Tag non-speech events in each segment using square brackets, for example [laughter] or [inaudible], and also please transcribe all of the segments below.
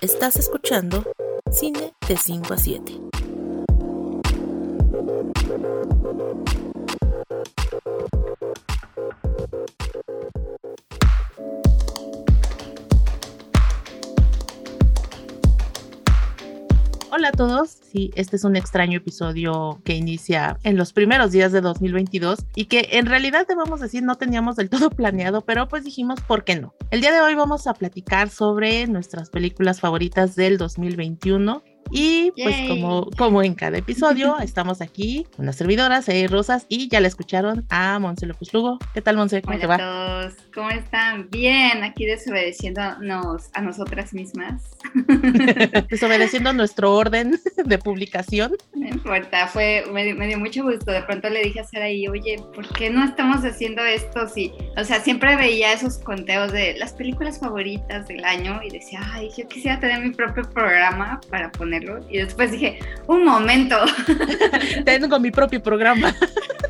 Estás escuchando Cine de 5 a 7. Hola a todos, sí, este es un extraño episodio que inicia en los primeros días de 2022 y que en realidad debemos decir no teníamos del todo [laughs] planeado, pero pues dijimos, ¿por qué no? El día de hoy vamos a platicar sobre nuestras películas favoritas del 2021 y pues como, como en cada episodio, [laughs] estamos aquí, unas servidoras, eh, Rosas, y ya le escucharon a Monse López Lugo. ¿Qué tal, Monse? ¿Cómo te va? a todos, ¿cómo están? Bien, aquí desobedeciéndonos a nosotras mismas. [laughs] Desobedeciendo nuestro orden de publicación. No importa, fue, me, me, dio mucho gusto. De pronto le dije a Saraí, oye, ¿por qué no estamos haciendo esto? Sí, o sea, siempre veía esos conteos de las películas favoritas del año y decía, ay, yo quisiera tener mi propio programa para poner y después dije, un momento. [laughs] Tengo mi propio programa. [laughs]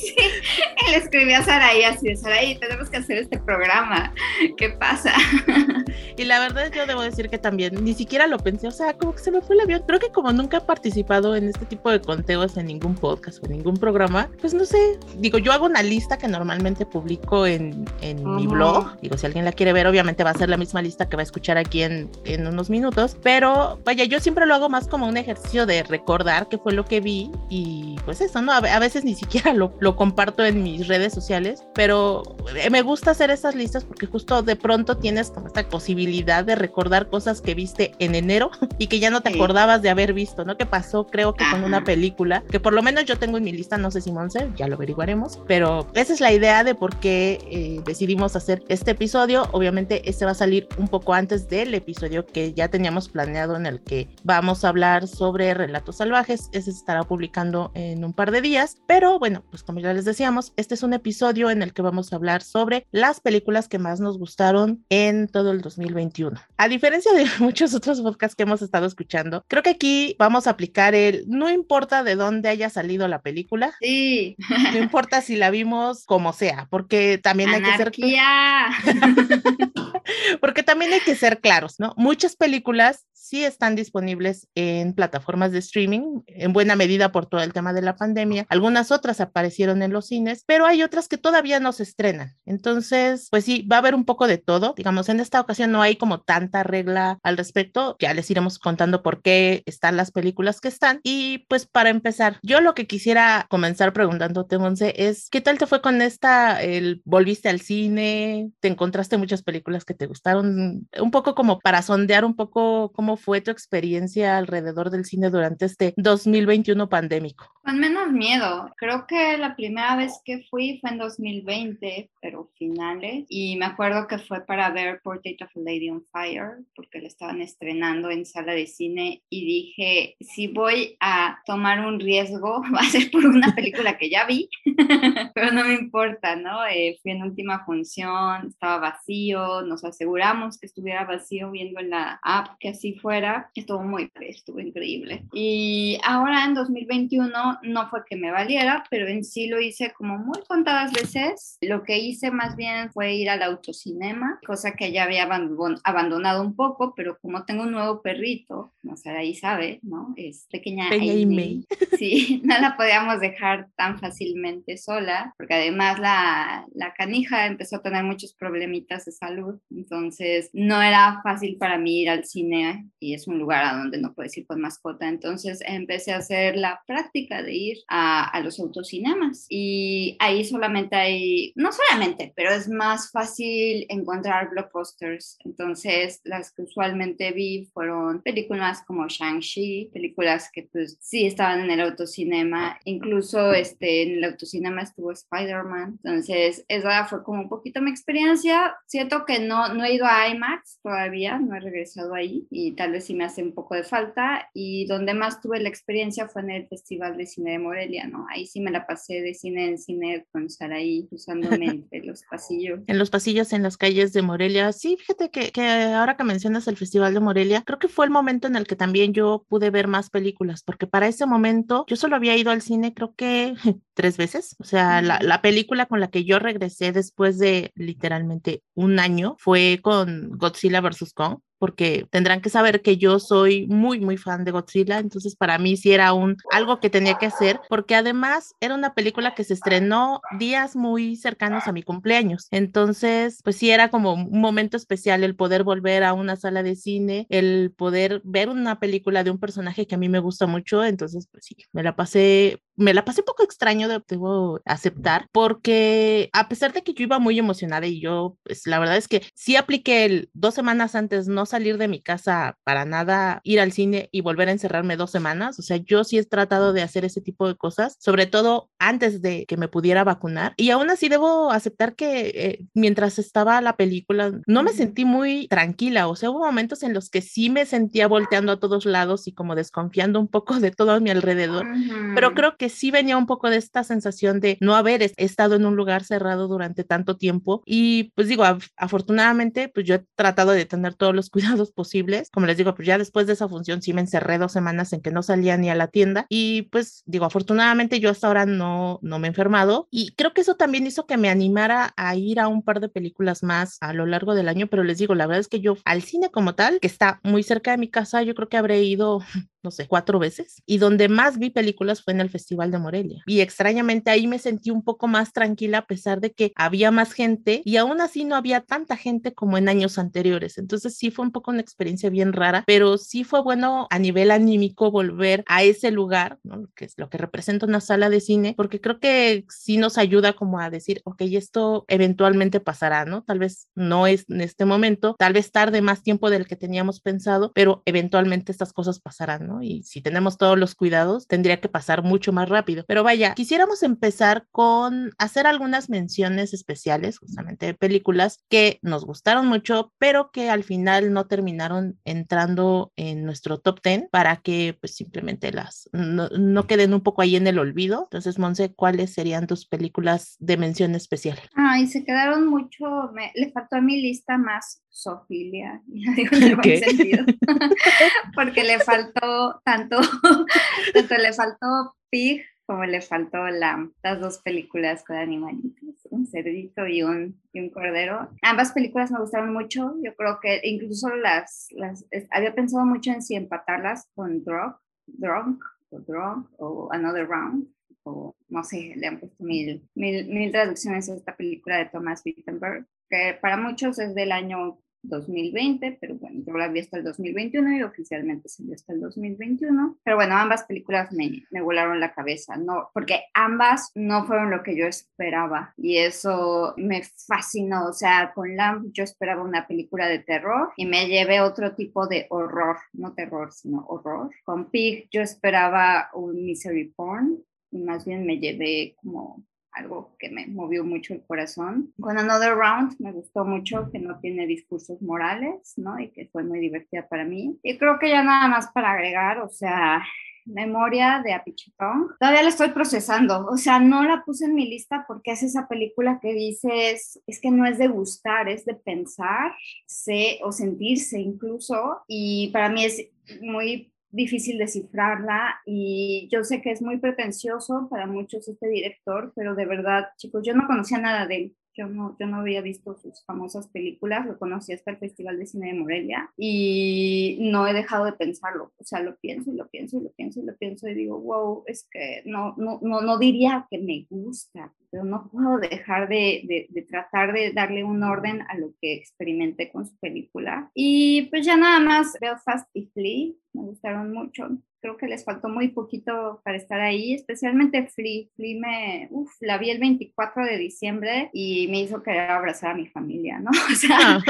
sí, [laughs] él escribió a Saraí así de Saraí, tenemos que hacer este programa. ¿Qué pasa? [laughs] Y la verdad yo debo decir que también ni siquiera lo pensé, o sea, como que se me fue el avión. Creo que como nunca he participado en este tipo de conteos en ningún podcast o en ningún programa, pues no sé, digo, yo hago una lista que normalmente publico en, en uh -huh. mi blog. Digo, si alguien la quiere ver, obviamente va a ser la misma lista que va a escuchar aquí en, en unos minutos, pero vaya, yo siempre lo hago más como un ejercicio de recordar qué fue lo que vi y pues eso, ¿no? A, a veces ni siquiera lo, lo comparto en mis redes sociales, pero me gusta hacer esas listas porque justo de pronto tienes como esta posibilidad de recordar cosas que viste en enero [laughs] y que ya no te sí. acordabas de haber visto, ¿no? Que pasó, creo que Ajá. con una película, que por lo menos yo tengo en mi lista, no sé si Monse, ya lo averiguaremos, pero esa es la idea de por qué eh, decidimos hacer este episodio. Obviamente, este va a salir un poco antes del episodio que ya teníamos planeado en el que vamos a hablar sobre relatos salvajes. Ese se estará publicando en un par de días, pero bueno, pues como ya les decíamos, este es un episodio en el que vamos a hablar sobre las películas que más nos gustaron en todo el 2020 2021. A diferencia de [laughs] muchos otros podcasts que hemos estado escuchando, creo que aquí vamos a aplicar el no importa de dónde haya salido la película. Sí. No [laughs] importa si la vimos como sea, porque también Anarquía. hay que ser [laughs] porque también hay que ser claros, ¿no? Muchas películas sí están disponibles en plataformas de streaming, en buena medida por todo el tema de la pandemia. Algunas otras aparecieron en los cines, pero hay otras que todavía no se estrenan. Entonces, pues sí, va a haber un poco de todo. Digamos, en esta ocasión no hay como tanta regla al respecto. Ya les iremos contando por qué están las películas que están. Y pues para empezar, yo lo que quisiera comenzar preguntándote, Monse, es ¿qué tal te fue con esta? El, ¿Volviste al cine? ¿Te encontraste muchas películas que te gustaron? Un poco como para sondear un poco cómo fue tu experiencia alrededor del cine durante este 2021 pandémico. Con menos miedo. Creo que la primera vez que fui fue en 2020, pero finales. Y me acuerdo que fue para ver Portrait of a Lady on Fire, porque la estaban estrenando en sala de cine. Y dije, si voy a tomar un riesgo, [laughs] va a ser por una película que ya vi, [laughs] pero no me importa, ¿no? Eh, fui en última función, estaba vacío, nos aseguramos que estuviera vacío viendo en la app que así fuera. Estuvo muy, estuvo increíble. Y ahora en 2021 no fue que me valiera, pero en sí lo hice como muy contadas veces. Lo que hice más bien fue ir al autocinema, cosa que ya había abandonado un poco, pero como tengo un nuevo perrito, no sé, ahí sabe, ¿no? Es pequeña Amy. [laughs] Sí, no la podíamos dejar tan fácilmente sola, porque además la, la canija empezó a tener muchos problemitas de salud, entonces no era fácil para mí ir al cine y es un lugar a donde no puedes ir con mascota, entonces empecé a hacer la práctica de ir a, a los autocinemas y ahí solamente hay, no solamente, pero es más fácil encontrar blockbusters, entonces las que usualmente vi fueron películas como Shang-Chi, películas que pues sí estaban en el autocinema, incluso este, en el autocinema estuvo Spider-Man, entonces esa fue como un poquito mi experiencia, siento que no, no he ido a IMAX todavía, no he regresado ahí y tal vez sí me hace un poco de falta y donde más tuve la experiencia fue en el Festival de Cine de Morelia, ¿no? Ahí sí me la pasé de cine en cine con Saraí usándome [laughs] entre los pasillos. En los pasillos, en las calles de Morelia, sí, fíjate que, que ahora que mencionas el Festival de Morelia, creo que fue el momento en el que también yo pude ver más películas, porque para ese momento yo solo había ido al cine creo que [laughs] tres veces, o sea, la, la película con la que yo regresé después de literalmente un año fue con Godzilla vs. Kong porque tendrán que saber que yo soy muy, muy fan de Godzilla, entonces para mí sí era un, algo que tenía que hacer, porque además era una película que se estrenó días muy cercanos a mi cumpleaños, entonces pues sí era como un momento especial el poder volver a una sala de cine, el poder ver una película de un personaje que a mí me gusta mucho, entonces pues sí, me la pasé me la pasé un poco extraño, debo aceptar, porque a pesar de que yo iba muy emocionada y yo, pues la verdad es que sí apliqué el dos semanas antes no salir de mi casa para nada, ir al cine y volver a encerrarme dos semanas. O sea, yo sí he tratado de hacer ese tipo de cosas, sobre todo antes de que me pudiera vacunar. Y aún así debo aceptar que eh, mientras estaba la película, no me sentí muy tranquila. O sea, hubo momentos en los que sí me sentía volteando a todos lados y como desconfiando un poco de todo a mi alrededor. Pero creo que sí venía un poco de esta sensación de no haber estado en un lugar cerrado durante tanto tiempo. Y pues digo, afortunadamente, pues yo he tratado de tener todos los cuidados posibles. Como les digo, pues ya después de esa función sí me encerré dos semanas en que no salía ni a la tienda. Y pues digo, afortunadamente yo hasta ahora no, no me he enfermado. Y creo que eso también hizo que me animara a ir a un par de películas más a lo largo del año. Pero les digo, la verdad es que yo al cine como tal, que está muy cerca de mi casa, yo creo que habré ido no sé, cuatro veces. Y donde más vi películas fue en el Festival de Morelia. Y extrañamente ahí me sentí un poco más tranquila a pesar de que había más gente y aún así no había tanta gente como en años anteriores. Entonces sí fue un poco una experiencia bien rara, pero sí fue bueno a nivel anímico volver a ese lugar, ¿no? que es lo que representa una sala de cine, porque creo que sí nos ayuda como a decir, ok, esto eventualmente pasará, ¿no? Tal vez no es en este momento, tal vez tarde más tiempo del que teníamos pensado, pero eventualmente estas cosas pasarán, y si tenemos todos los cuidados, tendría que pasar mucho más rápido. Pero vaya, quisiéramos empezar con hacer algunas menciones especiales, justamente de películas que nos gustaron mucho, pero que al final no terminaron entrando en nuestro top 10 para que pues simplemente las no, queden un poco ahí en el olvido. Entonces, Monse, ¿cuáles serían tus películas de mención especial? Ay, se quedaron mucho, me, le faltó a mi lista más Sofilia, [laughs] digo en el buen sentido, [laughs] porque le faltó tanto, [laughs] tanto le faltó Pig como le faltó la, las dos películas con animalitos, un cerdito y un, y un cordero. Ambas películas me gustaron mucho, yo creo que incluso las, las había pensado mucho en si empatarlas con Drunk, Drunk o Drunk o Another Round, o no sé, le han puesto mil, mil, mil traducciones a esta película de Thomas Wittenberg, que para muchos es del año 2020, pero bueno, yo la vi hasta el 2021 y oficialmente salió hasta el 2021. Pero bueno, ambas películas me, me volaron la cabeza, ¿no? Porque ambas no fueron lo que yo esperaba y eso me fascinó. O sea, con Lamb yo esperaba una película de terror y me llevé otro tipo de horror, no terror, sino horror. Con Pig yo esperaba un misery porn y más bien me llevé como algo que me movió mucho el corazón. Con Another Round me gustó mucho que no tiene discursos morales, ¿no? Y que fue muy divertida para mí. Y creo que ya nada más para agregar, o sea, Memoria de Apichatón. Todavía la estoy procesando, o sea, no la puse en mi lista porque es esa película que dices, es que no es de gustar, es de pensar sé, o sentirse incluso. Y para mí es muy difícil descifrarla y yo sé que es muy pretencioso para muchos este director, pero de verdad, chicos, yo no conocía nada de él. Yo no, yo no había visto sus famosas películas, lo conocí hasta el Festival de Cine de Morelia y no he dejado de pensarlo. O sea, lo pienso y lo pienso y lo pienso y lo pienso y digo, wow, es que no, no, no, no diría que me gusta, pero no puedo dejar de, de, de, tratar de darle un orden a lo que experimenté con su película. Y pues ya nada más, Belfast y Flea me gustaron mucho. Creo que les faltó muy poquito para estar ahí, especialmente Flea. Flea me, uff, la vi el 24 de diciembre y me hizo querer abrazar a mi familia, ¿no? [laughs] O sea, ah.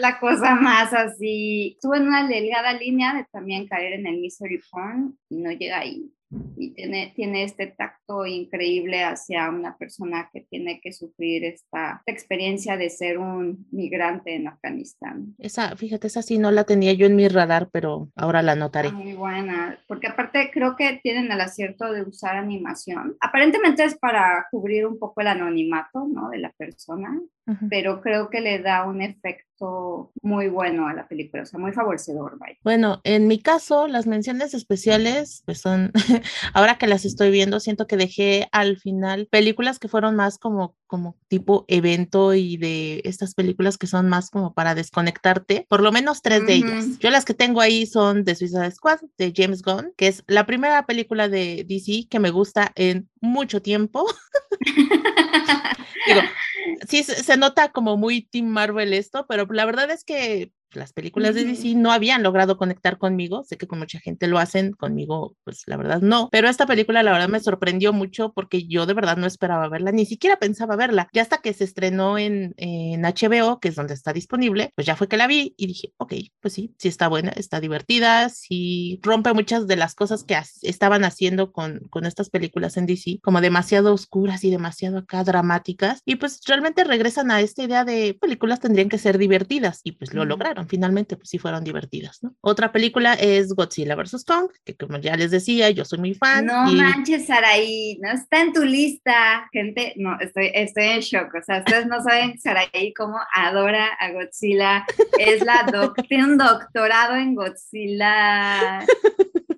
la cosa más así. Estuve en una delgada línea de también caer en el misery porn y no llega ahí y tiene, tiene este tacto increíble hacia una persona que tiene que sufrir esta, experiencia de ser un migrante en Afganistán. Esa, fíjate, esa sí no la tenía yo en mi radar, pero ahora la notaré. Muy buena, porque aparte creo que tienen el acierto de usar animación. Aparentemente es para cubrir un poco el anonimato, ¿no? De la persona, pero creo que le da un efecto muy bueno a la película, o sea, muy favorecedor. Bueno, en mi caso, las menciones especiales, pues son, [laughs] ahora que las estoy viendo, siento que dejé al final películas que fueron más como, como tipo evento y de estas películas que son más como para desconectarte, por lo menos tres de ellas. Yo las que tengo ahí son de Suicide Squad, de James Gunn, que es la primera película de DC que me gusta en mucho tiempo. [laughs] Digo, sí se nota como muy Team Marvel esto, pero la verdad es que las películas de DC no habían logrado conectar conmigo, sé que con mucha gente lo hacen, conmigo pues la verdad no, pero esta película la verdad me sorprendió mucho porque yo de verdad no esperaba verla, ni siquiera pensaba verla, ya hasta que se estrenó en, en HBO, que es donde está disponible, pues ya fue que la vi y dije, ok, pues sí, sí está buena, está divertida, sí rompe muchas de las cosas que estaban haciendo con, con estas películas en DC, como demasiado oscuras y demasiado acá dramáticas, y pues realmente regresan a esta idea de películas tendrían que ser divertidas y pues lo lograron finalmente pues sí fueron divertidas, ¿no? Otra película es Godzilla vs. Kong, que como ya les decía, yo soy muy fan. No manches, Saraí, no está en tu lista, gente, no, estoy, estoy en shock, o sea, ustedes no saben Saraí cómo adora a Godzilla, es la doc, [laughs] tiene un doctorado en Godzilla.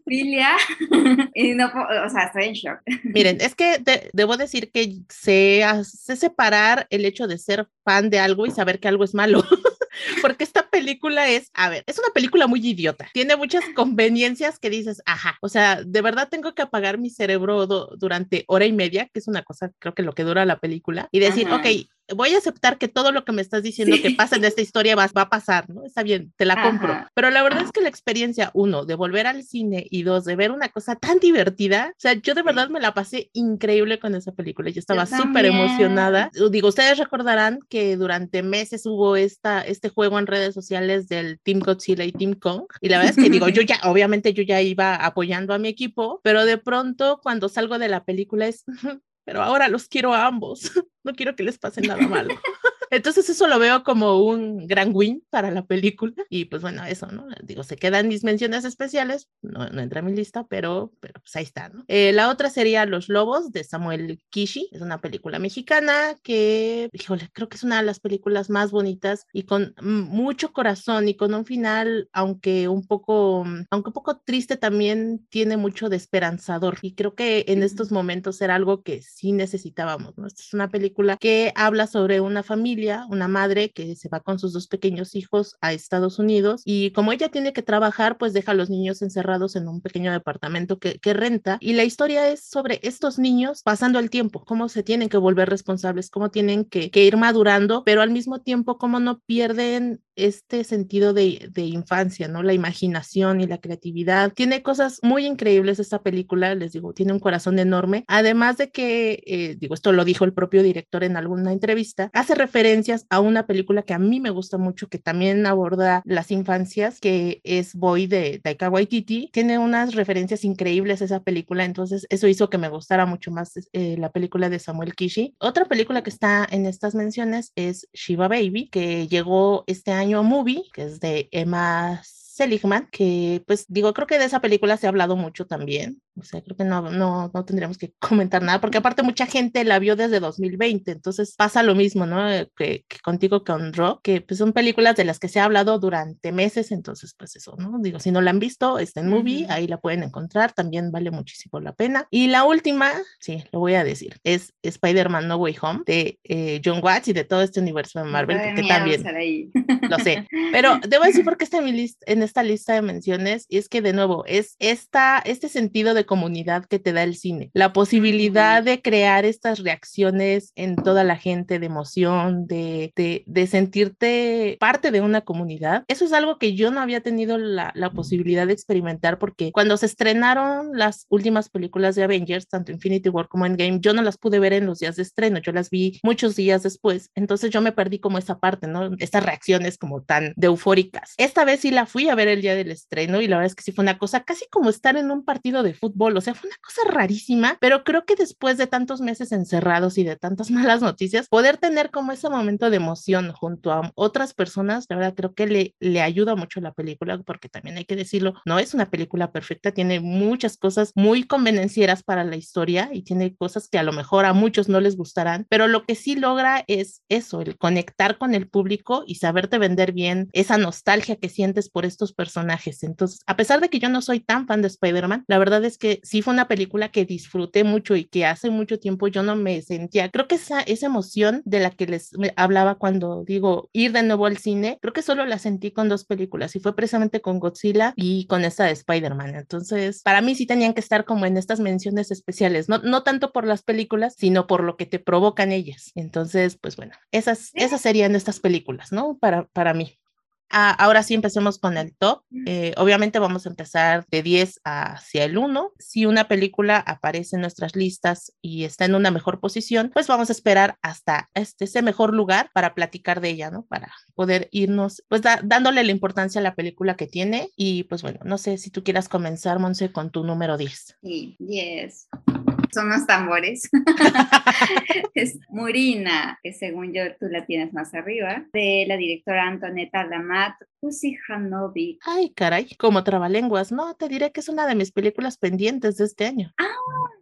[laughs] Y no, o sea, estoy en shock. Miren, es que debo decir que se hace separar el hecho de ser fan de algo y saber que algo es malo. [laughs] porque esta película es, a ver, es una película muy idiota. Tiene muchas conveniencias que dices, ajá, o sea, de verdad tengo que apagar mi cerebro durante hora y media, que es una cosa, creo que lo que dura la película, y decir, ok, voy a aceptar que todo lo que me estás diciendo que pasa en esta historia va, va, a pasar, ¿no? Está bien, te la compro. Pero la verdad es que la experiencia, uno, de volver al cine y dos, de ver una cosa tan divertida, o sea, yo de verdad me la pasé increíble con esa película. Yo estaba súper emocionada. Digo, ustedes recordarán que durante meses hubo esta, este juego en redes sociales del Team Godzilla y Team Kong. Y la verdad es que digo, yo [laughs] ya, obviamente yo ya iba apoyando a mi equipo, pero de pronto cuando salgo de la película es, [laughs] pero ahora los quiero a ambos. [laughs] no quiero que les pase nada malo. [laughs] Entonces eso lo veo como un gran win para la película y pues bueno, eso, ¿no? Digo, se quedan mis menciones especiales, no, no entra en mi lista, pero, pero pues ahí está, ¿no? Eh, la otra sería Los Lobos de Samuel Kishi, es una película mexicana que, híjole, creo que es una de las películas más bonitas y con mucho corazón y con un final, aunque un poco, aunque un poco triste, también tiene mucho de esperanzador y creo que en estos momentos era algo que sí necesitábamos, ¿no? Esta es una película que habla sobre una familia una madre que se va con sus dos pequeños hijos a Estados Unidos y como ella tiene que trabajar, pues deja a los niños encerrados en un pequeño departamento que, renta y la historia es sobre estos niños pasando el tiempo, cómo se tienen que volver responsables, cómo tienen que, que ir madurando, pero al mismo tiempo cómo no pierden este sentido de, de, infancia, ¿no? La imaginación y la creatividad. Tiene cosas muy increíbles esta película, les digo, tiene un corazón enorme. Además de que, eh, digo, esto lo dijo el propio director en alguna entrevista, hace referencias a una película que a mí me gusta mucho, que también aborda las infancias, que es Boy de Taika Waititi. Tiene unas referencias increíbles esa película, entonces eso hizo que me gustara mucho más eh, la película de Samuel Kishi. Otra película que está en estas menciones es Shiva Baby, que llegó este año Movie, que es de Emma Seligman, que pues digo, creo que de esa película se ha hablado mucho también. O sea, creo que no, no, no tendríamos que [laughs] comentar nada, porque aparte mucha gente la vio desde 2020, entonces pasa lo mismo, ¿no? Eh, que, contigo con Rock, que pues son películas de las que se ha hablado durante meses, entonces pues eso, ¿no? Digo, si no la han visto, está en movie, ahí la pueden encontrar, también vale muchísimo la pena. Y la última, sí, lo voy a decir, es Spider-Man No Way Home de eh, John Watts y de todo este universo de Marvel, que también lo sé, [laughs] pero debo decir porque está en, mi lista, en esta lista de menciones, y es que de nuevo, es esta, este sentido de comunidad que te da el cine, la posibilidad de crear estas reacciones en toda la gente de emoción, de, de, sentirte parte de una comunidad. Eso es algo que yo no había tenido la, la posibilidad de experimentar porque cuando se estrenaron las últimas películas de Avengers, tanto Infinity War como Endgame, yo no las pude ver en los días de estreno, yo las vi muchos días después, entonces yo me perdí como esa parte, ¿no? Estas reacciones como tan de eufóricas. Esta vez sí la fui a ver el día del estreno y la verdad es que sí fue una cosa casi como estar en un partido de fútbol, o sea, fue una cosa rarísima, pero creo que después de tantos meses encerrados y de tantas [laughs] malas noticias, poder tener como ese momento de emoción junto a otras personas, la verdad creo que le, le ayuda mucho la película, porque también hay que decirlo, no es una película perfecta, tiene muchas cosas muy convenencieras para la historia y tiene cosas que a lo mejor a muchos no les gustarán, pero lo que sí logra es eso, el conectar con el público y saberte vender bien esa nostalgia que sientes por estos personajes. Entonces, a pesar de que yo no soy tan fan de Spider-Man, la verdad es que sí fue una película que disfruté mucho y que hace mucho tiempo yo no me sentía, creo que esa, esa emoción de la que les hablaba cuando digo ir de nuevo al cine, creo que solo la sentí con dos películas y fue precisamente con Godzilla y con esta de Spider-Man. Entonces, para mí sí tenían que estar como en estas menciones especiales, no, no tanto por las películas, sino por lo que te provocan ellas. Entonces, pues bueno, esas, esas serían estas películas, ¿no? Para, para mí. Ah, ahora sí empecemos con el top. Eh, obviamente vamos a empezar de 10 hacia el 1. Si una película aparece en nuestras listas y está en una mejor posición, pues vamos a esperar hasta este, ese mejor lugar para platicar de ella, ¿no? Para poder irnos, pues dándole la importancia a la película que tiene. Y pues bueno, no sé si tú quieras comenzar, Monse, con tu número 10. Sí, 10 son los tambores. [laughs] es Murina, que según yo tú la tienes más arriba, de la directora Antoneta Lamat Hanobi. Ay, caray, como trabalenguas. No, te diré que es una de mis películas pendientes de este año. Ah,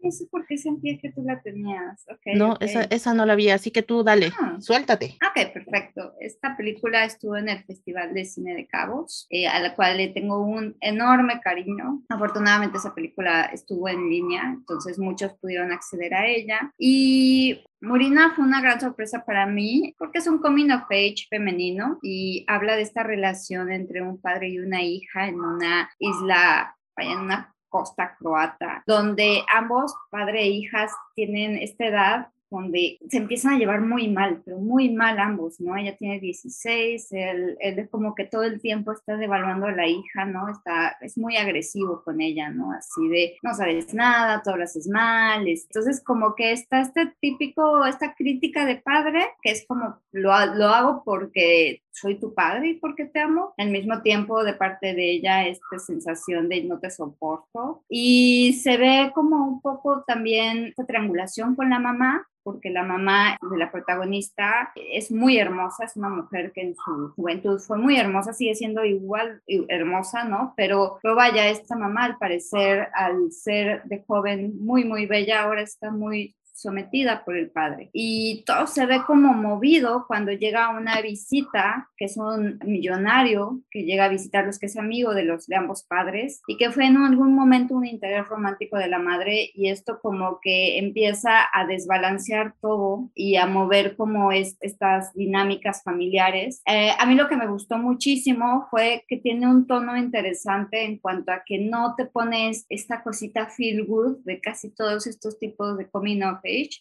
eso porque sentía que tú la tenías. no, Esa, esa no la vi, así que tú dale, ah. suéltate. Ok, perfecto. Esta película estuvo en el Festival de Cine de Cabos, eh, a la cual le tengo un enorme cariño. Afortunadamente esa película estuvo en línea, entonces muchos pudieron acceder a ella. Y Murina fue una gran sorpresa para mí porque es un coming of age femenino y habla de esta relación entre un padre y una hija en una isla, en una costa croata, donde ambos, padre e hijas, tienen esta edad donde se empiezan a llevar muy mal, pero muy mal ambos, ¿no? Ella tiene 16, él, él es como que todo el tiempo está devaluando a la hija, ¿no? Está, es muy agresivo con ella, ¿no? Así de, no sabes nada, todo lo haces mal, entonces como que está este típico, esta crítica de padre, que es como, lo, lo hago porque soy tu padre y porque te amo. Al mismo tiempo, de parte de ella, esta sensación de no te soporto. Y se ve como un poco también esta triangulación con la mamá, porque la mamá de la protagonista es muy hermosa, es una mujer que en su juventud fue muy hermosa, sigue siendo igual hermosa, ¿no? Pero, pero vaya, esta mamá al parecer, al ser de joven muy, muy bella, ahora está muy sometida por el padre. Y todo se ve como movido cuando llega una visita, que es un millonario que llega a visitarlos, que es amigo de los de ambos padres, y que fue en algún momento un interés romántico de la madre, y esto como que empieza a desbalancear todo y a mover como es, estas dinámicas familiares. Eh, a mí lo que me gustó muchísimo fue que tiene un tono interesante en cuanto a que no te pones esta cosita feel good de casi todos estos tipos de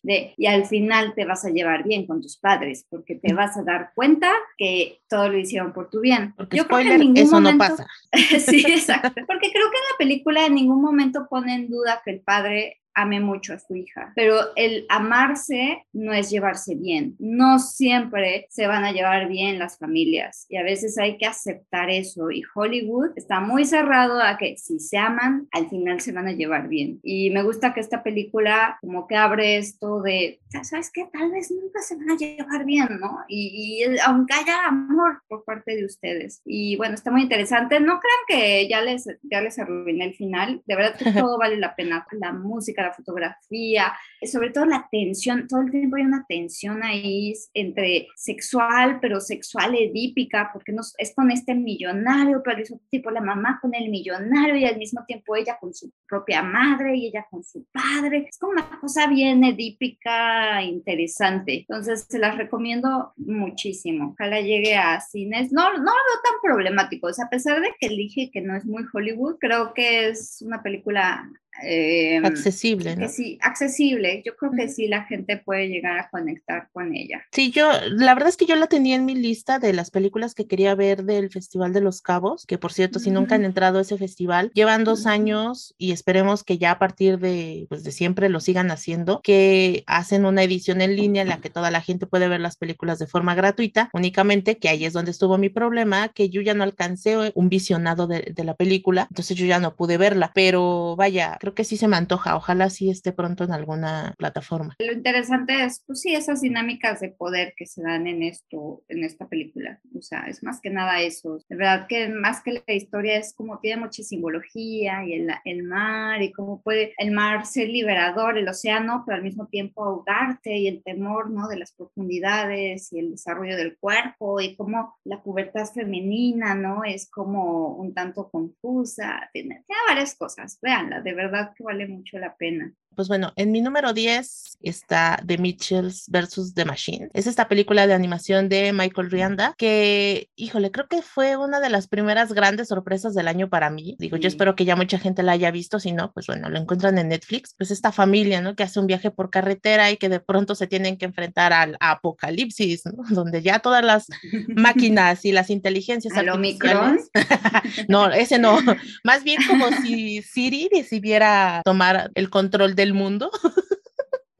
de, y al final te vas a llevar bien con tus padres, porque te vas a dar cuenta que todo lo hicieron por tu bien. Porque Yo creo que en ningún eso no pasa. [laughs] sí, exacto. Porque creo que en la película en ningún momento pone en duda que el padre ame mucho a su hija, pero el amarse no es llevarse bien. No siempre se van a llevar bien las familias y a veces hay que aceptar eso y Hollywood está muy cerrado a que si se aman, al final se van a llevar bien. Y me gusta que esta película como que abre esto de, ¿sabes qué? Tal vez nunca se van a llevar bien, ¿no? Y, aunque haya amor por parte de ustedes. Y bueno, está muy interesante. No crean que ya les, ya les arruiné el final. De verdad que [laughs] todo vale la pena. La música, la fotografía, sobre todo la tensión, todo el tiempo hay una tensión ahí entre sexual, pero sexual edípica, porque no, es con este millonario, pero es tipo la mamá con el millonario y al mismo tiempo ella con su propia madre y ella con su padre. Es como una cosa bien edípica, interesante. Entonces, se las recomiendo muchísimo. Ojalá llegue a cines. No, no lo veo tan problemático. O sea, a pesar de que elige que no es muy Hollywood, creo que es una película eh, accesible, ¿no? sí, accesible. Yo creo que sí la gente puede llegar a conectar con ella. Sí, yo, la verdad es que yo la tenía en mi lista de las películas que quería ver del Festival de los Cabos, que por cierto, si nunca han entrado a ese festival, llevan dos años y esperemos que ya a partir de, pues de siempre lo sigan haciendo, que hacen una edición en línea en la que toda la gente puede ver las películas de forma gratuita, únicamente que ahí es donde estuvo mi problema, que yo ya no alcancé un visionado de, de la película, entonces yo ya no pude verla, pero vaya, creo que sí se me antoja, ojalá sí esté pronto en alguna plataforma. Lo interesante es, pues sí, esas dinámicas de poder que se dan en esto, en esta película, o sea, es más que nada eso, de verdad que más que la historia es como tiene mucha simbología y el, el mar y cómo puede el mar ser liberador, el océano, pero al mismo tiempo ahogarte y el temor, ¿no? De las profundidades y el desarrollo del cuerpo y cómo la pubertad femenina, ¿no? Es como un tanto confusa, tiene, tiene varias cosas, véanla, de verdad que vale mucho la pena. Pues bueno, en mi número 10 está The Mitchells versus The Machine. Es esta película de animación de Michael Rianda que, híjole, creo que fue una de las primeras grandes sorpresas del año para mí. Digo, yo espero que ya mucha gente la haya visto, si no, pues bueno, lo encuentran en Netflix. Pues esta familia, ¿no? Que hace un viaje por carretera y que de pronto se tienen que enfrentar al apocalipsis, ¿no? [laughs] Donde ya todas las máquinas y las inteligencias [laughs] artificiales... [laughs] no, ese no. Más bien como si Siri decidiera tomar el control del mundo.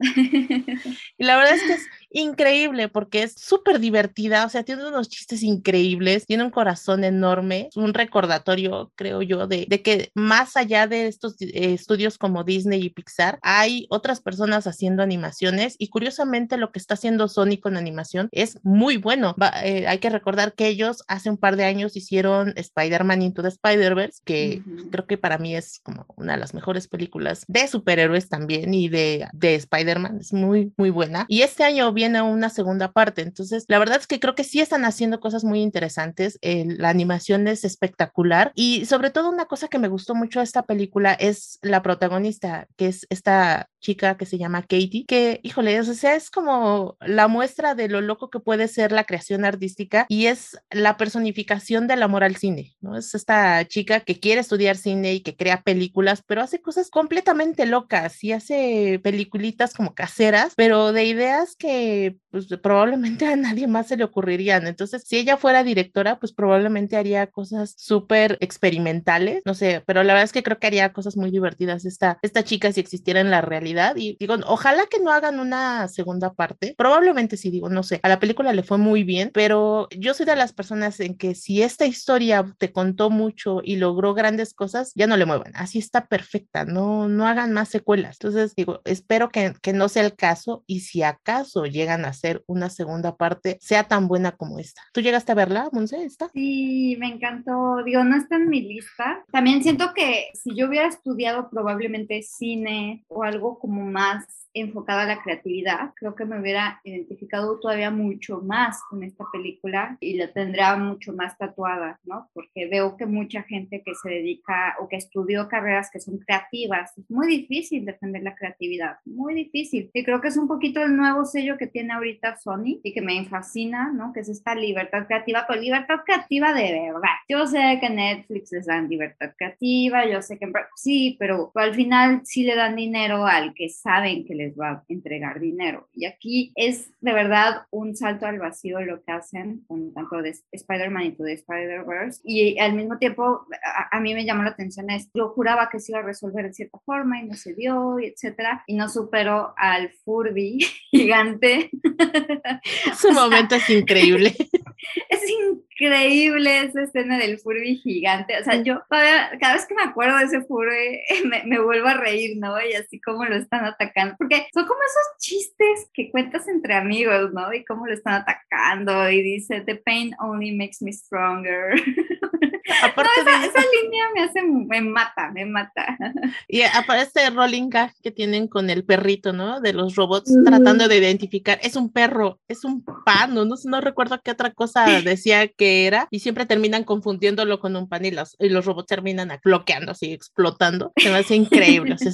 [laughs] y la verdad es que es increíble porque es súper divertida, o sea, tiene unos chistes increíbles, tiene un corazón enorme, un recordatorio, creo yo, de, de que más allá de estos eh, estudios como Disney y Pixar, hay otras personas haciendo animaciones y curiosamente lo que está haciendo Sony con animación es muy bueno. Va, eh, hay que recordar que ellos hace un par de años hicieron Spider-Man Into the Spider-Verse, que uh -huh. creo que para mí es como una de las mejores películas de superhéroes también y de, de Spider-Man, es muy, muy buena. Y este año viene viene una segunda parte. Entonces, la verdad es que creo que sí están haciendo cosas muy interesantes. Eh, la animación es espectacular y sobre todo una cosa que me gustó mucho de esta película es la protagonista, que es esta chica que se llama Katie, que, híjole, o sea, es como la muestra de lo loco que puede ser la creación artística y es la personificación del amor al cine, ¿no? Es esta chica que quiere estudiar cine y que crea películas, pero hace cosas completamente locas y hace peliculitas como caseras, pero de ideas que a pues probablemente a nadie más se le ocurrirían. Entonces, si ella fuera directora, pues probablemente haría cosas súper experimentales, no sé, pero la verdad es que creo que haría cosas muy divertidas esta, esta chica si existiera en la realidad. Y digo, ojalá que no hagan una segunda parte, probablemente sí, digo, no sé, a la película le fue muy bien, pero yo soy de las personas en que si esta historia te contó mucho y logró grandes cosas, ya no le muevan, así está perfecta, no, no hagan más secuelas. Entonces, digo, espero que, que no sea el caso y si acaso llegan a hacer una segunda parte sea tan buena como esta. ¿Tú llegaste a verla, Monse? ¿Esta? Sí, me encantó. Digo, no está en mi lista. También siento que si yo hubiera estudiado probablemente cine o algo como más enfocada a la creatividad, creo que me hubiera identificado todavía mucho más con esta película y la tendría mucho más tatuada, ¿no? Porque veo que mucha gente que se dedica o que estudió carreras que son creativas, es muy difícil defender la creatividad, muy difícil. Y creo que es un poquito el nuevo sello que tiene ahorita Sony y que me fascina, ¿no? Que es esta libertad creativa, pero libertad creativa de verdad. Yo sé que Netflix les dan libertad creativa, yo sé que sí, pero, al final sí le dan dinero al que saben que les va a entregar dinero. Y aquí es de verdad un salto al vacío lo que hacen con tanto de Spider-Man y de Spider-Verse. Y al mismo tiempo, a, a, mí me llamó la atención es, yo juraba que se iba a resolver de cierta forma y no se dio, y etcétera. Y no superó al Furby [laughs] gigante. [laughs] Su momento [laughs] es increíble. Es increíble esa escena del Furby gigante. O sea, yo cada vez que me acuerdo de ese Furby [laughs] me, me vuelvo a reír, ¿no? Y así como lo están atacando. Porque son como esos chistes que cuentas entre amigos, ¿no? Y cómo lo están atacando. Y dice, The pain only makes me stronger. [laughs] [laughs] Aparte no, esa, de... esa, línea me hace, me mata, me mata. [laughs] Y aparece rolling gag que tienen con el perrito, ¿no? De los robots uh -huh. tratando de identificar, es un perro, es un pano, no, no recuerdo qué otra cosa decía que era, y siempre terminan confundiéndolo con un pan y los, y los robots terminan bloqueando, así, explotando. Se me hace increíble. o sea,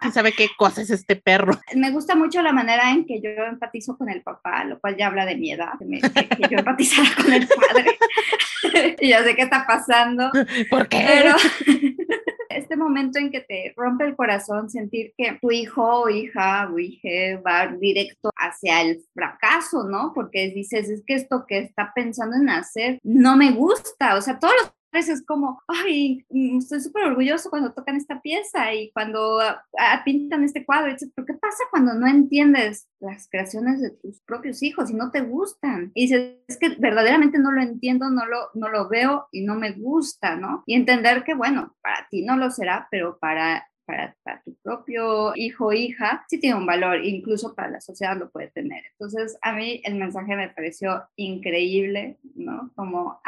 ¿quién sabe qué cosa es este perro? [laughs] Me gusta mucho la manera en que yo empatizo con el papá, lo cual ya habla de mi edad, que, me, que, que yo empatizara con el padre. y ya sé qué está pasando. [laughs] ¿Por qué? Pero [laughs] este momento en que te rompe el corazón sentir que tu hijo o hija o hija va directo hacia el fracaso, ¿no? Porque dices, es que esto que está pensando en hacer no me gusta, o sea, todos los es como, ay, mm, estoy súper orgulloso cuando tocan esta pieza y cuando ah, ah, pintan este cuadro, etc. Pero ¿qué pasa cuando no entiendes las creaciones de tus propios hijos y no te gustan? Y dices, es que verdaderamente no lo entiendo, no lo, no lo veo y no me gusta, ¿no? Y entender que, bueno, para ti no lo será, pero para para, tu propio hijo o hija, sí tiene un valor, incluso para la sociedad lo puede tener. Entonces, a mí el mensaje me pareció increíble, ¿no? Como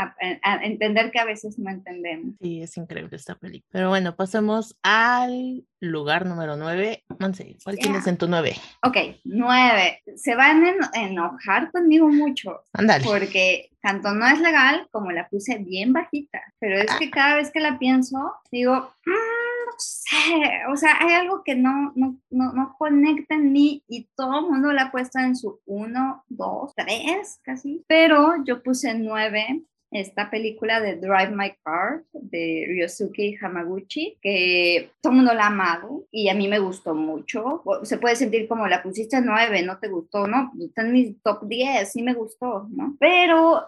entender que a veces no entendemos. Sí, es increíble esta película. Pero bueno, pasemos al lugar número 9. Monse, ¿cuál tienes en tu 9? Ok, 9. Se van a enojar conmigo mucho. Ándale. Porque tanto no es legal como la puse bien bajita. Pero es que ah. cada vez que la pienso, digo, mm, no sé. O sea, hay algo que no, no, no, no conecta en mí y todo el mundo la ha puesto en su 1, 2, 3 casi. Pero yo puse 9 esta película de Drive My Car de Ryosuke Hamaguchi, que todo el mundo la ha amado y a mí me gustó mucho. Se puede sentir como la pusiste 9, no te gustó, ¿no? Está en mi top 10, sí me gustó, ¿no? Pero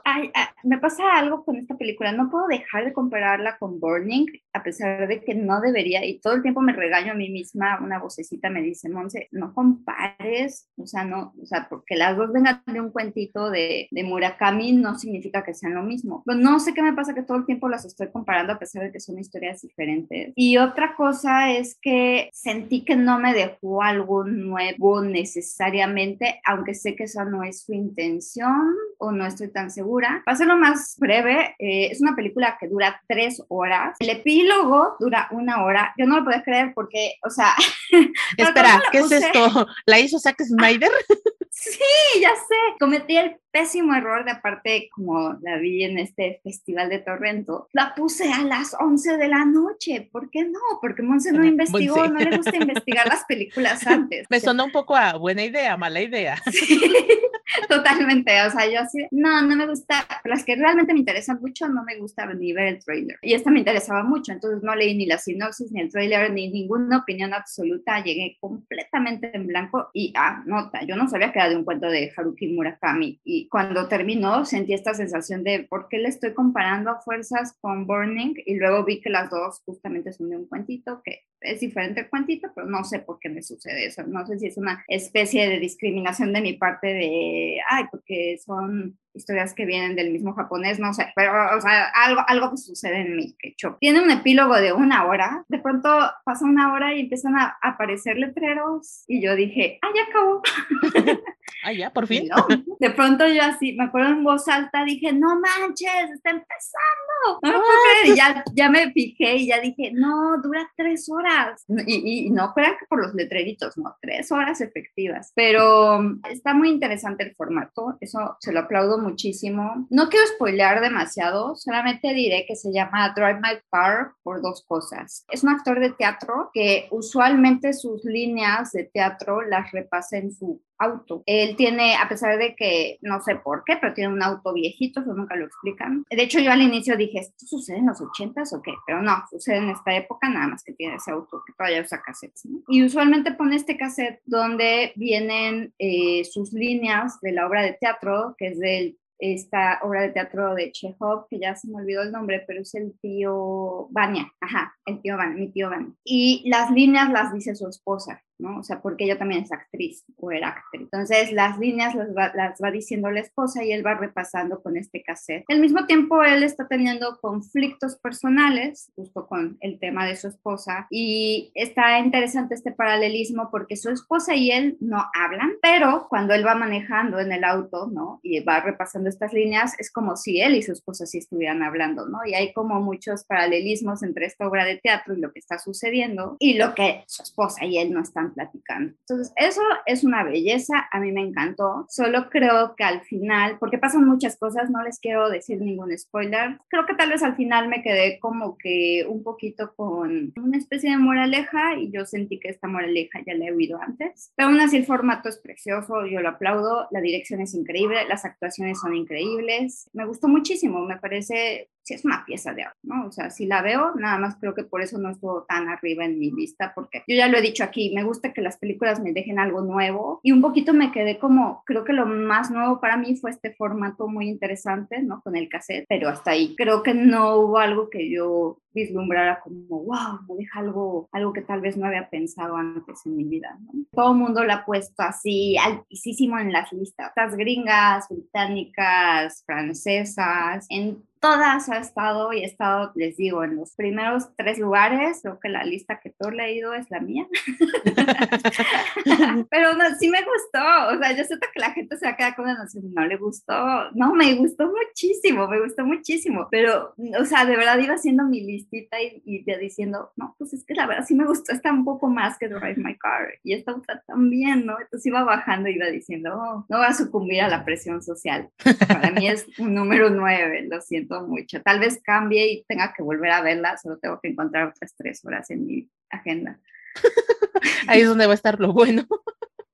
me pasa algo con esta película, no puedo dejar de compararla con Burning, a pesar de que no debería, y todo el tiempo me regaño a mí misma, una vocecita me dice, Monse, no compares, o sea, no, o sea, porque las dos vengan de un cuentito de, de Murakami no significa que sean lo mismo pues no sé qué me pasa que todo el tiempo las estoy comparando a pesar de que son historias diferentes. Y otra cosa es que sentí que no me dejó algo nuevo necesariamente, aunque sé que esa no es su intención o no estoy tan segura. Para lo más breve, eh, es una película que dura tres horas. El epílogo dura una hora. Yo no lo puedo creer porque, o sea... [laughs] Espera, ¿qué es esto? ¿La hizo Zack [laughs] Snyder? Sí, ya sé. Cometí el pésimo error de aparte, como la vi en este festival de Torrento, la puse a las 11 de la noche. ¿Por qué no? Porque Monse no investigó, no le gusta [laughs] investigar las películas antes. Me sonó un poco a buena idea, mala idea. Sí, [laughs] totalmente. O sea, yo así, no, no me gusta. Las que realmente me interesan mucho, no me gusta ni ver el trailer. Y esta me interesaba mucho, entonces no leí ni la sinopsis, ni el trailer, ni ninguna opinión absoluta. Llegué completamente en blanco y, ah, nota, yo no sabía que era de un cuento de Haruki Murakami. Y cuando terminó sentí esta sensación de por qué le estoy comparando fuerzas con Burning y luego vi que las dos justamente son de un cuentito que es diferente el pero no sé por qué me sucede eso. No sé si es una especie de discriminación de mi parte de, ay, porque son historias que vienen del mismo japonés, no sé, pero o sea, algo, algo que sucede en mí, que Tiene un epílogo de una hora, de pronto pasa una hora y empiezan a aparecer letreros y yo dije, ah, ya acabó. [laughs] ah, ya, por fin. de pronto yo así, me acuerdo en voz alta, dije, no manches, está empezando. No Y ya, ya me fijé y ya dije, no, dura tres horas. Y, y no crean que por los letreritos, no, tres horas efectivas. Pero está muy interesante el formato, eso se lo aplaudo muchísimo. No quiero spoilear demasiado, solamente diré que se llama Drive My Car por dos cosas. Es un actor de teatro que usualmente sus líneas de teatro las repasa en su auto. Él tiene, a pesar de que no sé por qué, pero tiene un auto viejito, eso nunca lo explican. De hecho, yo al inicio dije, ¿esto sucede en los ochentas o qué? Pero no, sucede en esta época, nada más que tiene ese auto que todavía usa cassettes. Y usualmente pone este cassette donde vienen eh, sus líneas de la obra de teatro, que es del esta obra de teatro de Chekhov, que ya se me olvidó el nombre, pero es el tío Vania, ajá, el tío Vania, mi tío Vania. Y las líneas las dice su esposa, ¿no? O sea, porque ella también es actriz o era actriz. Entonces, las líneas las va, las va diciendo la esposa y él va repasando con este cassette. Al mismo tiempo, él está teniendo conflictos personales, justo con el tema de su esposa, y está interesante este paralelismo porque su esposa y él no hablan, pero cuando él va manejando en el auto, ¿no? Y va repasando estas líneas, es como si él y su esposa sí estuvieran hablando, ¿no? Y hay como muchos paralelismos entre esta obra de teatro y lo que está sucediendo y lo que su esposa y él no están platicando. Entonces, eso es una belleza, a mí me encantó. Solo creo que al final, porque pasan muchas cosas, no les quiero decir ningún spoiler, creo que tal vez al final me quedé como que un poquito con una especie de moraleja y yo sentí que esta moraleja ya la he oído antes. Pero aún así el formato es precioso, yo lo aplaudo, la dirección es increíble, las actuaciones son increíbles, me gustó muchísimo, me parece sí es una pieza de arte, ¿no? O sea, si la veo, nada más creo que por eso no estuvo tan arriba en mi lista, porque yo ya lo he dicho aquí, me gusta que las películas me dejen algo nuevo y un poquito me quedé como, creo que lo más nuevo para mí fue este formato muy interesante, ¿no? Con el cassette, pero hasta ahí. Creo que no hubo algo que yo vislumbrara como, wow, me deja algo, algo que tal vez no había pensado antes en mi vida. ¿no? Todo el mundo lo ha puesto así, altísimo en las listas. Estas gringas, británicas, francesas, en todas ha estado y he estado, les digo, en los primeros tres lugares. Creo que la lista que todo he leído es la mía. [laughs] Pero no, sí me gustó. O sea, yo siento que la gente se va a quedar con una no le gustó. No, me gustó muchísimo, me gustó muchísimo. Pero, o sea, de verdad iba haciendo mi listita y, y diciendo, no, pues es que la verdad sí me gustó. Está un poco más que Drive My Car. Y esta otra también, ¿no? Entonces iba bajando y iba diciendo, oh, no voy a sucumbir a la presión social. Para mí es un número nueve, lo siento mucho. Tal vez cambie y tenga que volver a verla, solo tengo que encontrar otras tres horas en mi agenda. Ahí es donde va a estar lo bueno.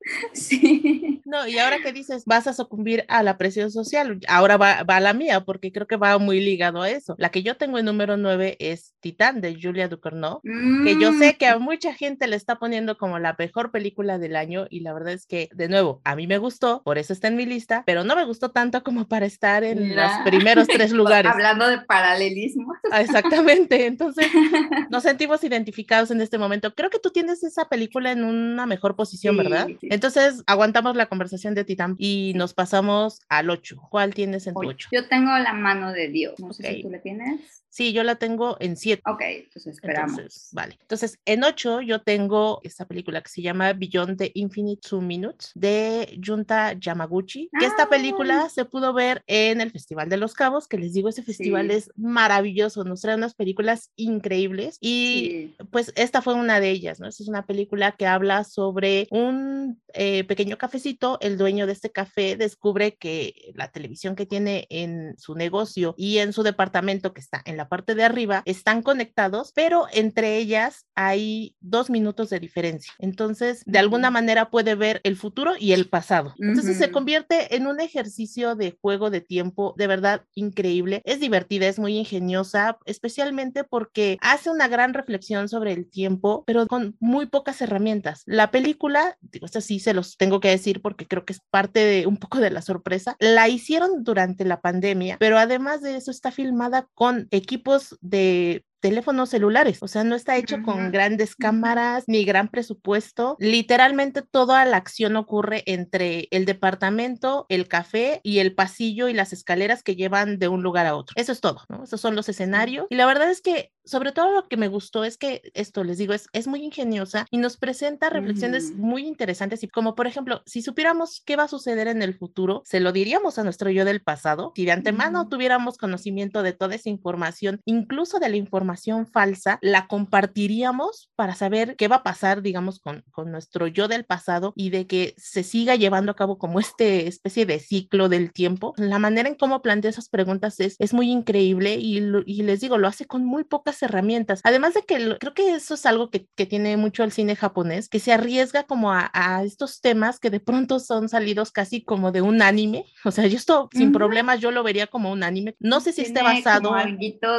[laughs] Sí. No, y ahora que dices, vas a sucumbir a la presión social, ahora va, va la mía, porque creo que va muy ligado a eso. La que yo tengo en número 9 es Titán de Julia Ducournau, que yo sé que a mm. mucha gente le está poniendo como la mejor película del año y la verdad es que, de nuevo, a mí me gustó, por eso está en mi lista, pero no me gustó tanto como para estar en los primeros tres [laughs] lugares. Hablando de paralelismo. Ah, exactamente, entonces [laughs] nos sentimos identificados en este momento. Creo que tú tienes esa película en una mejor posición, ¿verdad? Entonces, aguantamos la conversación de Titán y nos pasamos al 8. ¿Cuál tienes en tu 8? Yo tengo la mano de Dios. No sé si tú la tienes. Sí, yo la tengo en 7. Ok, entonces esperamos. vale. Entonces, en 8 yo tengo esta película que se llama Beyond the Infinite Two Minutes de Junta Yamaguchi. Que esta película ah. se pudo ver en el Festival de los Cabos, que les digo, ese festival es maravilloso, nos trae unas películas increíbles y pues esta fue una de ellas, ¿no? Esta es una película que habla sobre un eh, pequeño cafecito, el dueño de este café descubre que la televisión que tiene en su negocio y en su departamento que está en la parte de arriba están conectados, pero entre ellas hay dos minutos de diferencia. Entonces, de alguna manera puede ver el futuro y el pasado. Entonces se convierte en un ejercicio de juego de tiempo de verdad increíble. Es divertida, es muy ingeniosa, especialmente porque hace una gran reflexión sobre el tiempo, pero con muy pocas herramientas. La película, digo, esta sí se los tengo que decir porque creo que es parte de un poco de la sorpresa. La hicieron durante la pandemia, pero además de eso está filmada con equipos de teléfonos celulares, o sea, no está hecho con grandes cámaras ni gran presupuesto. Literalmente toda la acción ocurre entre el departamento, el café y el pasillo y las escaleras que llevan de un lugar a otro. Eso es todo, ¿no? Esos son los escenarios. Y la verdad es que, sobre todo lo que me gustó es que esto, les digo, es, es muy ingeniosa y nos presenta reflexiones muy interesantes y como por ejemplo, si supiéramos qué va a suceder en el futuro, se lo diríamos a nuestro yo del pasado. Si de antemano tuviéramos conocimiento de toda esa información, incluso de la información falsa, la compartiríamos para saber qué va a pasar, digamos, con, con nuestro yo del pasado y de que se siga llevando a cabo como este especie de ciclo del tiempo. La manera en cómo plantea esas preguntas es, es muy increíble y, y les digo, lo hace con muy pocas herramientas. Además de que creo que eso es algo que, que, tiene mucho el cine japonés, que se arriesga como a, a, estos temas que de pronto son salidos casi como de un anime. O sea, yo esto sin problemas yo lo vería como un anime. No sé si esté basado. Como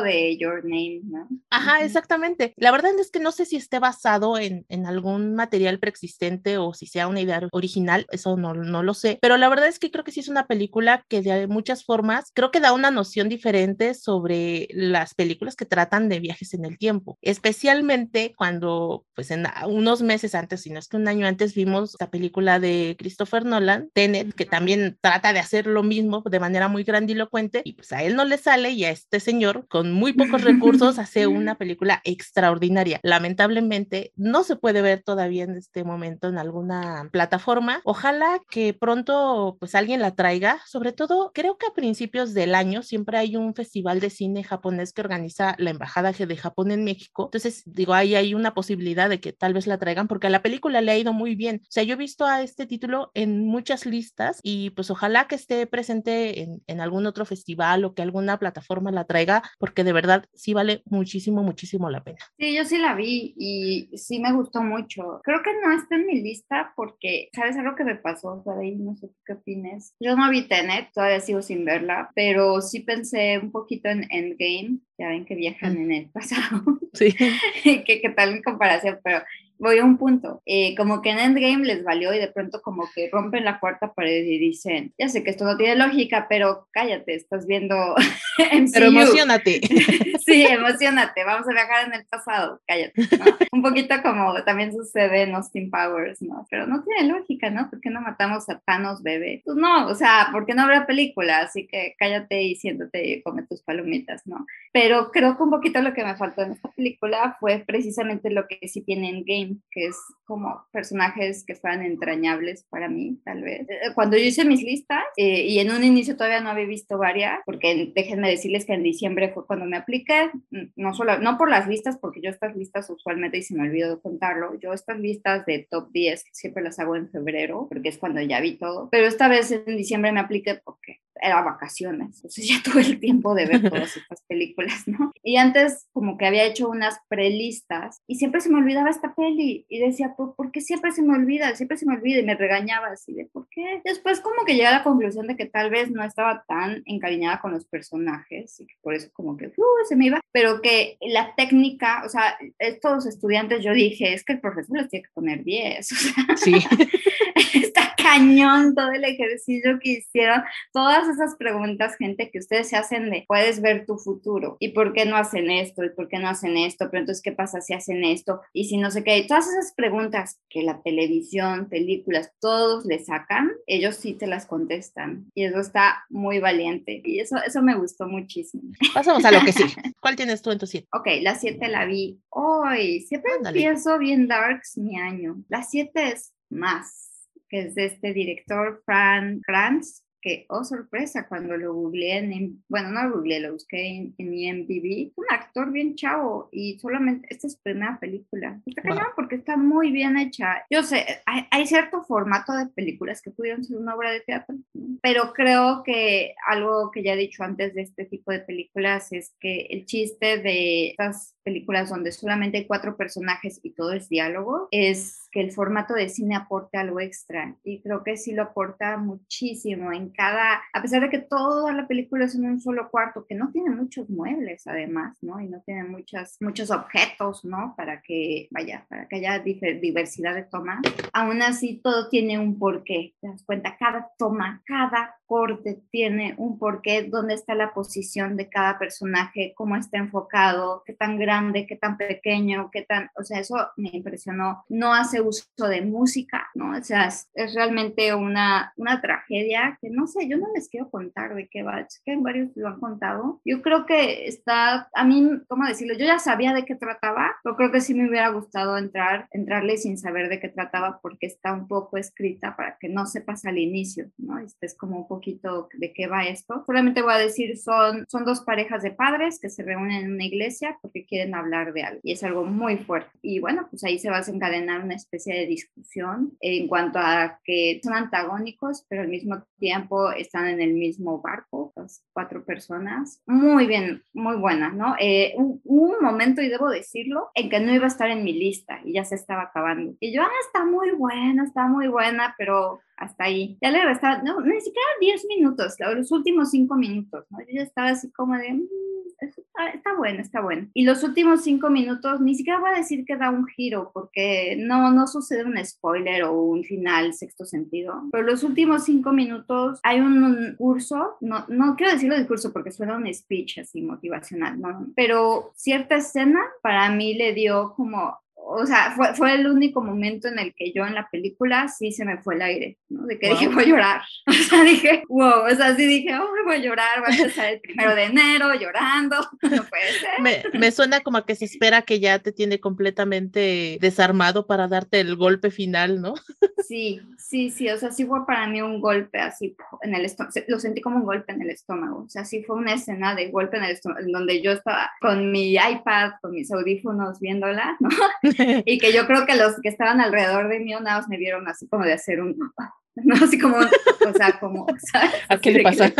de Your Name, ¿no? Ajá, exactamente. La verdad es que no sé si esté basado en, en algún material preexistente o si sea una idea original, eso no, no lo sé, pero la verdad es que creo que sí es una película que de muchas formas creo que da una noción diferente sobre las películas que tratan de viajes en el tiempo, especialmente cuando pues en unos meses antes, si no es que un año antes vimos la película de Christopher Nolan, Tenet, que también trata de hacer lo mismo de manera muy grandilocuente y pues a él no le sale y a este señor con muy pocos recursos hace una [laughs] película extraordinaria. Lamentablemente no se puede ver todavía en este momento en alguna plataforma. Ojalá que pronto pues alguien la traiga. Sobre todo creo que a principios del año siempre hay un festival de cine japonés que organiza la Embajada doblaje de Japón en México. Entonces, digo, ahí hay una posibilidad de que tal vez la traigan porque a la película le ha ido muy bien. O sea, yo he visto a este título en muchas listas y pues ojalá que esté presente en, en algún otro festival o que alguna plataforma la traiga porque de verdad sí vale muchísimo, muchísimo la pena. Sí, yo sí la vi y sí me gustó mucho. Creo que no está en mi lista porque, ¿sabes algo que me pasó? ahí no sé qué opines. Yo no vi Tenet, todavía sigo sin verla, pero sí pensé un poquito en Endgame. Ya ven que viajan mm. en el pasado. Sí. [laughs] ¿Qué, ¿Qué tal en comparación? Pero voy a un punto. Eh, como que en Endgame les valió y de pronto como que rompen la cuarta pared y dicen, ya sé que esto no tiene lógica, pero cállate, estás viendo [laughs] MCU. Pero emocionate. [laughs] sí, emocionate, vamos a viajar en el pasado, cállate. Un poquito como también sucede en Austin Powers, ¿no? Pero no tiene lógica, ¿no? ¿Por qué no matamos a Thanos, bebé? Pues no, o sea, ¿por qué no habrá película? Así que cállate y siéntate y come tus palomitas, ¿no? Pero creo que un poquito lo que me faltó en esta película fue precisamente lo que sí tiene Endgame que es como personajes que fueran entrañables para mí, tal vez. Eh, cuando yo hice mis listas, eh, y en un inicio todavía no había visto varias, porque déjenme decirles que en diciembre fue cuando me apliqué, no solo, no por las listas, porque yo estas listas usualmente, y se me olvidó contarlo, yo estas listas de top 10 siempre las hago en febrero, porque es cuando ya vi todo, pero esta vez en diciembre me apliqué porque era vacaciones, entonces ya [laughs] tuve el tiempo de ver todas estas películas, ¿no? Y antes como que había hecho unas prelistas y siempre se me olvidaba esta peli y decía, ¿por, ¿por qué siempre se me olvida? Siempre se me olvida y me regañaba así de, ¿por qué? Después como que llegué a la conclusión de que tal vez no estaba tan encariñada con los personajes y que por eso como que uh, se me iba, pero que la técnica, o sea, estos estudiantes yo dije, es que el profesor les tiene que poner 10, [laughs] o sea, sí. [laughs] está cañón todo el ejercicio que hicieron, todas esas preguntas, gente, que ustedes se hacen de, puedes ver tu futuro, y por qué no hacen esto, y por qué no hacen esto, pero entonces, ¿qué pasa si hacen esto? Y si no sé qué, todas esas preguntas que la televisión, películas, todos le sacan, ellos sí te las contestan, y eso está muy valiente, y eso, eso me gustó muchísimo. Pasamos a lo que sí. [laughs] ¿Cuál tienes tú en tu siete? Ok, la siete la vi hoy, siempre empiezo bien darks mi año, la siete es más que es de este director Fran Kranz, que, oh sorpresa, cuando lo googleé, en, bueno, no lo googleé, lo busqué en, en IMDb, un actor bien chavo y solamente, esta es su primera película. Está wow. porque está muy bien hecha. Yo sé, hay, hay, cierto formato de películas que pudieron ser una obra de teatro, pero creo que algo que ya he dicho antes de este tipo de películas es que el chiste de estas películas donde solamente hay cuatro personajes y todo es diálogo, es que el formato de cine aporte algo extra y creo que sí lo aporta muchísimo en cada, a pesar de que toda la película es en un solo cuarto, que no tiene muchos muebles además, ¿no? Y no tiene muchas, muchos objetos, ¿no? Para que, vaya, para que haya diversidad de tomas, aún así todo tiene un porqué, te das cuenta, cada toma, cada corte tiene un porqué, dónde está la posición de cada personaje, cómo está enfocado, qué tan grande, qué tan pequeño, qué tan, o sea, eso me impresionó. No hace uso de música, ¿no? O sea, es, es realmente una, una tragedia que no sé, yo no les quiero contar de qué va, que varios lo han contado. Yo creo que está, a mí, ¿cómo decirlo? Yo ya sabía de qué trataba, pero creo que sí me hubiera gustado entrar, entrarle sin saber de qué trataba porque está un poco escrita para que no sepas al inicio, ¿no? Este es como un poquito de qué va esto. Solamente voy a decir, son, son dos parejas de padres que se reúnen en una iglesia porque quieren hablar de algo y es algo muy fuerte. Y bueno, pues ahí se va a desencadenar una especie de discusión en cuanto a que son antagónicos, pero al mismo tiempo están en el mismo barco, las cuatro personas. Muy bien, muy buena, ¿no? Eh, hubo un, un momento, y debo decirlo, en que no iba a estar en mi lista y ya se estaba acabando. Y yo, ah, está muy buena, está muy buena, pero hasta ahí. Ya le restaba, no, ni siquiera 10 minutos, los últimos 5 minutos, ¿no? Yo ya estaba así como de, mmm, está, está, bueno, está bueno. Y los últimos 5 minutos, ni siquiera voy a decir que da un giro, porque no, no sucede un spoiler o un final sexto sentido, pero los últimos 5 minutos hay un, un, curso, no, no quiero decirlo de curso porque suena un speech así motivacional, ¿no? Pero cierta escena para mí le dio como o sea, fue, fue, el único momento en el que yo en la película sí se me fue el aire, ¿no? De que wow. dije, voy a llorar. [laughs] O sea, dije, wow, o sea, sí dije, oh, voy a llorar, voy a empezar el primero de enero llorando, [laughs] no puede ser. Me, me, suena como que se espera que ya te tiene completamente desarmado para darte el golpe final, ¿no? [laughs] Sí, sí, sí, o sea, sí fue para mí un golpe así en el estómago, lo sentí como un golpe en el estómago, o sea, sí fue una escena de golpe en el estómago, en donde yo estaba con mi iPad, con mis audífonos viéndola, ¿no? [laughs] y que yo creo que los que estaban alrededor de mí, unados me vieron así como de hacer un, [laughs] ¿no? Así como, o sea, como, [laughs] ¿sabes? ¿A qué le pasa?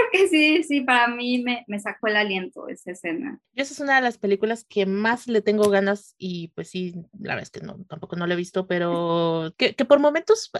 [laughs] porque sí, sí, para mí me, me, sacó el aliento esa escena. Esa es una de las películas que más le tengo ganas y pues sí, la verdad es que no, tampoco no la he visto, pero que, que por momentos,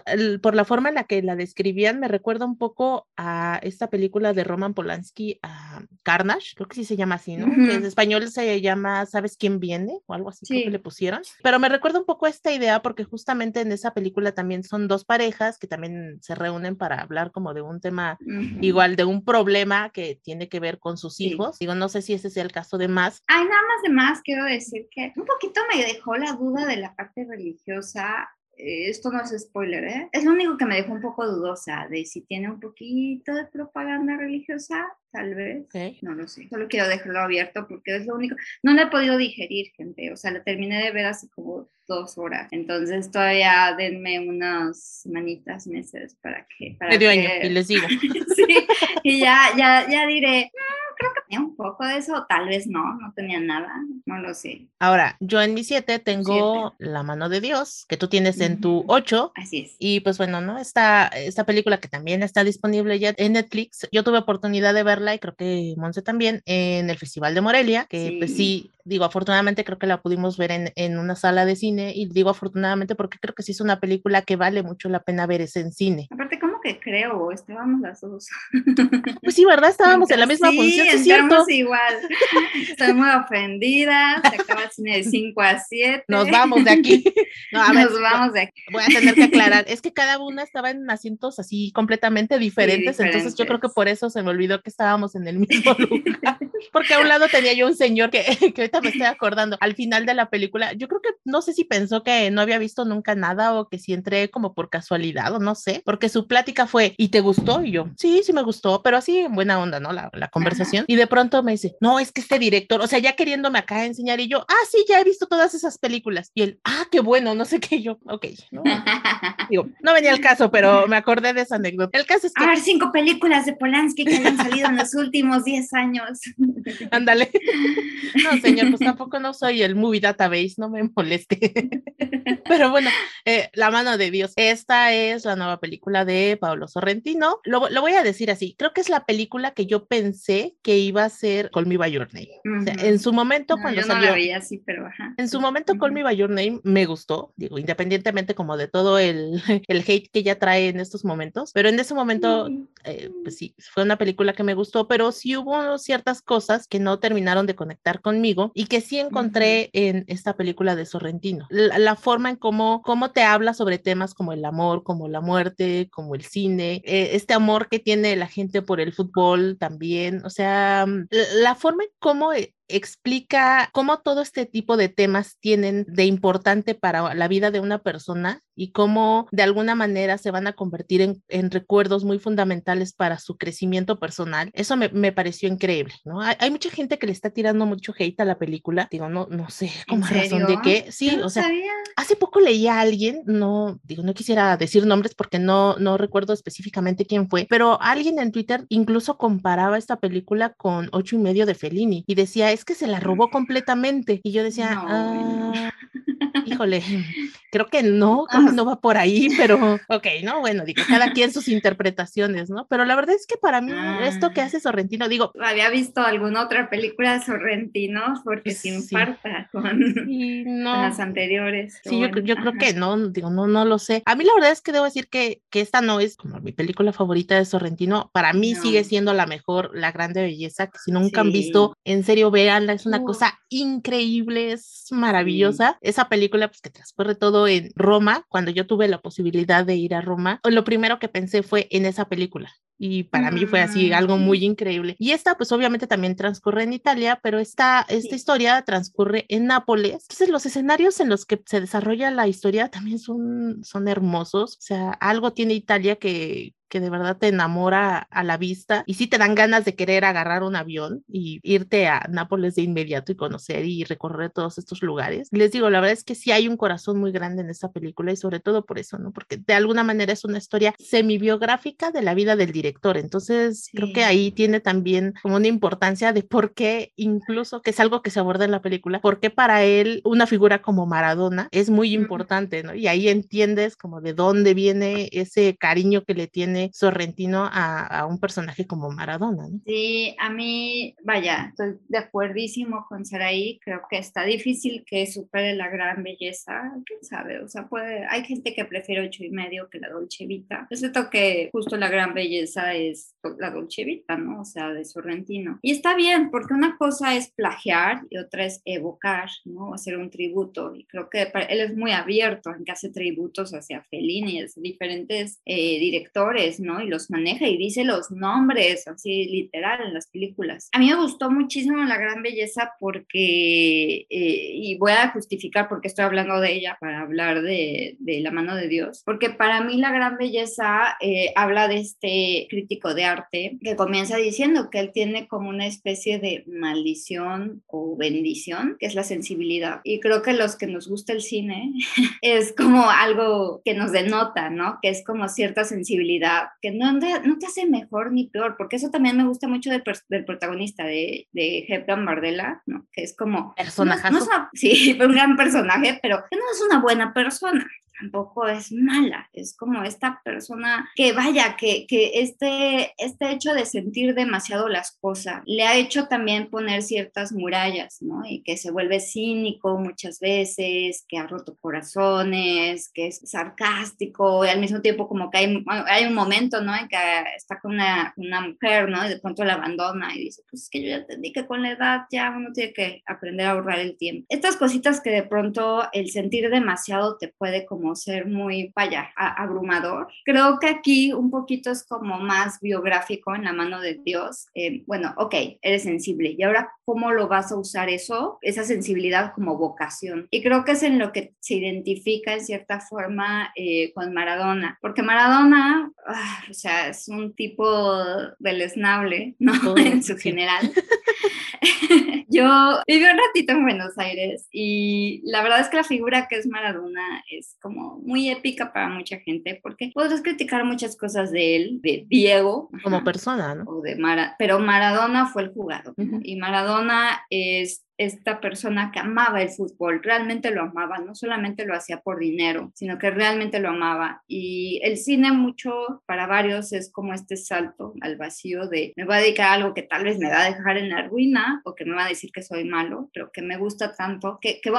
por la forma en la que la describían, me recuerda un poco a esta película de Roman Polanski, a Carnage, creo que sí se llama así, ¿no? Uh -huh. Que en español se llama ¿Sabes quién viene? o algo así, sí. creo que le pusieron. Pero me recuerda un poco a esta idea porque justamente en esa película también son dos parejas que también se reúnen para hablar como de un tema uh -huh. igual de un problema que tiene que ver con sus hijos. Digo, no sé si ese sea el caso de más. Ay, nada más de más, quiero decir que un poquito me dejó la duda de la parte religiosa esto no es spoiler, ¿eh? Es lo único que me dejó un poco dudosa de si tiene un poquito de propaganda religiosa, tal vez. Okay. No lo sé. Solo quiero dejarlo abierto porque es lo único. No lo he podido digerir, gente. O sea, la terminé de ver hace como dos horas. Entonces todavía denme unas semanitas, meses para que... Para Medio que... año, y les digo. [laughs] sí, y ya, ya, ya diré, creo que tenía un poco de eso, tal vez no, no tenía nada, no lo sé. Ahora, yo en mi 7 tengo siete. La mano de Dios, que tú tienes en tu 8. Así es. Y pues bueno, ¿no? Esta, esta película que también está disponible ya en Netflix, yo tuve oportunidad de verla y creo que Monse también en el Festival de Morelia, que sí. pues sí, digo, afortunadamente creo que la pudimos ver en, en, una sala de cine y digo afortunadamente porque creo que sí es una película que vale mucho la pena ver ese en cine. Aparte, ¿cómo que creo? Estábamos las dos. Pues sí, ¿verdad? Estábamos en la misma sí, función, ¿sí es cierto? igual. Estoy muy ofendida, se acaba el cine de 5 a 7. Nos vamos de aquí. [laughs] No, a Nos vamos de aquí. Voy a tener que aclarar, es que cada una estaba en asientos así completamente diferentes, sí, entonces yo creo que por eso se me olvidó que estábamos en el mismo [laughs] lugar. Porque a un lado tenía yo un señor que, que ahorita me estoy acordando, al final de la película, yo creo que no sé si pensó que no había visto nunca nada o que si entré como por casualidad o no sé, porque su plática fue, ¿y te gustó? Y yo, sí, sí me gustó, pero así en buena onda, ¿no? La, la conversación. Ajá. Y de pronto me dice, no, es que este director, o sea, ya queriéndome acá enseñar y yo, ah, sí, ya he visto todas esas películas. Y él, ah, qué bueno, no sé qué, yo, ok. No, [laughs] digo, no venía el caso, pero me acordé de esa anécdota. El caso es que... A ver, cinco películas de Polanski que hayan salido en los [laughs] últimos 10 años. Ándale. No, señor, pues [laughs] tampoco no soy el movie database, no me moleste. [laughs] Pero bueno, eh, La mano de Dios. Esta es la nueva película de Pablo Sorrentino. Lo, lo, voy a decir así, creo que es la película que yo pensé que iba a ser Call Me By Your Name. Uh -huh. o sea, en su momento no, cuando yo salió... No la veía así, pero ajá. En su momento uh -huh. Call Me By Your Name me gustó, digo, independientemente como de todo el, [laughs] el hate que ella trae en estos momentos, pero en ese momento, uh -huh. eh, pues sí, fue una película que me gustó, pero sí hubo ciertas cosas que no terminaron de conectar conmigo y que sí encontré en esta película de Sorrentino. La, la forma en cómo, cómo te habla sobre temas como el amor, como la muerte, como el cine, eh, este amor que tiene la gente por el fútbol también, o sea, la, la forma en cómo eh, explica cómo todo este tipo de temas tienen de importante para la vida de una persona y cómo de alguna manera se van a convertir en, en recuerdos muy fundamentales para su crecimiento personal. Eso me, me pareció increíble, ¿no? Hay, hay, mucha gente que le está tirando mucho hate a la película, digo, no, no sé cómo razón de qué. Sí, no o sea, sabía. hace poco leí a alguien, no, digo, no quisiera decir nombres porque no, no recuerdo específicamente quién fue, pero alguien en Twitter incluso comparaba esta película con ocho y medio de Fellini y decía, es que se la robó completamente. Y yo decía, No. ah, híjole, [laughs] creo que no, creo que no va por ahí, pero [laughs] ok, ¿no? Bueno, digo, cada [laughs] quien sus interpretaciones, ¿no? Pero la verdad es que para mí Ah. esto que hace Sorrentino, digo, Había visto alguna otra película de Sorrentino porque Sí. sin falta con, las anteriores. Sí, yo, Bueno, yo creo ajá. que no, digo, no, no lo sé. A mí la verdad es que debo decir que, que esta no es como mi película favorita de Sorrentino. Para mí No. sigue siendo la mejor, La Grande Belleza, que si nunca han Sí. visto, en serio, véanla, es una cosa increíble, es maravillosa. Esa película, pues que transcurre todo en Roma, cuando yo tuve la posibilidad de ir a Roma, lo primero que pensé fue en esa película. Y para mí fue así algo Mm. muy increíble. Y esta, pues obviamente también transcurre en Italia, pero esta, esta Sí. historia transcurre en Nápoles. Entonces los escenarios en los que se desarrolla la historia también son, son hermosos. O sea, algo tiene Italia que, que de verdad te enamora a la vista y sí te dan ganas de querer agarrar un avión y irte a Nápoles de inmediato y conocer y recorrer todos estos lugares. Les digo, la verdad es que sí hay un corazón muy grande en esta película y sobre todo por eso, ¿no? Porque de alguna manera es una historia semi-biográfica de la vida del director. Entonces, creo que ahí tiene también como una importancia de por qué, incluso que es algo que se aborda en la película, por qué para él una figura como Maradona es muy importante, ¿no? Y ahí entiendes como de dónde viene ese cariño que le tiene Sorrentino a, un personaje como Maradona, ¿no? Sí, a mí, vaya, estoy de acuerdísimo con Saraí, creo que está difícil que supere la gran belleza, quién sabe, o sea, puede, hay gente que prefiere ocho y medio que la Dolce Vita. Es cierto que justo la gran belleza es la Dolce Vita, ¿no? O sea, de Sorrentino. Y está bien, porque una cosa es plagiar y otra es evocar, ¿no? Hacer un tributo. Y creo que él es muy abierto en que hace tributos hacia Fellini, hacia diferentes eh, directores, ¿no? Y los maneja y dice los nombres, así literal, en las películas. A mí me gustó muchísimo La Gran Belleza porque, eh, y voy a justificar por qué estoy hablando de ella para hablar de, de La mano de Dios, porque para mí La Gran Belleza eh, habla de este crítico de arte que comienza diciendo que él tiene como una especie de maldición o bendición, que es la sensibilidad. Y creo que los que nos gusta el cine [laughs] es como algo que nos denota, ¿no? Que es como cierta sensibilidad, que no, no te hace mejor ni peor, porque eso también me gusta mucho del, del protagonista de, de Hepburn Bardella, ¿no? Que es como... Personaje. No, [laughs] sí, un gran personaje, pero que no es una buena persona tampoco es mala, es como esta persona que vaya, que, que este, este hecho de sentir demasiado las cosas le ha hecho también poner ciertas murallas, ¿no? Y que se vuelve cínico muchas veces, que ha roto corazones, que es sarcástico y al mismo tiempo como que hay, hay un momento, ¿no? En que está con una, una mujer, ¿no? Y de pronto la abandona y dice, pues es que yo ya entendí que con la edad ya uno tiene que aprender a ahorrar el tiempo. Estas cositas que de pronto el sentir demasiado te puede como ser muy, vaya, abrumador. Creo que aquí un poquito es como más biográfico en la mano de Dios. Eh, bueno, ok, eres sensible y ahora cómo lo vas a usar eso, esa sensibilidad como vocación. Y creo que es en lo que se identifica en cierta forma eh, con Maradona, porque Maradona, ah, o sea, es un tipo deleznable, ¿no? [laughs] en su general. [laughs] Yo viví un ratito en Buenos Aires y la verdad es que la figura que es Maradona es como muy épica para mucha gente porque podrás criticar muchas cosas de él, de Diego. Como persona, ¿no? O de Mara, pero Maradona fue el jugador. Y Maradona es esta persona que amaba el fútbol, realmente lo amaba, no solamente lo hacía por dinero, sino que realmente lo amaba. Y el cine mucho para varios es como este salto al vacío de me voy a dedicar a algo que tal vez me va a dejar en la ruina o que me va a decir que soy malo, pero que me gusta tanto, que, que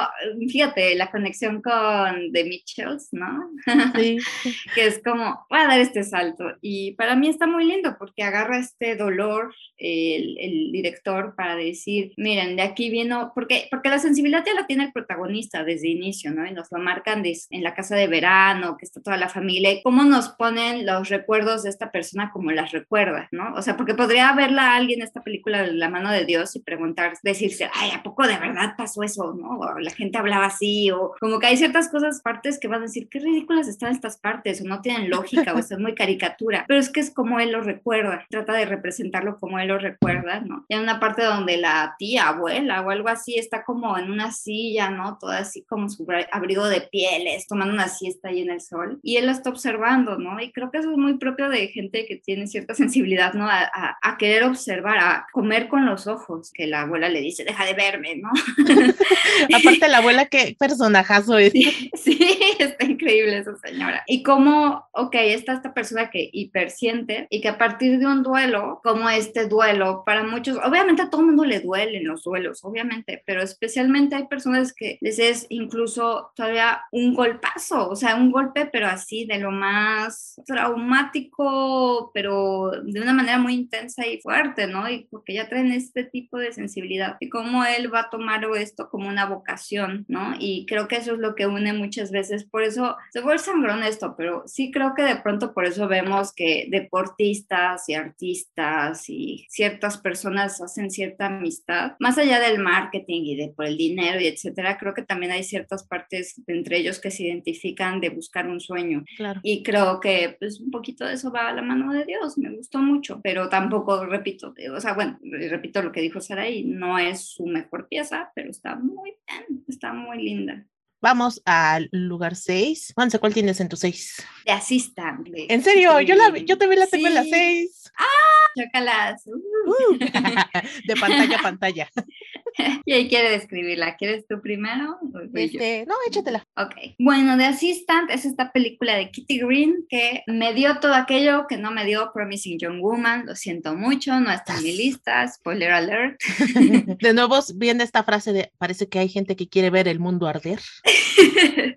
fíjate, la conexión con The Mitchells, ¿no? Sí. [laughs] que es como, voy a dar este salto. Y para mí está muy lindo porque agarra este dolor el, el director para decir, miren, de aquí viene porque, porque la sensibilidad ya la tiene el protagonista desde inicio, ¿no? Y nos lo marcan en la casa de verano, que está toda la familia, y cómo nos ponen los recuerdos de esta persona como las recuerda, ¿no? O sea, porque podría verla alguien esta película de la mano de Dios y preguntar, decirse, ay, ¿a poco de verdad pasó eso, no? O la gente hablaba así, o como que hay ciertas cosas, partes que van a decir, qué ridículas están estas partes, o no tienen lógica, o están muy caricatura, pero es que es como él lo recuerda, trata de representarlo como él lo recuerda, ¿no? Y hay una parte donde la tía, abuela o algo así, está como en una silla, ¿no? Toda así como su abrigo de pieles, tomando una siesta ahí en el sol. Y él lo está observando, ¿no? Y creo que eso es muy propio de gente que tiene cierta [laughs] sensibilidad, ¿no? A, a, querer observar, a comer con los ojos, que la abuela le dice, deja de verme, ¿no? [laughs] Aparte la abuela, qué personajazo es. [laughs] Sí, está increíble esa señora. Y cómo, ok, está esta persona que hipersiente y que a partir de un duelo, como este duelo, para muchos, obviamente a todo el mundo le duelen los duelos, obviamente pero especialmente hay personas que les es incluso todavía un golpazo, o sea, un golpe, pero así de lo más traumático, pero de una manera muy intensa y fuerte, ¿no? Y porque ya traen este tipo de sensibilidad y cómo él va a tomar esto como una vocación, ¿no? Y creo que eso es lo que une muchas veces, por eso se vuelve sangrón esto, pero sí creo que de pronto por eso vemos que deportistas y artistas y ciertas personas hacen cierta amistad, más allá del mal marketing y de por el dinero y etcétera, creo que también hay ciertas partes entre ellos que se identifican de buscar un sueño. Claro. Y creo que pues un poquito de eso va a la mano de Dios, me gustó mucho, pero tampoco, repito, o sea, bueno, repito lo que dijo Saraí, no es su mejor pieza, pero está muy bien, está muy linda. Vamos al lugar 6. Juanse, ¿cuál tienes en tu 6? De Assistant. ¿En serio? Yo, la, yo también la tengo en la 6. ¡Ah! Chócalas. Uh. [laughs] [laughs] de pantalla a pantalla. [laughs] y ahí quiere describirla. ¿Quieres tú primero? Este, no, échatela. Ok. Bueno, The Assistant es esta película de Kitty Green que me dio todo aquello que no me dio Promising Young Woman. Lo siento mucho, no está en mi lista. Spoiler alert. [laughs] de nuevo, [laughs] viene esta frase de parece que hay gente que quiere ver el mundo arder.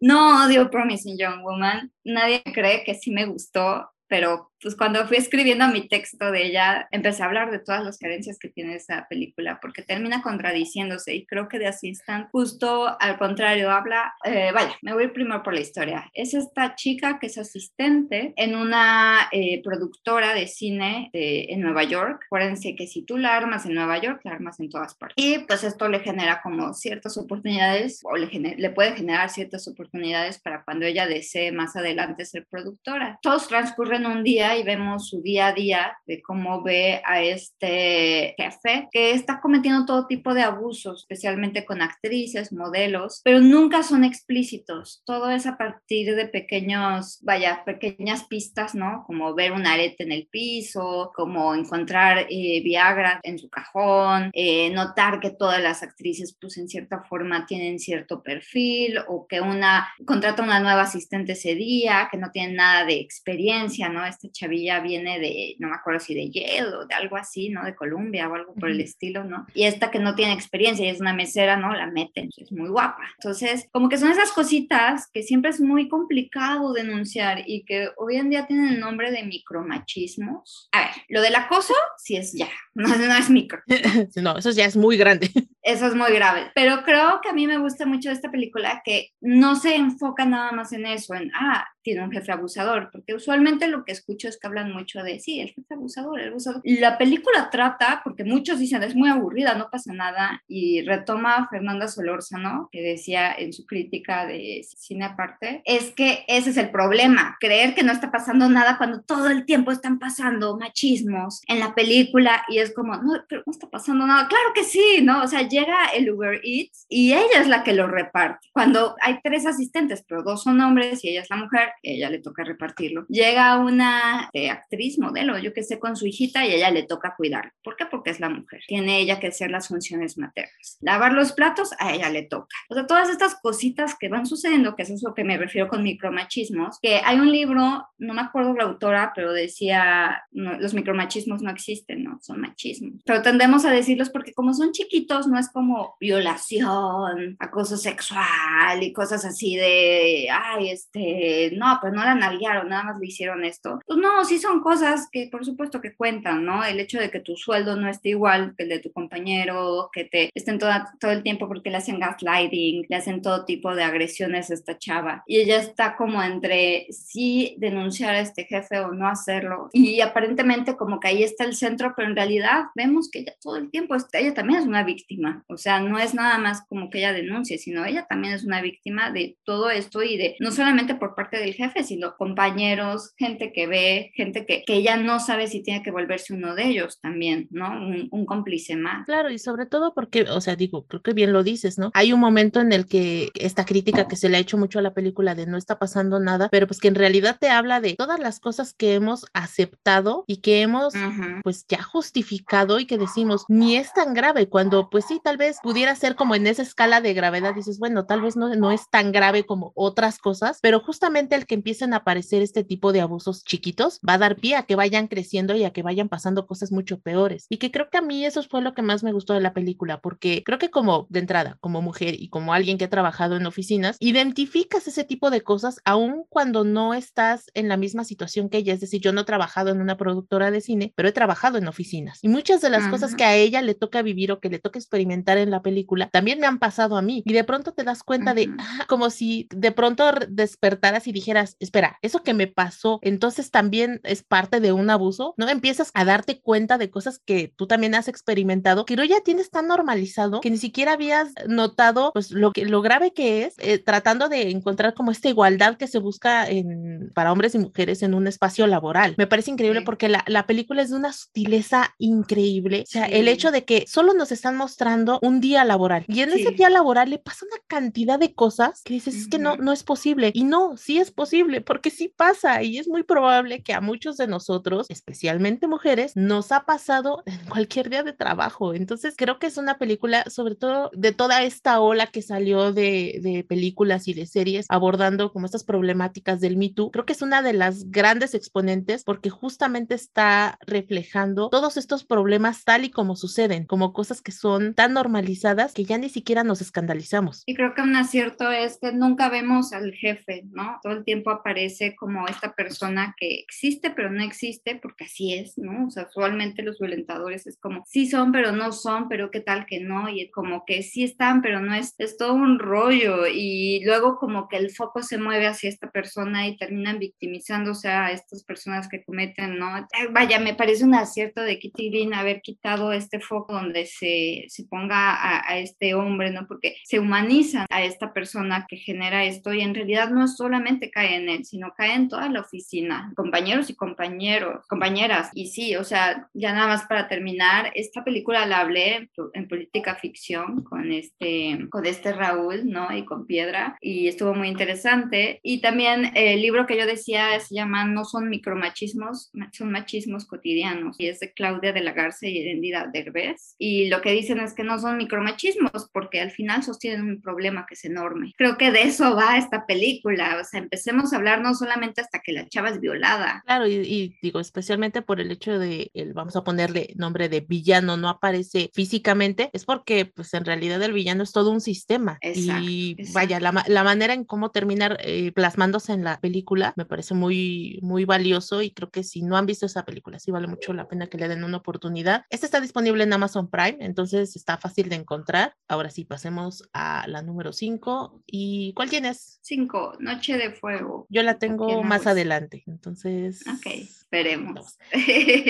no odio Promising Young Woman. Nadie cree que sí me gustó, pero pues cuando fui escribiendo mi texto de ella, empecé a hablar de todas las carencias que tiene esa película, porque termina contradiciéndose y creo que de Assistant justo al contrario habla, eh, vaya, me voy primero por la historia. Es esta chica que es asistente en una eh, productora de cine en Nueva York. Acuérdense que si tú la armas en Nueva York, la armas en todas partes. Y pues esto le genera como ciertas oportunidades o le, le puede generar ciertas oportunidades para cuando ella desee más adelante ser productora. Todos transcurren un día y vemos su día a día de cómo ve a este jefe que está cometiendo todo tipo de abusos, especialmente con actrices, modelos, pero nunca son explícitos. Todo es a partir de pequeños, vaya, pequeñas pistas, ¿no? Como ver un arete en el piso, como encontrar eh, Viagra en su cajón, eh, notar que todas las actrices, pues en cierta forma tienen cierto perfil o que una contrata una nueva asistente ese día, que no tiene nada de experiencia, ¿no? Este chavilla viene de, no me acuerdo si de Yale o de algo así, ¿no? De Colombia o algo por el estilo, ¿no? Y esta que no tiene experiencia y es una mesera, ¿no? La meten, es muy guapa. Entonces, como que son esas cositas que siempre es muy complicado denunciar y que hoy en día tienen el nombre de micromachismos. A ver, lo del acoso, sí es ya, [laughs] no, no es micro. [laughs] no, eso ya es muy grande. [laughs] Eso es muy grave. Pero creo que a mí me gusta mucho esta película que no se enfoca nada más en eso, en, ah, tiene un jefe abusador, porque usualmente lo que escucho es que hablan mucho de, sí, el jefe abusador, el abusador. La película trata, porque muchos dicen, es muy aburrida, no pasa nada, y retoma a Fernanda Solórzano, que decía en su crítica de cine aparte, es que ese es el problema, creer que no está pasando nada cuando todo el tiempo están pasando machismos en la película, y es como, no, pero no está pasando nada, claro que sí, ¿no? O sea, llega el Uber Eats y ella es la que lo reparte. Cuando hay tres asistentes, pero dos son hombres y ella es la mujer, ella le toca repartirlo. Llega una eh, actriz, modelo, yo que sé, con su hijita y ella le toca cuidar. ¿Por qué? Porque es la mujer. Tiene ella que hacer las funciones maternas. Lavar los platos, a ella le toca. O sea, todas estas cositas que van sucediendo, que eso es lo que me refiero con micromachismos, que hay un libro, no me acuerdo la autora, pero decía, los micromachismos no existen, ¿no? Son machismos. Pero tendemos a decirlos porque como son chiquitos, no es como violación, acoso sexual y cosas así de, ay, este, no, pues no la nalguearon, nada más le hicieron esto. Pues no, sí son cosas que por supuesto que cuentan, ¿no? El hecho de que tu sueldo no esté igual que el de tu compañero, que te estén toda, todo el tiempo porque le hacen gaslighting, le hacen todo tipo de agresiones a esta chava. Y ella está como entre sí denunciar a este jefe o no hacerlo. Y aparentemente como que ahí está el centro, pero en realidad vemos que ella todo el tiempo, está, ella también es una víctima. O sea, no es nada más como que ella denuncie, sino ella también es una víctima de todo esto y de no solamente por parte del jefe, jefe, sino compañeros, gente que ve, gente que, que ella no sabe si tiene que volverse uno de ellos también, ¿no? Un, un, cómplice más. Claro, y sobre todo porque, o sea, digo, creo que bien lo dices, ¿no? Hay un momento en el que esta crítica que se le ha hecho mucho a la película de no está pasando nada, pero pues que en realidad te habla de todas las cosas que hemos aceptado y que hemos pues ya justificado y que decimos, ni es tan grave, cuando pues sí, tal vez pudiera ser como en esa escala de gravedad, dices, bueno, tal vez no, no es tan grave como otras cosas, pero justamente el que empiecen a aparecer este tipo de abusos chiquitos, va a dar pie a que vayan creciendo y a que vayan pasando cosas mucho peores. Y que creo que a mí eso fue lo que más me gustó de la película, porque creo que como de entrada, como mujer y como alguien que ha trabajado en oficinas, identificas ese tipo de cosas aun cuando no estás en la misma situación que ella. Es decir, yo no he trabajado en una productora de cine, pero he trabajado en oficinas. Y muchas de las cosas que a ella le toca vivir o que le toca experimentar en la película también me han pasado a mí. Y de pronto te das cuenta de, ah, como si de pronto despertaras y dijeras, dijeras, espera, eso que me pasó, entonces también es parte de un abuso, ¿no? Empiezas a darte cuenta de cosas que tú también has experimentado, que no ya tienes tan normalizado que ni siquiera habías notado pues lo que lo grave que es eh, tratando de encontrar como esta igualdad que se busca en, para hombres y mujeres en un espacio laboral. Me parece increíble porque la, la, película es de una sutileza increíble. O sea, el hecho de que solo nos están mostrando un día laboral y en ese día laboral le pasa una cantidad de cosas que dices, es que no, no es posible. Y no, sí es posible porque sí pasa y es muy probable que a muchos de nosotros, especialmente mujeres, nos ha pasado en cualquier día de trabajo. Entonces creo que es una película sobre todo de toda esta ola que salió de, de películas y de series abordando como estas problemáticas del Me Too. Creo que es una de las grandes exponentes porque justamente está reflejando todos estos problemas tal y como suceden, como cosas que son tan normalizadas que ya ni siquiera nos escandalizamos. Y creo que un acierto es que nunca vemos al jefe, ¿no? Todo el tiempo aparece como esta persona que existe pero no existe porque así es, ¿no? O sea, usualmente los violentadores es como sí son pero no son, pero qué tal que no y como que sí están pero no es, es todo un rollo y luego como que el foco se mueve hacia esta persona y terminan victimizándose a estas personas que cometen, ¿no? Vaya, me parece un acierto de Kitty Green haber quitado este foco donde se, se ponga a, a, este hombre, ¿no? Porque se humaniza a esta persona que genera esto y en realidad no solamente cae en él, sino cae en toda la oficina, compañeros y compañeros, compañeras. Y sí, o sea, ya nada más para terminar, esta película la hablé en política ficción con este, con este Raúl, ¿no? Y con Piedra, y estuvo muy interesante. Y también el libro que yo decía se llama No son micromachismos, son machismos cotidianos, y es de Claudia de la Garza y Erendira Derbez. Y lo que dicen es que no son micromachismos, porque al final sostienen un problema que es enorme. Creo que de eso va esta película, o sea, empecemos a hablar no solamente hasta que la chava es violada. Claro, y, y digo, especialmente por el hecho de, el, vamos a ponerle nombre de villano, no aparece físicamente, es porque pues en realidad el villano es todo un sistema. Exacto, y exacto. vaya, la, la, manera en cómo terminar eh, plasmándose en la película me parece muy, muy valioso y creo que si no han visto esa película, sí vale mucho la pena que le den una oportunidad. Esta está disponible en Amazon Prime, entonces está fácil de encontrar. Ahora sí, pasemos a la número 5. ¿Y cuál tienes? 5, Noche de Fuego. Yo la tengo más adelante, entonces... Ok, esperemos.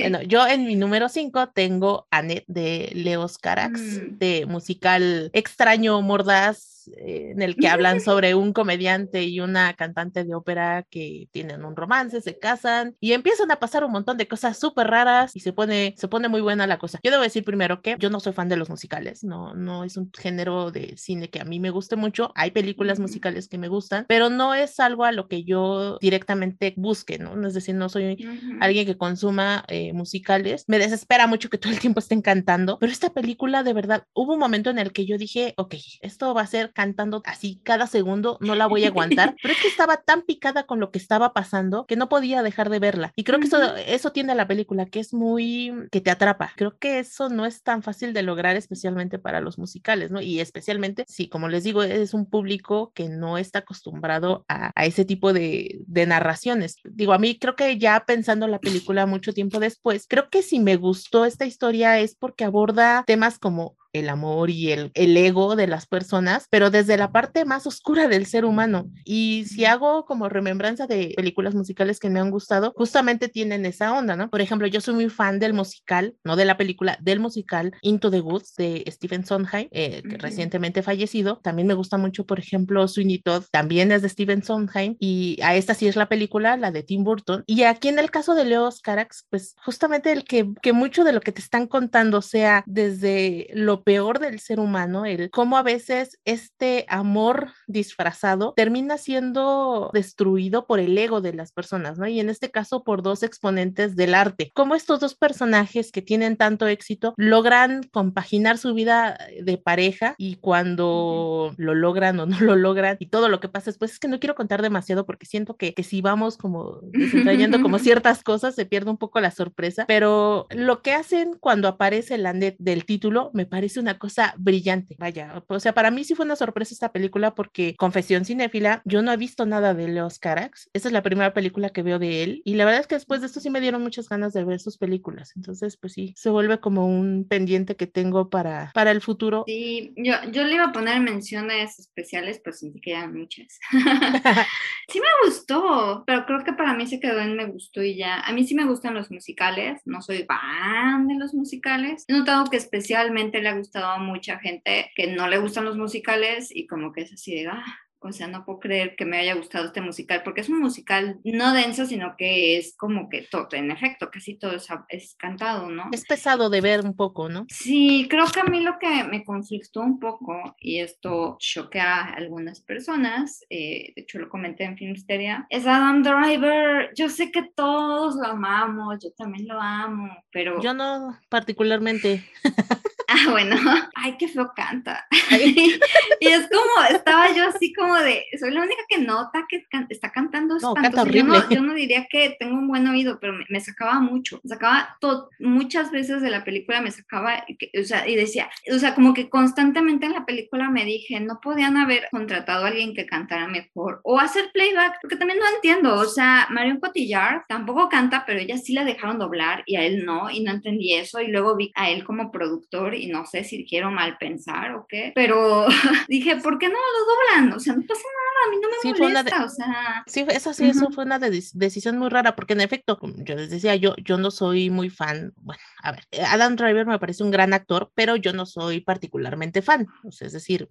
Bueno, [laughs] yo en mi número 5 tengo Annette de Leos Carax, mm. de musical extraño, mordaz, en el que hablan sobre un comediante y una cantante de ópera que tienen un romance, se casan y empiezan a pasar un montón de cosas súper raras y se pone, se pone muy buena la cosa. Yo debo decir primero que yo no soy fan de los musicales, no, no es un género de cine que a mí me guste mucho. Hay películas musicales que me gustan, pero no es algo a lo que yo directamente busque, ¿no? Es decir, no soy uh -huh. alguien que consuma eh, musicales. Me desespera mucho que todo el tiempo estén cantando, pero esta película de verdad, hubo un momento en el que yo dije, ok, esto va a ser cantando así cada segundo, no la voy a [laughs] aguantar, pero es que estaba tan picada con lo que estaba pasando que no podía dejar de verla. Y creo que eso, eso tiene la película, que es muy, que te atrapa. Creo que eso no es tan fácil de lograr, especialmente para los musicales, ¿no? Y especialmente, sí, como les digo, es un público que no está acostumbrado a, a ese tipo de, de narraciones. Digo, a mí creo que ya pensando la película mucho tiempo después, creo que si me gustó esta historia es porque aborda temas como el amor y el, el, ego de las personas, pero desde la parte más oscura del ser humano. Y si hago como remembranza de películas musicales que me han gustado, justamente tienen esa onda, ¿no? Por ejemplo, yo soy muy fan del musical, no de la película, del musical Into the Woods de Stephen Sondheim, eh, que uh -huh. recientemente fallecido. También me gusta mucho, por ejemplo, Sweeney Todd, también es de Stephen Sondheim, y a esta sí es la película, la de Tim Burton. Y aquí en el caso de Leo Carax, pues justamente el que, que mucho de lo que te están contando sea desde lo peor del ser humano, el cómo a veces este amor disfrazado termina siendo destruido por el ego de las personas, ¿no? Y en este caso por dos exponentes del arte. Cómo estos dos personajes que tienen tanto éxito logran compaginar su vida de pareja y cuando lo logran o no lo logran y todo lo que pasa después es que no quiero contar demasiado porque siento que, que si vamos como desentrañando como [laughs] ciertas cosas se pierde un poco la sorpresa, pero lo que hacen cuando aparece la net del título me parece parece una cosa brillante. Vaya, o sea, para mí sí fue una sorpresa esta película porque, confesión cinéfila, yo no he visto nada de Leos Carax. Esta es la primera película que veo de él y la verdad es que después de esto sí me dieron muchas ganas de ver sus películas. Entonces, pues sí, se vuelve como un pendiente que tengo para, para el futuro. Sí, yo, yo le iba a poner menciones especiales, pero sentí que eran muchas. [laughs] [laughs] sí me gustó, pero creo que para mí se quedó en me gustó y ya. A mí sí me gustan los musicales, no soy fan de los musicales. He notado que especialmente le ha gustado a mucha gente que no le gustan los musicales y como que es así de, ah, o sea, no puedo creer que me haya gustado este musical, porque es un musical no denso, sino que es como que todo, en efecto, casi todo es, es, cantado, ¿no? Es pesado de ver un poco, ¿no? Sí, creo que a mí lo que me conflictó un poco, y esto choquea a algunas personas, eh, de hecho lo comenté en Filmsteria, es Adam Driver. Yo sé que todos lo amamos, yo también lo amo, pero... Yo no particularmente. [laughs] Ah, [laughs] bueno, ay, qué feo canta. [laughs] y es como, estaba yo así como de, soy la única que nota que está cantando no, canta horrible. Yo no, diría que tengo un buen oído, pero me, sacaba mucho, me sacaba muchas veces de la película, me sacaba, o sea, y decía, o sea, como que constantemente en la película me dije, no podían haber contratado a alguien que cantara mejor o hacer playback, porque también no entiendo, o sea, Marion Cotillard tampoco canta, pero ella sí la dejaron doblar y a él no, y no entendí eso, y luego vi a él como productor y no sé si quiero mal pensar o qué, pero [laughs] dije, ¿por qué no lo doblan? O sea, no pasa nada, a mí no me sí, molesta, o sea... Sí, eso sí, eso fue una decisión muy rara, porque en efecto, yo les decía, yo, yo no soy muy fan, bueno, a ver, Adam Driver me parece un gran actor, pero yo no soy particularmente fan, o sea, es decir,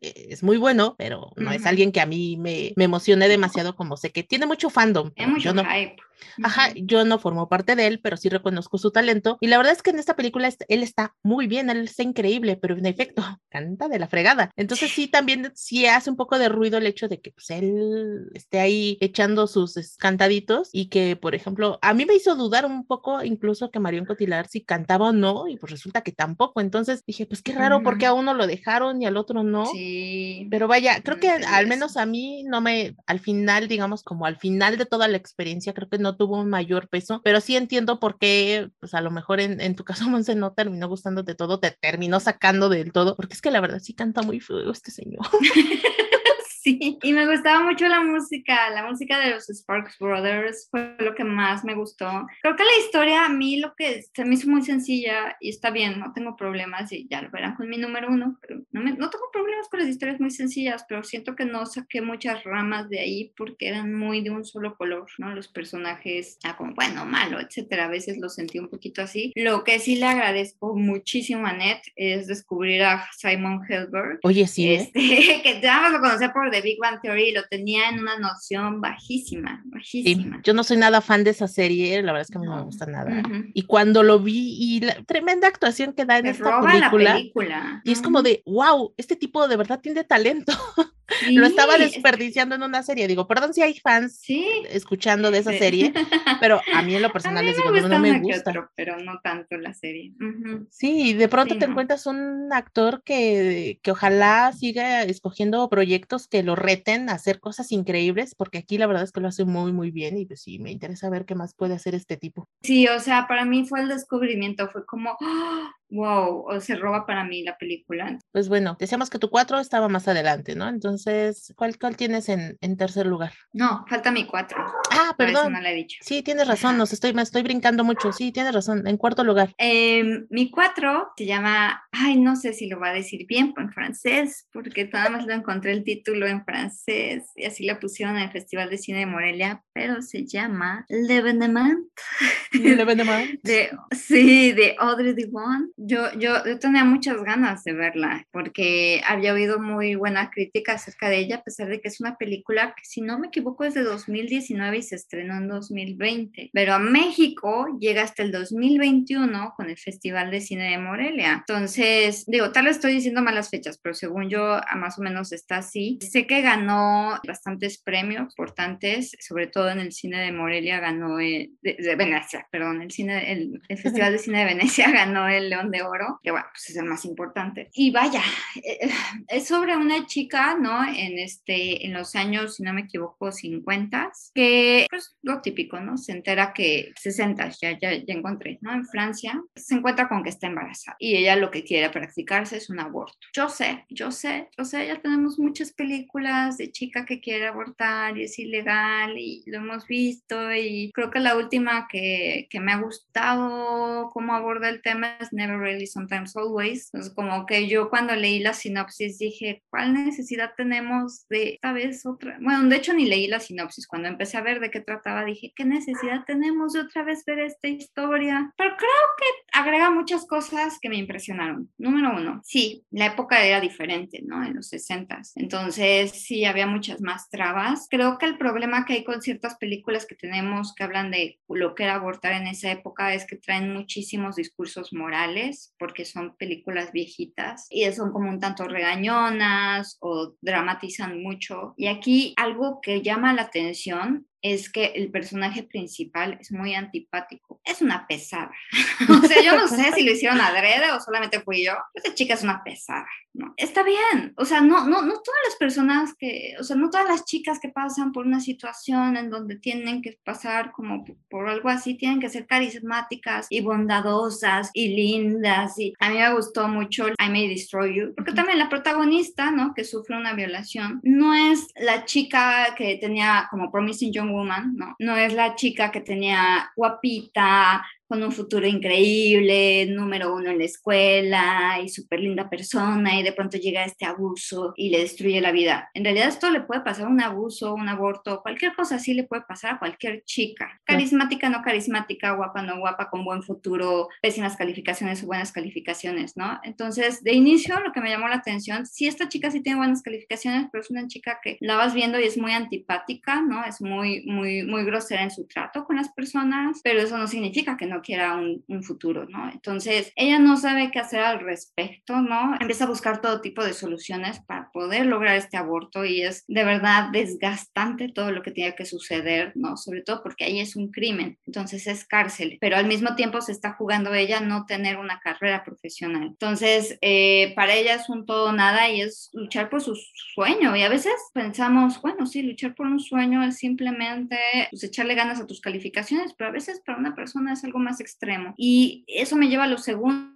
e, es muy bueno, pero no es alguien que a mí me, me emocione demasiado como sé que tiene mucho fandom. mucho yo no, hype. Ajá, yo no formo parte de él, pero sí reconozco su talento. Y la verdad es que en esta película él está muy bien, él está increíble, pero en efecto, [laughs] canta de la fregada. Entonces sí, también sí hace un poco de ruido el hecho de que pues, él esté ahí echando sus cantaditos y que, por ejemplo, a mí me hizo dudar un poco incluso que Marion Cotillard si cantaba o no, y pues resulta que tampoco. Entonces dije, pues qué raro, porque a uno lo dejaron y al otro no. Sí. Pero vaya, creo que al menos a mí no me, al final, digamos, como al final de toda la experiencia, creo que no tuvo un mayor peso, pero sí entiendo por qué, pues a lo mejor en, en tu caso, [laughs] Monse, no terminó gustándote todo, te terminó sacando del todo, porque es que la verdad sí canta muy feo este señor. [laughs] Sí, y me gustaba mucho la música, la música de los Sparks Brothers fue lo que más me gustó. Creo que la historia a mí lo que se me hizo muy sencilla y está bien, no tengo problemas y ya lo verán con mi número uno, pero no, me, no tengo problemas con las historias muy sencillas, pero siento que no saqué muchas ramas de ahí porque eran muy de un solo color, ¿no? Los personajes, ah, como bueno, malo, etcétera, a veces lo sentí un poquito así. Lo que sí le agradezco muchísimo a Ned es descubrir a Simon Helberg. Oye, sí. ¿eh? Este, [laughs] que te vamos a conocer por de Big Bang Theory lo tenía en una noción bajísima, bajísima. yo no soy nada fan de esa serie, la verdad es que no, me gusta nada. Y cuando lo vi y la tremenda actuación que da en esta película, y es como de, wow, este tipo de verdad tiene talento. [laughs] lo estaba desperdiciando en una serie. Digo, perdón si hay fans escuchando de esa serie, [laughs] pero a mí en lo personal les digo, no, me gusta. pero no tanto la serie. Sí, de pronto te encuentras un actor que, que ojalá siga escogiendo proyectos que lo reten hacer cosas increíbles, porque aquí la verdad es que lo hace muy, muy bien y pues sí, me interesa ver qué más puede hacer este tipo. Sí, o sea, para mí fue el descubrimiento, fue como, wow, o se roba para mí la película. Pues bueno, decíamos que tu cuatro estaba más adelante, ¿no? Entonces, ¿cuál, cuál tienes en, en tercer lugar? No, falta mi cuatro. Ah, perdón. no la he dicho. Sí, tienes razón, nos estoy, me estoy brincando mucho. Sí, tienes razón, en cuarto lugar. Em, mi cuatro se llama, ay, no sé si lo va a decir bien en francés, porque nada más lo encontré el título en francés y así la pusieron en el Festival de Cine de Morelia, pero se llama L'Evenement. L'Evenement. [laughs] de, sí, de Audrey Duvon yo, yo, tenía muchas ganas de verla porque había oído muy buena crítica acerca de ella, a pesar de que es una película que, si no me equivoco, es de 2019 y se estrenó en 2020. Pero a México llega hasta el 2021 con el Festival de Cine de Morelia. Entonces, digo, tal vez estoy diciendo malas fechas, pero según yo, más o menos está así. Sé que ganó bastantes premios importantes, sobre todo en el cine de Morelia ganó el, de, Venecia, perdón, el, cine, el, el Festival de Cine de Venecia [laughs] ganó el León de Oro, que bueno, pues es el más importante. Y vaya, eh, es sobre una chica. ¿no? En, este, en los años, si no me equivoco, 50, que pues lo típico, ¿no? Se entera que 60, ya, ya, ya encontré, ¿no? En Francia, se encuentra con que está embarazada y ella lo que quiere practicarse es un aborto. Yo sé, yo sé, yo sé, ya tenemos muchas películas de chica que quiere abortar y es ilegal y lo hemos visto y creo que la última que, que me ha gustado cómo aborda el tema es Never Really Sometimes Always. Entonces como que yo cuando leí la sinopsis dije, ¿cuál necesidad tenemos de esta vez otra? Bueno, de hecho ni leí la sinopsis. Cuando empecé a ver de qué trataba dije, ¿qué necesidad tenemos de otra vez ver esta historia? Pero creo que agrega muchas cosas que me impresionaron. Número uno, sí, la época era diferente, ¿no? En los 60. Entonces sí, había muchas más trabas. Creo que el problema que hay con ciertas películas que tenemos que hablan de lo que era abortar en esa época es que traen muchísimos discursos morales porque son películas viejitas y son como un tanto regañonas o dramatizan mucho. Y aquí algo que llama la atención es que el personaje principal es muy antipático. Es una pesada. [laughs] o sea, yo no sé si lo hicieron adrede o solamente fui yo. Esta chica es una pesada, ¿no? Está bien. O sea, no, no, no todas las personas que, o sea, no todas las chicas que pasan por una situación en donde tienen que pasar como por algo así, tienen que ser carismáticas y bondadosas y lindas. Y a mí me gustó mucho I May Destroy You, porque también la protagonista, ¿no? Que sufre una violación, no es la chica que tenía como Promising Young Woman, ¿no? No es la chica que tenía guapita, con un futuro increíble, número uno en la escuela y súper linda persona y de pronto llega este abuso y le destruye la vida. En realidad esto le puede pasar un abuso, un aborto, cualquier cosa así le puede pasar a cualquier chica. Carismática, no carismática, guapa, no guapa, con buen futuro, pésimas calificaciones o buenas calificaciones, ¿no? Entonces, de inicio lo que me llamó la atención, sí esta chica sí tiene buenas calificaciones, pero es una chica que la vas viendo y es muy antipática, ¿no? Es muy, muy, muy grosera en su trato con las personas, pero eso no significa que no quiera un, un, futuro, ¿no? Entonces, ella no sabe qué hacer al respecto, ¿no? Empieza a buscar todo tipo de soluciones para poder lograr este aborto y es de verdad desgastante todo lo que tiene que suceder, ¿no? Sobre todo porque ahí es un crimen, entonces es cárcel, pero al mismo tiempo se está jugando ella no tener una carrera profesional. Entonces, eh, para ella es un todo nada y es luchar por su sueño y a veces pensamos, bueno, sí, luchar por un sueño es simplemente pues, echarle ganas a tus calificaciones, pero a veces para una persona es algo más extremo. Y eso me lleva a lo segundo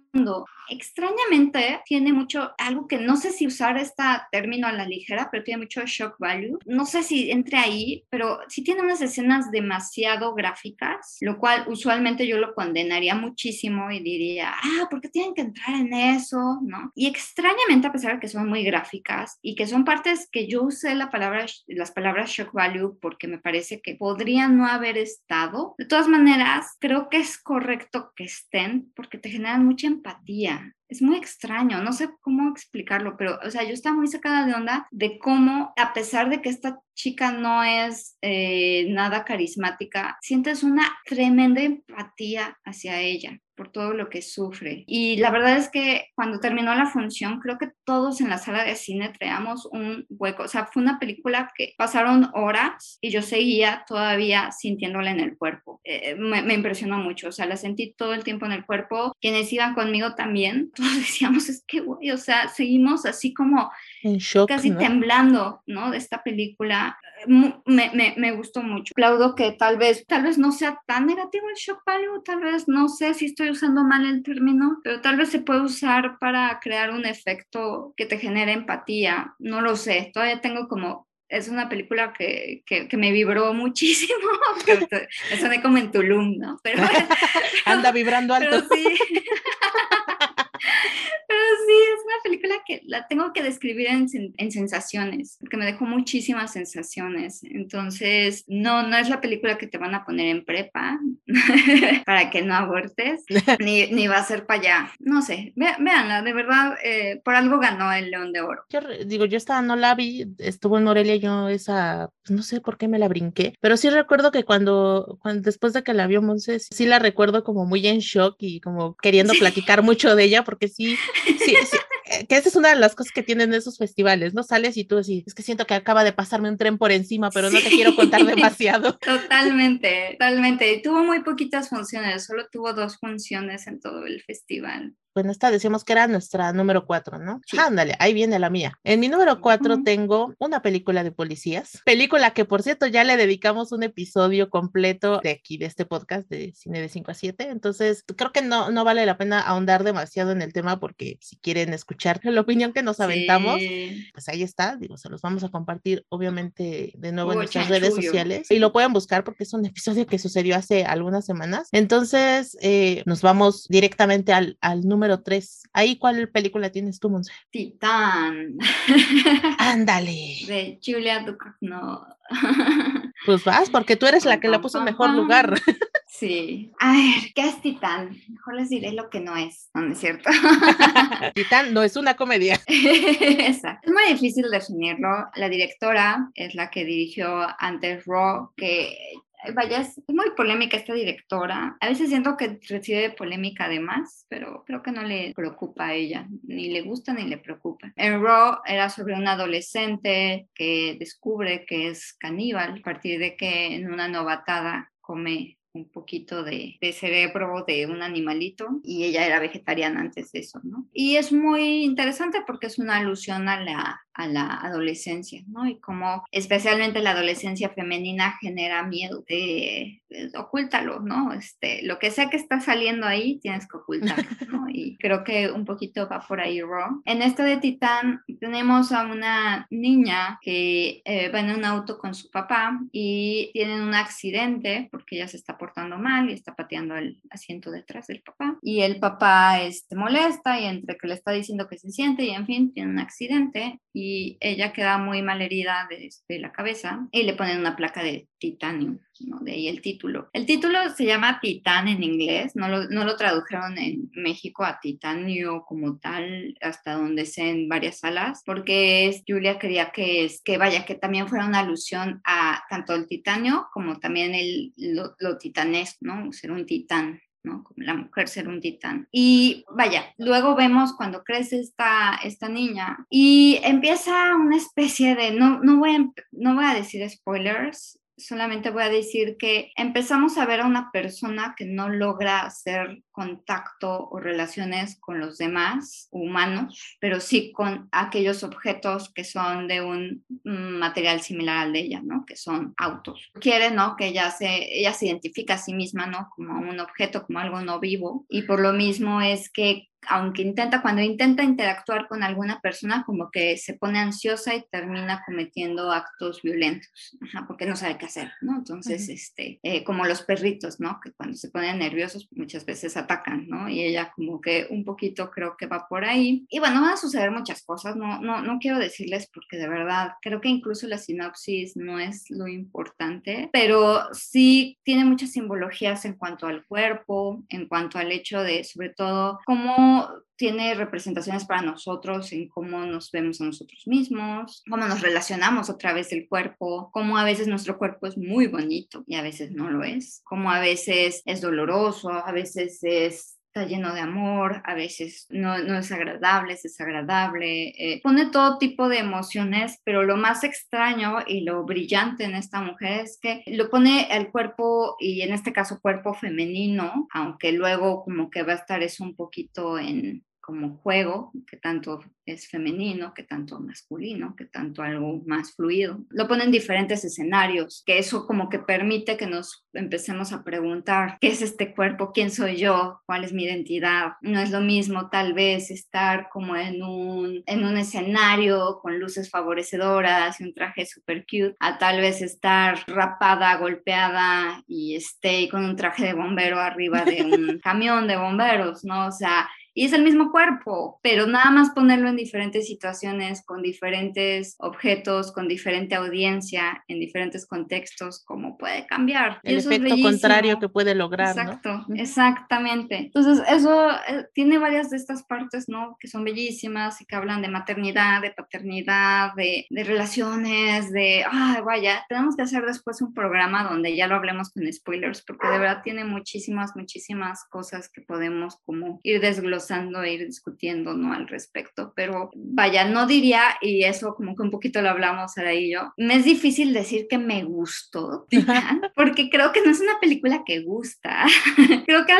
extrañamente tiene mucho, algo que no sé si usar este término a la ligera, pero tiene mucho shock value. No sé si entre ahí, pero sí tiene unas escenas demasiado gráficas, lo cual usualmente yo lo condenaría muchísimo y diría, ah, ¿por qué tienen que entrar en eso? ¿No? Y extrañamente, a pesar de que son muy gráficas y que son partes que yo usé la palabra, las palabras shock value porque me parece que podrían no haber estado, de todas maneras, creo que es correcto que estén porque te generan mucha empatía. Es muy extraño, no sé cómo explicarlo, pero, o sea, yo estaba muy sacada de onda de cómo, a pesar de que esta chica no es eh, nada carismática, sientes una tremenda empatía hacia ella por todo lo que sufre. Y la verdad es que cuando terminó la función, creo que todos en la sala de cine traíamos un hueco. O sea, fue una película que pasaron horas y yo seguía todavía sintiéndola en el cuerpo. Eh, me, me, impresionó mucho. O sea, la sentí todo el tiempo en el cuerpo. Quienes iban conmigo también, [laughs] todos decíamos, es que, güey, o sea, seguimos así como shock, casi ¿no? temblando, ¿no? De esta película. Me, me, me, gustó mucho. Aplaudo que tal vez, tal vez no sea tan negativo el shock value, tal vez no sé si estoy usando mal el término, pero tal vez se puede usar para crear un efecto que te genere empatía. No lo sé, todavía tengo como es una película que, que, que, me vibró [laughs] muchísimo. me soné como en Tulum, ¿no? Pero, [laughs] Anda vibrando [laughs] alto. Pero sí. Sí, es una película que la tengo que describir en, en, sensaciones, porque me dejó muchísimas sensaciones. Entonces, no, no es la película que te van a poner en prepa [laughs] para que no abortes, [laughs] ni, ni va a ser para allá. No sé, ve, véanla, de verdad, eh, por algo ganó el León de Oro. Yo digo, yo esta no la vi, estuvo en Morelia, yo esa, pues no sé por qué me la brinqué, pero sí recuerdo que cuando, cuando después de que la vio Monse, sí la recuerdo como muy en shock y como queriendo sí. platicar mucho de ella, porque sí, [laughs] sí, sí, que esa es una de las cosas que tienen esos festivales, ¿no? Sales y tú así, es que siento que acaba de pasarme un tren por encima, pero sí. no te quiero contar [laughs] demasiado. Totalmente, totalmente. Tuvo muy poquitas funciones, solo tuvo dos funciones en todo el festival. Bueno, esta decíamos que era nuestra número cuatro, ¿no? Ándale, ahí viene la mía. En mi número cuatro tengo una película de policías, película que por cierto ya le dedicamos un episodio completo de aquí, de este podcast de cine de 5 a 7, entonces creo que no, no vale la pena ahondar demasiado en el tema porque si quieren escuchar [laughs] la opinión que nos aventamos, pues ahí está, digo, se los vamos a compartir obviamente de nuevo en nuestras redes sociales y lo pueden buscar porque es un [laughs] episodio que sucedió hace algunas semanas. Entonces, eh, nos vamos directamente al, al número 3. Ahí, ¿cuál película tienes tú, Monse? Titán. Ándale. [laughs] De Julia Ducournau. [laughs] Pues vas, porque tú eres la que la puso en mejor lugar. [laughs] Sí. A ver, ¿qué es Titán? Mejor les diré lo que no es, no, es cierto. Titán no es una comedia. Exacto. Es muy difícil definirlo. La directora es la que dirigió antes Raw, que vaya, es muy polémica esta directora. A veces siento que recibe polémica además, pero creo que no le preocupa a ella, ni le gusta ni le preocupa. En Raw era sobre un adolescente que descubre que es caníbal a partir de que en una novatada come un poquito de, de, cerebro de un animalito y ella era vegetariana antes de eso, ¿no? Y es muy interesante porque es una alusión a la, a la adolescencia, ¿no? Y como especialmente la adolescencia femenina genera miedo de, ocúltalo, ¿no? Este, lo que sea que está saliendo ahí, tienes que ocultarlo, [laughs] ¿no? Y creo que un poquito va por ahí Raw. En esto de Titán tenemos a una niña que eh, va en un auto con su papá y tienen un accidente porque ella se está portando mal y está pateando el asiento detrás del papá. Y el papá este, molesta y entre que le está diciendo que se siente y en fin, tiene un accidente y ella queda muy mal herida de, la cabeza y le ponen una placa de titanio, ¿no? de ahí el título. El título se llama Titán en inglés, no lo, no lo tradujeron en México a titanio como tal, hasta donde sé en varias salas, porque es, Julia quería que, es, que vaya, que también fuera una alusión a tanto el titanio como también el, lo, lo titanesco, ¿no? ser un titán. ¿no? Como la mujer ser un titán. Y vaya, luego vemos cuando crece esta, esta niña y empieza una especie de, no, no, voy a, no voy a decir spoilers, solamente voy a decir que empezamos a ver a una persona que no logra hacer contacto o relaciones con los demás humanos, pero sí con aquellos objetos que son de un material similar al de ella, ¿no? Que son autos. Quiere, ¿no? Que ella se, ella se identifica a sí misma, ¿no? Como un objeto, como algo no vivo. Y por lo mismo es que aunque intenta, cuando intenta interactuar con alguna persona, como que se pone ansiosa y termina cometiendo actos violentos, porque no sabe qué hacer, ¿no? Entonces, este, eh, como los perritos, ¿no? Que cuando se ponen nerviosos muchas veces atacan, ¿no? Y ella como que un poquito creo que va por ahí. Y bueno, van a suceder muchas cosas, no, no, no quiero decirles porque de verdad creo que incluso la sinopsis no es lo importante, pero sí tiene muchas simbologías en cuanto al cuerpo, en cuanto al hecho de, sobre todo, cómo tiene representaciones para nosotros en cómo nos vemos a nosotros mismos, cómo nos relacionamos a través del cuerpo, cómo a veces nuestro cuerpo es muy bonito y a veces no lo es, cómo a veces es doloroso, a veces es está lleno de amor, a veces no, no es agradable, es desagradable, eh, pone todo tipo de emociones, pero lo más extraño y lo brillante en esta mujer es que lo pone el cuerpo y en este caso cuerpo femenino, aunque luego como que va a estar eso un poquito en como juego, que tanto es femenino, que tanto masculino, que tanto algo más fluido. Lo pone en diferentes escenarios, que eso como que permite que nos empecemos a preguntar, ¿qué es este cuerpo? ¿Quién soy yo? ¿Cuál es mi identidad? No es lo mismo tal vez estar como en un, en un escenario con luces favorecedoras y un traje super cute, a tal vez estar rapada, golpeada y esté con un traje de bombero arriba de [laughs] un camión de bomberos, ¿no? O sea, y es el mismo cuerpo, pero nada más ponerlo en diferentes situaciones, con diferentes objetos, con diferente audiencia, en diferentes contextos, cómo puede cambiar. El efecto contrario que puede lograr. Exacto, exactamente. Entonces, eso eh, tiene varias de estas partes, ¿no? Que son bellísimas y que hablan de maternidad, de paternidad, de, de relaciones, de, ay, vaya, tenemos que hacer después un programa donde ya lo hablemos con spoilers, porque de verdad tiene muchísimas, muchísimas cosas que podemos como ir desglosando e ir discutiendo ¿no? al respecto. Pero vaya, no diría, y eso como que un poquito lo hablamos ahora y yo, me es difícil decir que me gustó, porque creo que no es una película que gusta. [laughs] creo que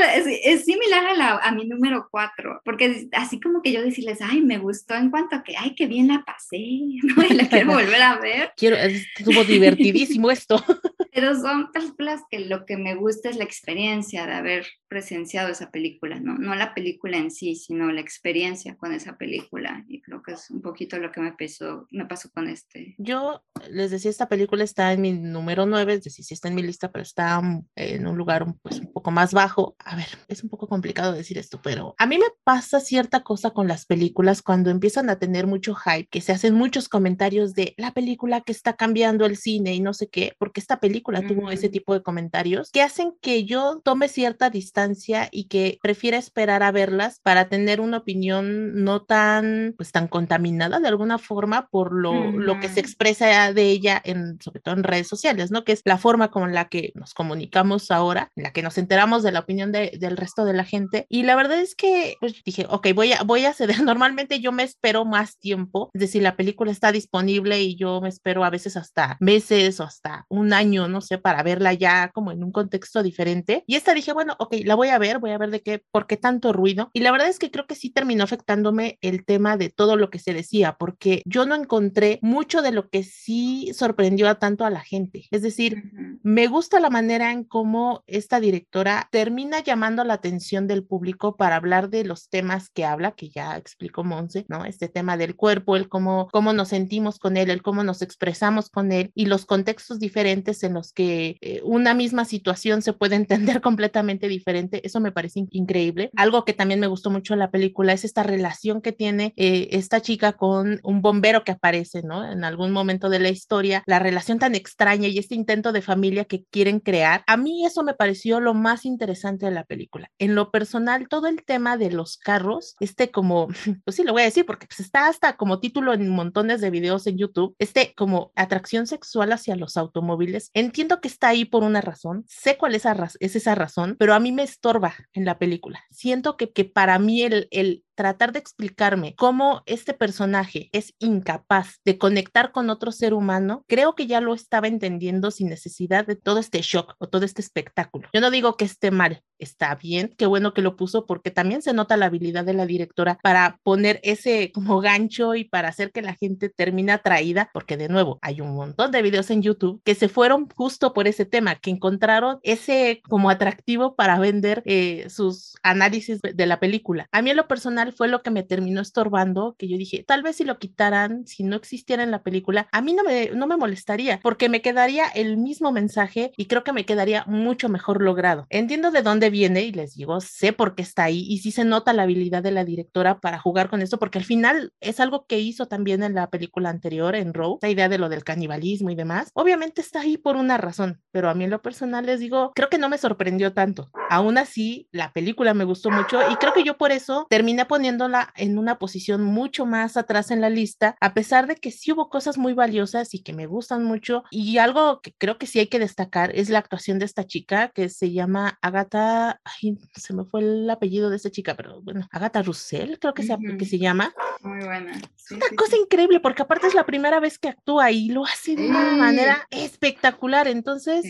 es, similar a, la, a mi número cuatro, porque así como que yo decirles, ay, me gustó en cuanto a que, ay, qué bien la pasé, [laughs] ¿no? y la quiero [laughs] volver a ver. Quiero, estuvo divertidísimo esto. Pero son películas que lo que me gusta es la experiencia de haber presenciado esa película, ¿no? No la película en sí, sino la experiencia con esa película. Y creo que es un poquito lo que me pasó, me pasó con este. Yo les decía, esta película está en mi número 9, es decir, sí está en mi lista, pero está en un lugar pues, un poco más bajo. A ver, es un poco complicado decir esto, pero a mí me pasa cierta cosa con las películas cuando empiezan a tener mucho hype, que se hacen muchos comentarios de la película que está cambiando el cine y no sé qué, porque esta película tuvo ese tipo de comentarios que hacen que yo tome cierta distancia y que prefiera esperar a verlas para tener una opinión no tan, pues tan contaminada de alguna forma por lo, lo que se expresa de ella en, sobre todo en redes sociales, ¿no? Que es la forma con la que nos comunicamos ahora, en la que nos enteramos de la opinión de, del resto de la gente. Y la verdad es que, pues dije, ok, voy a, voy a ceder. [laughs] Normalmente yo me espero más tiempo, es decir, la película está disponible y yo me espero a veces hasta meses o hasta un año, no sé, para verla ya como en un contexto diferente. Y esta dije, bueno, ok, la voy a ver, voy a ver de qué, por qué tanto ruido. Y la verdad es que creo que sí terminó afectándome el tema de todo lo que se decía, porque yo no encontré mucho de lo que sí sorprendió a tanto a la gente. Es decir, me gusta la manera en cómo esta directora termina llamando la atención del público para hablar de los temas que habla, que ya explicó Monse, ¿no? Este tema del cuerpo, el cómo, cómo nos sentimos con él, el cómo nos expresamos con él y los contextos diferentes en los que eh, una misma situación se puede entender [laughs] completamente diferente. Eso me parece increíble. Algo que también me gustó mucho la película es esta relación que tiene eh, esta chica con un bombero que aparece, ¿no? En algún momento de la historia, la relación tan extraña y este intento de familia que quieren crear. A mí eso me pareció lo más interesante de la película. En lo personal, todo el tema de los carros, este como, [laughs] pues sí, lo voy a decir porque pues está hasta como título en montones de videos en YouTube, este como atracción sexual hacia los automóviles. Entiendo que está ahí por una razón, sé cuál es, es esa razón, pero a mí me estorba en la película. Siento que, que para mí el, el tratar de explicarme cómo este personaje es incapaz de conectar con otro ser humano, creo que ya lo estaba entendiendo sin necesidad de todo este shock o todo este espectáculo. Yo no digo que esté mal, está bien, qué bueno que lo puso porque también se nota la habilidad de la directora para poner ese como gancho y para hacer que la gente termine atraída, porque de nuevo hay un montón de videos en YouTube que se fueron justo por ese tema, que encontraron ese como atractivo para vender eh, sus análisis de la película. A mí en lo personal fue lo que me terminó estorbando, que yo dije, tal vez si lo quitaran, si no existiera en la película, a mí no me, no me molestaría, porque me quedaría el mismo mensaje y creo que me quedaría mucho mejor logrado. Entiendo de dónde viene y les digo, sé por qué está ahí y sí se nota la habilidad de la directora para jugar con esto, porque al final es algo que hizo también en la película anterior, en Row, esa idea de lo del canibalismo y demás. Obviamente está ahí por una razón, pero a mí en lo personal les digo, creo que no me sorprendió tanto. Aún así, la película me gustó mucho y creo que yo por eso terminé poniendo poniéndola en una posición mucho más atrás en la lista, a pesar de que sí hubo cosas muy valiosas y que me gustan mucho. Y algo que creo que sí hay que destacar es la actuación de esta chica que se llama Agatha, ay, se me fue el apellido de esta chica, pero bueno, Agatha Russell, creo que, que se llama. Muy buena. una cosa increíble porque aparte es la primera vez que actúa y lo hace de una manera espectacular. Entonces,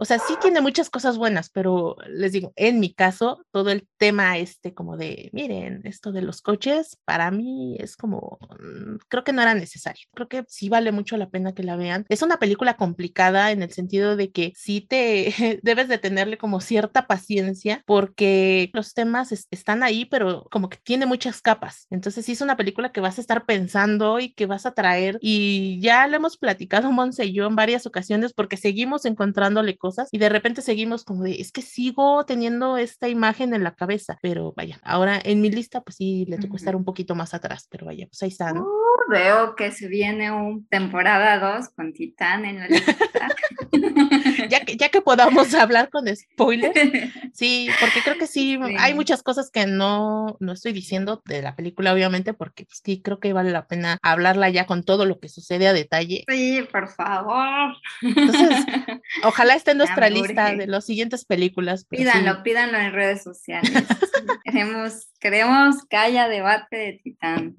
o sea, sí tiene muchas cosas buenas, pero les digo, en mi caso, todo el tema este como de, miren, esto de los coches, para mí es como, mm, creo que no era necesario. Creo que sí vale mucho la pena que la vean. Es una película complicada en el sentido de que sí te [laughs] debes de tenerle como cierta paciencia porque los temas están ahí, pero como que tiene muchas capas. Entonces sí es una película que vas a estar pensando y que vas a traer y ya lo hemos platicado [laughs] Monse y yo en varias ocasiones porque seguimos encontrándole cosas y de repente seguimos como de, es que sigo teniendo esta imagen en la cabeza, pero vaya, ahora en mi lista pues sí le tocó estar un poquito más atrás, pero vaya, pues ahí está, ¿no? Uh, veo que se viene un temporada 2 con Titán en la lista. [laughs] ya, que, ya que podamos hablar con spoilers, [laughs] sí, porque creo que sí, hay muchas cosas que no, no estoy diciendo de la película, obviamente, porque pues, sí creo que vale la pena hablarla ya con todo lo que sucede a detalle. Sí, por favor. Entonces, ojalá estén nuestra lista de las siguientes películas. Pídanlo, pídanlo en redes sociales. [laughs] queremos, queremos que haya debate de Titán.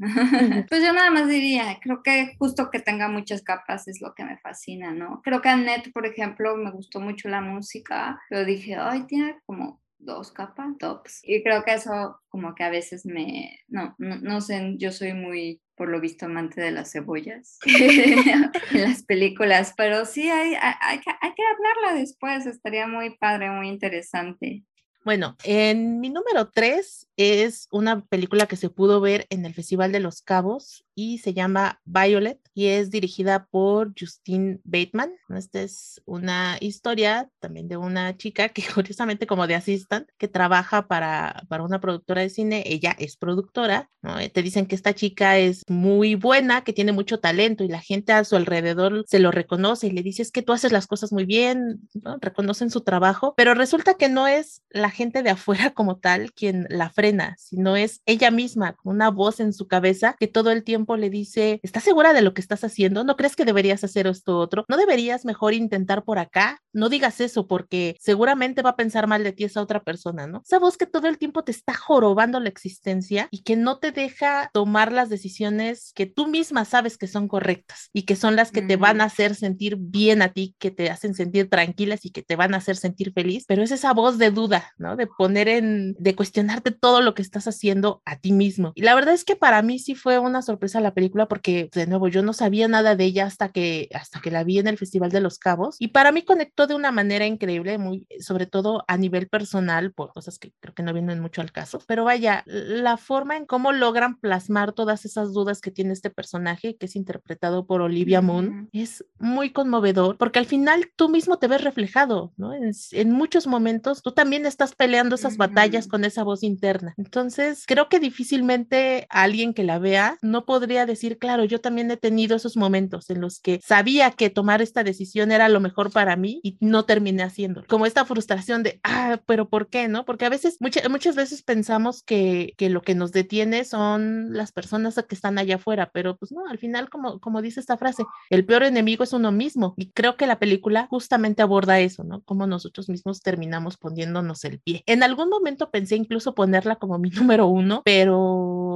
pues yo nada más diría, creo que justo que tenga muchas capas es lo que me fascina, ¿no? Creo que a Net, por ejemplo, me gustó mucho la música, pero dije, ay, tiene como dos capas, tops. Y creo que eso como que a veces me, no, no, no sé, yo soy muy por lo visto amante de las cebollas [laughs] en las películas, pero sí hay, hay, que, hay que hablarla después, estaría muy padre, muy interesante. Bueno, en mi número tres es una película que se pudo ver en el Festival de los Cabos y se llama Violet y es dirigida por Justine Bateman. Esta es una historia también de una chica que [laughs] curiosamente como de assistant que trabaja para, para una productora de cine. Ella es productora, ¿no? Eh, te dicen que esta chica es muy buena, que tiene mucho talento y la gente a su alrededor se lo reconoce y le dice es que tú haces las cosas muy bien, ¿no? reconocen su trabajo, pero resulta que no es la gente de afuera [laughs] como tal quien la frena, sino es ella misma, una voz en su cabeza que todo el tiempo le dice, ¿estás segura de lo que estás haciendo? ¿No crees que deberías hacer esto otro? ¿No deberías mejor intentar por acá? No digas eso porque seguramente va a pensar mal de ti esa otra persona, ¿no? Esa voz que todo el tiempo te está jorobando la existencia y que no te deja tomar las decisiones que tú misma sabes que son correctas y que son las que te van a hacer sentir bien a ti, que te hacen sentir tranquilas y que te van a hacer sentir feliz, pero es esa voz de duda, ¿no? De poner en, de cuestionarte todo lo que estás haciendo a ti mismo. Y la verdad es que para mí sí fue una sorpresa la película porque, de nuevo, yo no sabía nada de ella hasta que, hasta que la vi en el Festival de los Cabos y para mí conectó de una manera increíble, muy, sobre todo a nivel personal, por cosas que creo que no vienen mucho al caso, pero vaya, la forma en cómo logran plasmar todas esas dudas que tiene este personaje, que es interpretado por Olivia Moon, es muy conmovedor porque al final tú mismo te ves reflejado, ¿no? En, en muchos momentos tú también estás peleando esas batallas con esa voz interna. Entonces, creo que difícilmente alguien que la vea no podría decir, claro, yo también he tenido esos momentos en los que sabía que tomar esta decisión era lo mejor para mí y no terminé haciéndolo. Como esta frustración de, ah, pero ¿por qué? ¿No? Porque a veces, muchas muchas veces pensamos que, que lo que nos detiene son las personas que están allá afuera, pero pues no, al final, como, como dice esta frase, el peor enemigo es uno mismo. Y creo que la película justamente aborda eso, ¿no? Como nosotros mismos terminamos poniéndonos el pie. En algún momento pensé incluso ponerla como mi [laughs] número uno, pero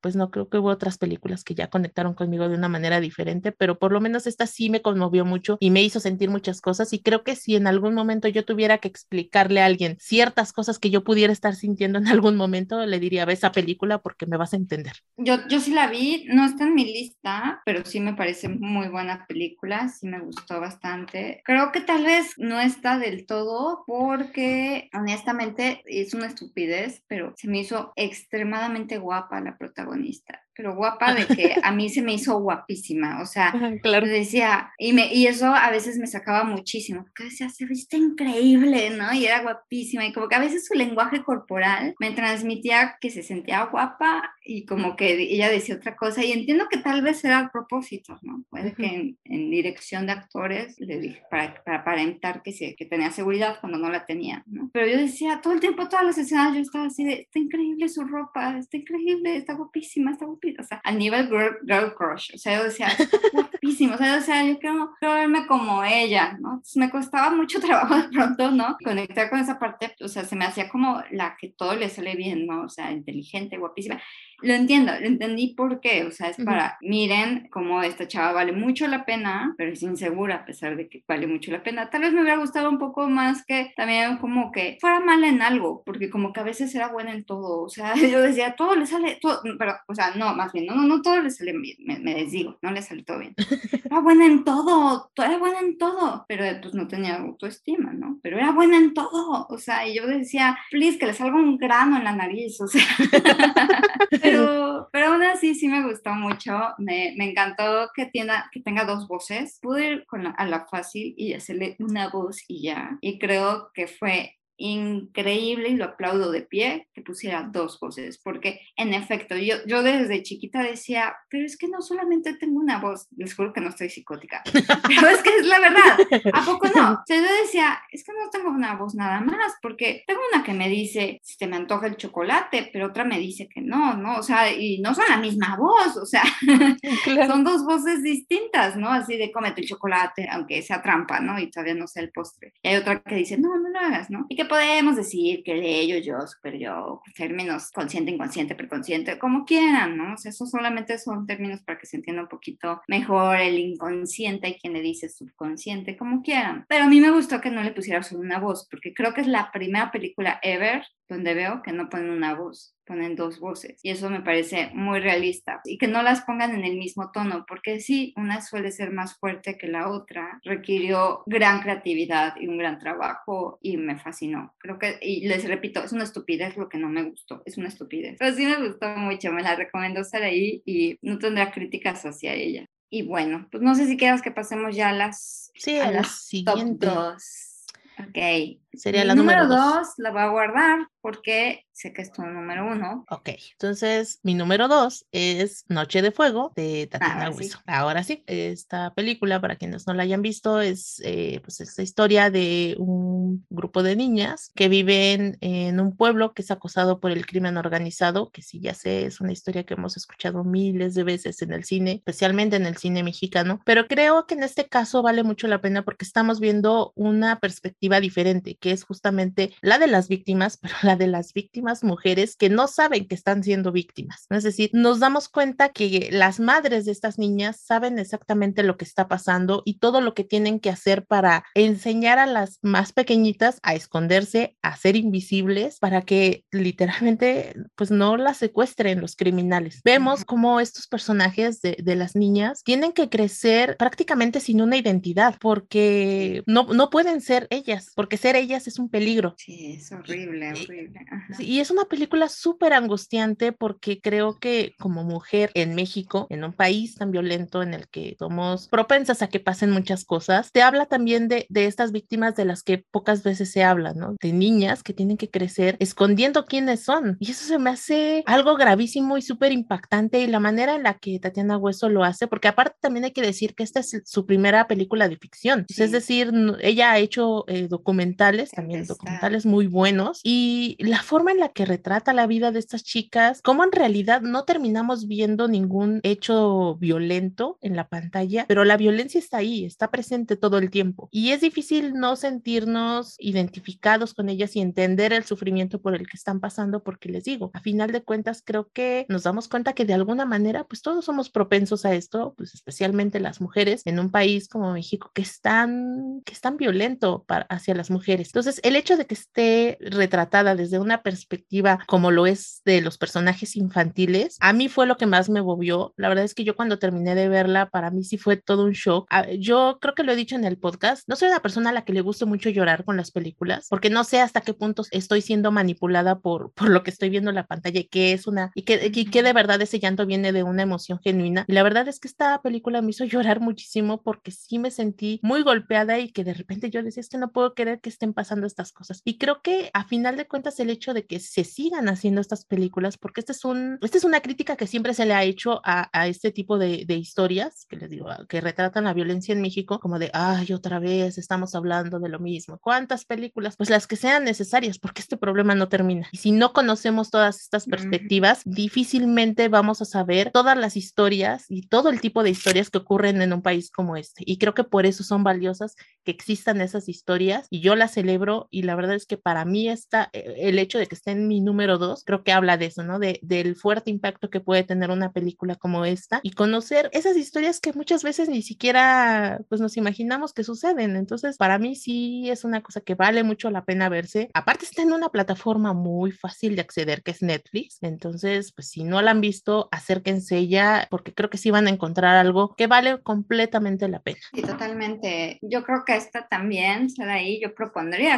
pues no creo que hubo otras películas que ya conectaron conmigo de una manera diferente, pero por lo menos esta sí me conmovió mucho y me hizo sentir muchas cosas y creo que si en algún momento yo tuviera que explicarle a alguien ciertas cosas que yo pudiera estar sintiendo en algún momento, le diría, ve esa película porque me vas a entender. Yo, yo sí la vi, no está en mi lista, pero sí me parece muy buena película, sí me gustó bastante. Creo que tal vez no está del todo porque honestamente es una estupidez, pero se me hizo extremadamente guapa la protagonista protagonista pero guapa de que a mí se me hizo guapísima, o sea, [laughs] claro. decía, y, me, y eso a veces me sacaba muchísimo, porque decía, se viste increíble, ¿no? Y era guapísima, y como que a veces su lenguaje corporal me transmitía que se sentía guapa y como que ella decía otra cosa, y entiendo que tal vez era a propósito, ¿no? Puede que en, dirección de actores le dije, para, para aparentar que, se, que tenía seguridad cuando no la tenía, ¿no? Pero yo decía, todo el tiempo, todas las escenas, yo estaba así de, está increíble su ropa, está increíble, está guapísima, está guapísima o sea, al nivel girl, crush, o sea, yo decía, [laughs] guapísimo, o sea, yo, decía, yo quiero, verme como ella, ¿no? Entonces me costaba mucho [laughs] trabajo de pronto, ¿no? Conectar con esa parte, o sea, se me hacía como la que todo le sale bien, ¿no? O sea, inteligente, guapísima. Lo entiendo, lo entendí por qué, o sea, es para, miren cómo esta chava vale mucho la pena, pero es insegura a pesar de que vale mucho la pena. Tal vez me hubiera gustado un poco más que también como que fuera mala en algo, porque como que a veces era buena en todo, o sea, [laughs] yo decía, todo le sale, todo, pero, o sea, no, más bien, no, no, no todo le sale bien, me, me desdigo, no le sale todo bien. [laughs] Era buena en todo, era buena en todo, pero pues no tenía autoestima, ¿no? Pero era buena en todo, o sea, y yo decía, please, que le salga un grano en la nariz, o sea. [laughs] pero, pero aún así sí me gustó mucho, me, me encantó que, tenga, que tenga dos voces, pude ir con a la fácil y hacerle una voz y ya, y creo que fue increíble y lo aplaudo de pie que pusiera dos voces, porque en efecto, yo, yo desde chiquita decía, pero es que no solamente tengo una voz, les juro que no estoy psicótica, [laughs] pero es que es la verdad, ¿a poco no? [laughs] O sea, yo decía, es que no tengo una voz nada más, porque tengo una que me dice, si te me antoja el chocolate, pero otra me dice que no, ¿no? O sea, y no son la misma voz, o sea, [laughs] son dos voces distintas, ¿no? Así de cómete el chocolate, aunque sea trampa, ¿no? Y todavía no sea el postre. Y hay otra que dice, no, no lo hagas, ¿no? Y que podemos decir que de ello, yo, super yo, términos consciente, inconsciente, preconsciente, como quieran, ¿no? O sea, eso solamente son términos para que se entienda un poquito mejor el inconsciente y quien le dice subconsciente, como quieran. Pero a mí me gustó que no le pusiera solo una voz, porque creo que es la primera película ever donde veo que no ponen una voz, ponen dos voces. Y eso me parece muy realista. Y que no las pongan en el mismo tono, porque sí, una suele ser más fuerte que la otra. Requirió gran creatividad y un gran trabajo y me fascinó. Creo que, y les repito, es una estupidez lo que no me gustó, es una estupidez. Pero sí me gustó mucho, me la recomiendo estar ahí y no tendrá críticas hacia ella. Y bueno, pues no sé si quieras que pasemos ya a las, sí, a, las siguientes. Ok. Sería la número, número dos. La voy a guardar porque sé que es tu número uno. Ok, entonces mi número dos es Noche de Fuego de Tatiana Ahora sí. Huizo. Ahora sí, esta película, para quienes no la hayan visto, es eh, pues esta historia de un grupo de niñas que viven en un pueblo que es acosado por el crimen organizado, que sí ya sé, es una historia que hemos escuchado miles de veces en el cine, especialmente en el cine mexicano, pero creo que en este caso vale mucho la pena porque estamos viendo una perspectiva diferente, que es justamente la de las víctimas, pero la de las víctimas mujeres que no saben que están siendo víctimas. Es decir, nos damos cuenta que las madres de estas niñas saben exactamente lo que está pasando y todo lo que tienen que hacer para enseñar a las más pequeñitas a esconderse, a ser invisibles, para que literalmente pues no las secuestren los criminales. Vemos cómo estos personajes de, de las niñas tienen que crecer prácticamente sin una identidad porque no, no pueden ser ellas, porque ser ellas es un peligro. Sí, es horrible, horrible. Ajá. Y es una película súper angustiante porque creo que como mujer en México, en un país tan violento en el que somos propensas a que pasen muchas cosas, te habla también de, de estas víctimas de las que pocas veces se habla, ¿no? De niñas que tienen que crecer escondiendo quiénes son. Y eso se me hace algo gravísimo y súper impactante y la manera en la que Tatiana Hueso lo hace, porque aparte también hay que decir que esta es su primera película de ficción. Sí. Es decir, ella ha hecho eh, documentales, también Empezar. documentales muy buenos y la forma en la que retrata la vida de estas chicas, como en realidad no terminamos viendo ningún hecho violento en la pantalla, pero la violencia está ahí, está presente todo el tiempo. Y es difícil no sentirnos identificados con ellas y entender el sufrimiento por el que están pasando, porque les digo, a final de cuentas creo que nos damos cuenta que de alguna manera, pues todos somos propensos a esto, pues especialmente las mujeres en un país como México que es tan, que es tan violento para, hacia las mujeres. Entonces, el hecho de que esté retratada desde una perspectiva como lo es de los personajes infantiles, a mí fue lo que más me movió. La verdad es que yo cuando terminé de verla, para mí sí fue todo un shock. Ah, Yo creo que lo he dicho en el podcast, no soy una persona a la que le gusta mucho llorar con las películas, porque no sé hasta qué punto estoy siendo manipulada por, por lo que estoy viendo en la pantalla y que es una, y que, y que de verdad ese llanto viene de una emoción genuina. Y la verdad es que esta película me hizo llorar muchísimo porque sí me sentí muy golpeada y que de repente yo decía, es que no puedo creer que estén pasando estas cosas. Y creo que a final de cuentas el hecho de que se sigan haciendo estas películas, porque este es un, esta es una crítica que siempre se le ha hecho a, a este tipo de, de historias, que les digo, que retratan la violencia en México, como de, ay, otra vez estamos hablando de lo mismo. ¿Cuántas películas? Pues las que sean necesarias, porque este problema no termina. Y si no conocemos todas estas perspectivas, difícilmente vamos a saber todas las historias y todo el tipo de historias que ocurren en un país como este. Y creo que por eso son valiosas que existan esas historias y yo las celebro y la verdad es que para mí está eh, el hecho de que esté en mi número dos, creo que habla de eso, ¿no? De, del fuerte impacto que puede tener una película como esta y conocer esas historias que muchas veces ni siquiera pues nos imaginamos que suceden. Entonces, para mí sí es una cosa que vale mucho la pena verse. Aparte está en una plataforma muy fácil de acceder que es Netflix. Entonces, pues si no la han visto, acérquense ya porque creo que sí van a encontrar algo que vale completamente la pena. Sí, totalmente. Yo creo que esta también será ahí. Yo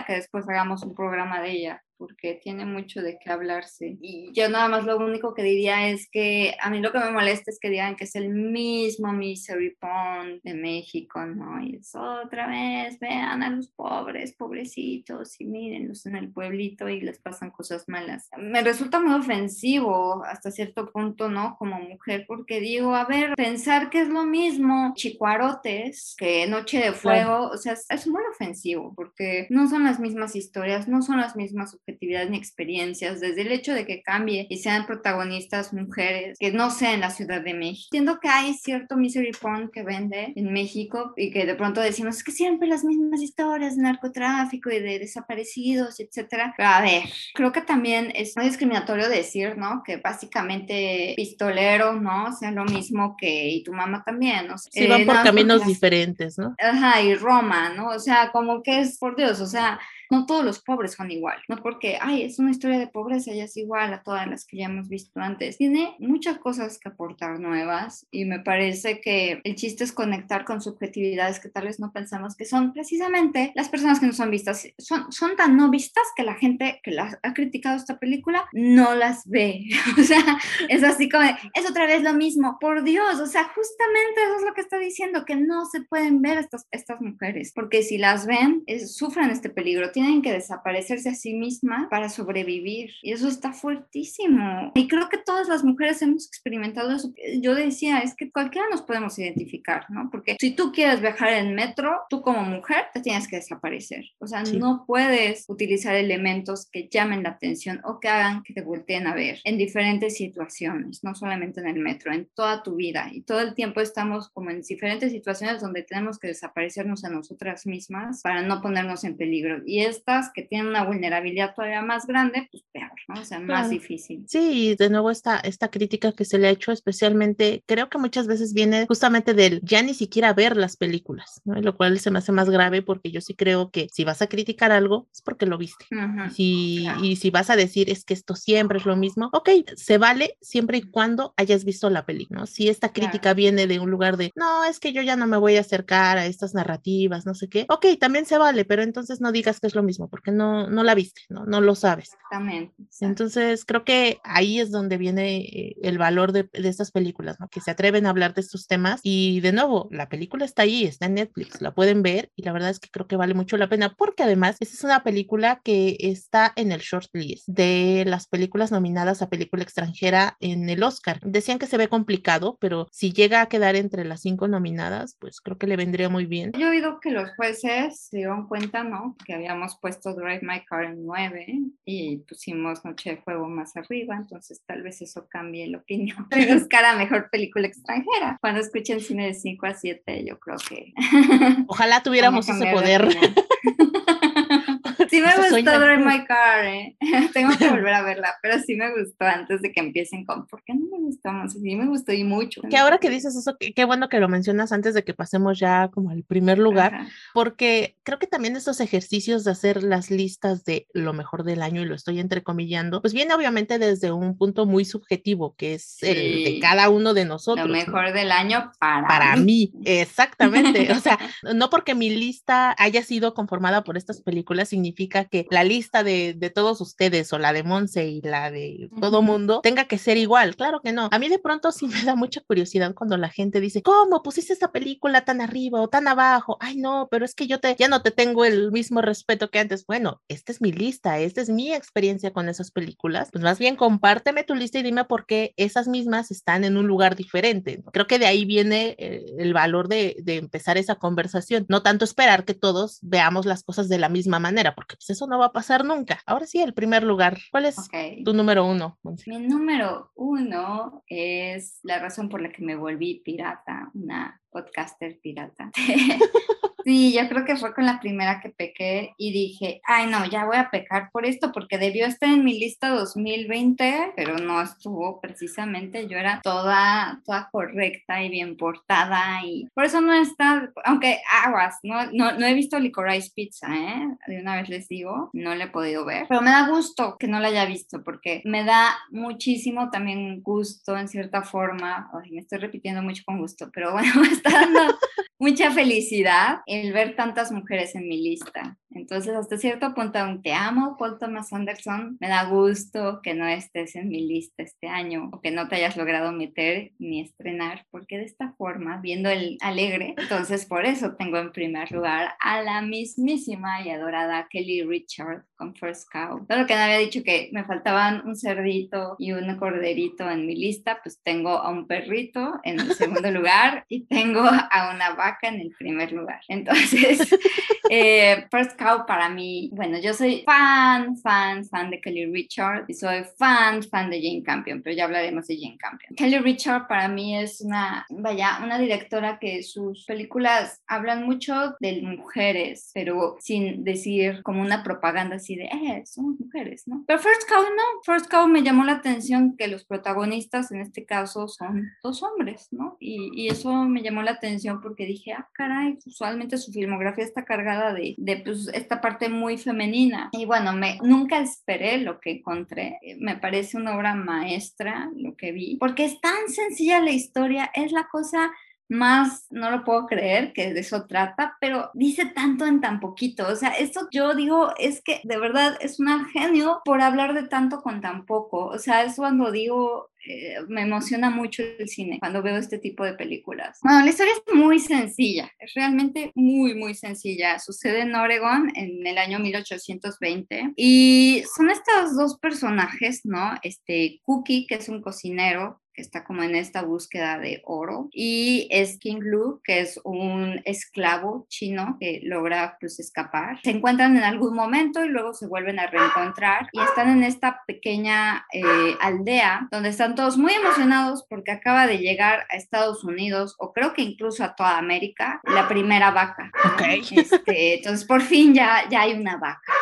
que después hagamos un programa de ella. Porque tiene mucho de qué hablarse. Y yo nada más lo único que diría es que a mí lo que me molesta es que digan que es el mismo Misery Pond de México, ¿no? Y es otra vez, vean a los pobres, pobrecitos, y mírenlos en el pueblito y les pasan cosas malas. Me resulta muy ofensivo hasta cierto punto, ¿no? Como mujer, porque digo, a ver, pensar que es lo mismo Chicuarotes que Noche de Fuego, o sea, es muy ofensivo, porque no son las mismas historias, no son las mismas subjetividades ni experiencias, desde el hecho de que cambie y sean protagonistas mujeres, que no sea en la Ciudad de México. Entiendo que hay cierto misery porn que vende en México y que de pronto decimos es que siempre las mismas historias de narcotráfico y de desaparecidos, etcétera. Pero a ver, creo que también es muy discriminatorio decir, ¿no? Que básicamente pistolero, ¿no? Sea lo mismo que y tu mamá también, ¿no? Sí, van eh, por caminos diferentes, ¿no? Ajá, y Roma, ¿no? O sea, como que es, por Dios, o sea, no todos los pobres son igual, no porque, ay, es una historia de pobreza y es igual a todas las que ya hemos visto antes. Tiene muchas cosas que aportar nuevas y me parece que el chiste es conectar con subjetividades que tal vez no pensamos que son precisamente las personas que no son vistas, son, son tan no vistas que la gente que las ha criticado esta película no las ve. [laughs] o sea, es así como, es otra vez lo mismo, por Dios, o sea, justamente eso es lo que está diciendo, que no se pueden ver estas, estas mujeres, porque si las ven, sufren este peligro tienen que desaparecerse a sí misma para sobrevivir. Y eso está fuertísimo. Y creo que todas las mujeres hemos experimentado eso. Yo decía, es que cualquiera nos podemos identificar, ¿no? Porque si tú quieres viajar en metro, tú como mujer te tienes que desaparecer. O sea, no puedes utilizar elementos que llamen la atención o que hagan que te volteen a ver en diferentes situaciones, no solamente en el metro, en toda tu vida. Y todo el tiempo estamos como en diferentes situaciones donde tenemos que desaparecernos a nosotras mismas para no ponernos en peligro. Y estas que tienen una vulnerabilidad todavía más grande, pues peor, ¿no? O sea, más difícil. Sí, de nuevo esta, esta crítica que se le ha hecho especialmente, creo que muchas veces viene justamente del ya ni siquiera ver las películas, ¿no? Lo cual se me hace más grave porque yo sí creo que si vas a criticar algo es porque lo viste. y, y si vas a decir es que esto siempre es lo mismo, ok, se vale siempre y cuando hayas visto la película, ¿no? Si esta crítica viene de un lugar de, no, es que yo ya no me voy a acercar a estas narrativas, no sé qué, ok, también se vale, pero entonces no digas que es lo mismo, porque no, no la viste, ¿no? No lo sabes. Exactamente. Entonces, creo que ahí es donde viene eh, el valor de, de, estas películas, ¿no? Que se atreven a hablar de estos temas. Y de nuevo, la película está ahí, está en Netflix, la pueden ver y la verdad es que creo que vale mucho la pena, porque además, esta es una película que está en el short list de las películas nominadas a película extranjera en el Oscar. Decían que se ve complicado, pero si llega a quedar entre las cinco nominadas, pues creo que le vendría muy bien. Yo he oído que los jueces se dieron cuenta, ¿no? Que habíamos puesto Drive My Car en 9 y pusimos Noche de Fuego más arriba, entonces tal vez eso cambie la opinión de [laughs] buscar a mejor película extranjera. Cuando escuchen cine de 5 a 7, yo creo que... Ojalá tuviéramos [laughs] ese poder. Sí me gustó Drive My Car, ¿eh? [laughs] tengo que volver a verla, pero sí me gustó antes de que empiecen con ¿por qué no me gustó más? Sí me gustó y mucho. Que ahora que dices eso, qué bueno que lo mencionas antes de que pasemos ya como al primer lugar, porque creo que también estos ejercicios de hacer las listas de lo mejor del año, y lo estoy entrecomillando, pues viene obviamente desde un punto muy subjetivo, que es el de cada uno de nosotros. Lo mejor del año para, para mí. Exactamente. [laughs] o sea, no porque mi lista haya sido conformada por estas películas significa que la lista de, de todos ustedes o la de Monse y la de todo mundo tenga que ser igual. Claro que no. A mí de pronto sí me da mucha curiosidad cuando la gente dice, ¿cómo pusiste esta película tan arriba o tan abajo? Ay, no, pero es que yo te, ya no te tengo el mismo respeto que antes. Bueno, esta es mi lista, esta es mi experiencia con esas películas. Pues más bien compárteme tu lista y dime por qué esas mismas están en un lugar diferente. Creo que de ahí viene eh, el valor de, de empezar esa conversación. No tanto esperar que todos veamos las cosas de la misma manera, porque pues eso no va a pasar nunca. Ahora sí, el primer lugar. ¿Cuál es tu número uno? Mi número uno es la razón por la que me volví pirata, una podcaster pirata. [laughs] Sí, yo creo que fue con la primera que pequé y dije, ay no, ya voy a pecar por esto porque debió estar en mi lista 2020, pero no estuvo precisamente, yo era toda, toda correcta y bien portada y por eso no está, aunque aguas, no, no, no he visto Licorice Pizza, ¿eh? De una vez les digo, no le he podido ver, pero me da gusto que no la haya visto porque me da muchísimo también gusto en cierta forma, ay, me estoy repitiendo mucho con gusto, pero bueno, [laughs] me está dando mucha felicidad el ver tantas mujeres en mi lista. Entonces, hasta cierto punto, aunque amo Paul Thomas Anderson, me da gusto que no estés en mi lista este año o que no te hayas logrado meter ni estrenar, porque de esta forma, viendo el alegre, entonces por eso tengo en primer lugar a la mismísima y adorada Kelly Richard con First Cow. Todo lo que me había dicho que me faltaban un cerdito y un corderito en mi lista, pues tengo a un perrito en el segundo [laughs] lugar y tengo a una vaca en el primer lugar. Entonces, [laughs] eh, First Cow para mí, bueno, yo soy fan, fan, fan de Kelly Richard y soy fan, fan de Jane Campion, pero ya hablaremos de Jane Campion. Kelly Richard para mí es una, vaya, una directora que sus películas hablan mucho de mujeres, pero sin decir como una propaganda así de, eh, somos mujeres, ¿no? Pero First Cow no, First Cow me llamó la atención que los protagonistas en este caso son dos hombres, ¿no? Y, y eso me llamó la atención porque dije, ah, caray, usualmente su filmografía está cargada de, de pues, esta parte muy femenina. Y bueno, me, nunca esperé lo que encontré. Me parece una obra maestra lo que vi, porque es tan sencilla la historia, es la cosa más, no lo puedo creer que de eso trata, pero dice tanto en tan poquito. O sea, esto yo digo es que de verdad es un genio por hablar de tanto con tan poco. O sea, es cuando digo, eh, me emociona mucho el cine cuando veo este tipo de películas. Bueno, la historia es muy sencilla, es realmente muy, muy sencilla. Sucede en Oregon en el año 1820 y son estos dos personajes, ¿no? Este Cookie, que es un cocinero está como en esta búsqueda de oro, y es King Lu, que es un esclavo chino que logra pues escapar. Se encuentran en algún momento y luego se vuelven a reencontrar y están en esta pequeña eh, aldea donde están todos muy emocionados porque acaba de llegar a Estados Unidos o creo que incluso a toda América la primera vaca. [laughs] Este, entonces por fin ya, ya hay una vaca.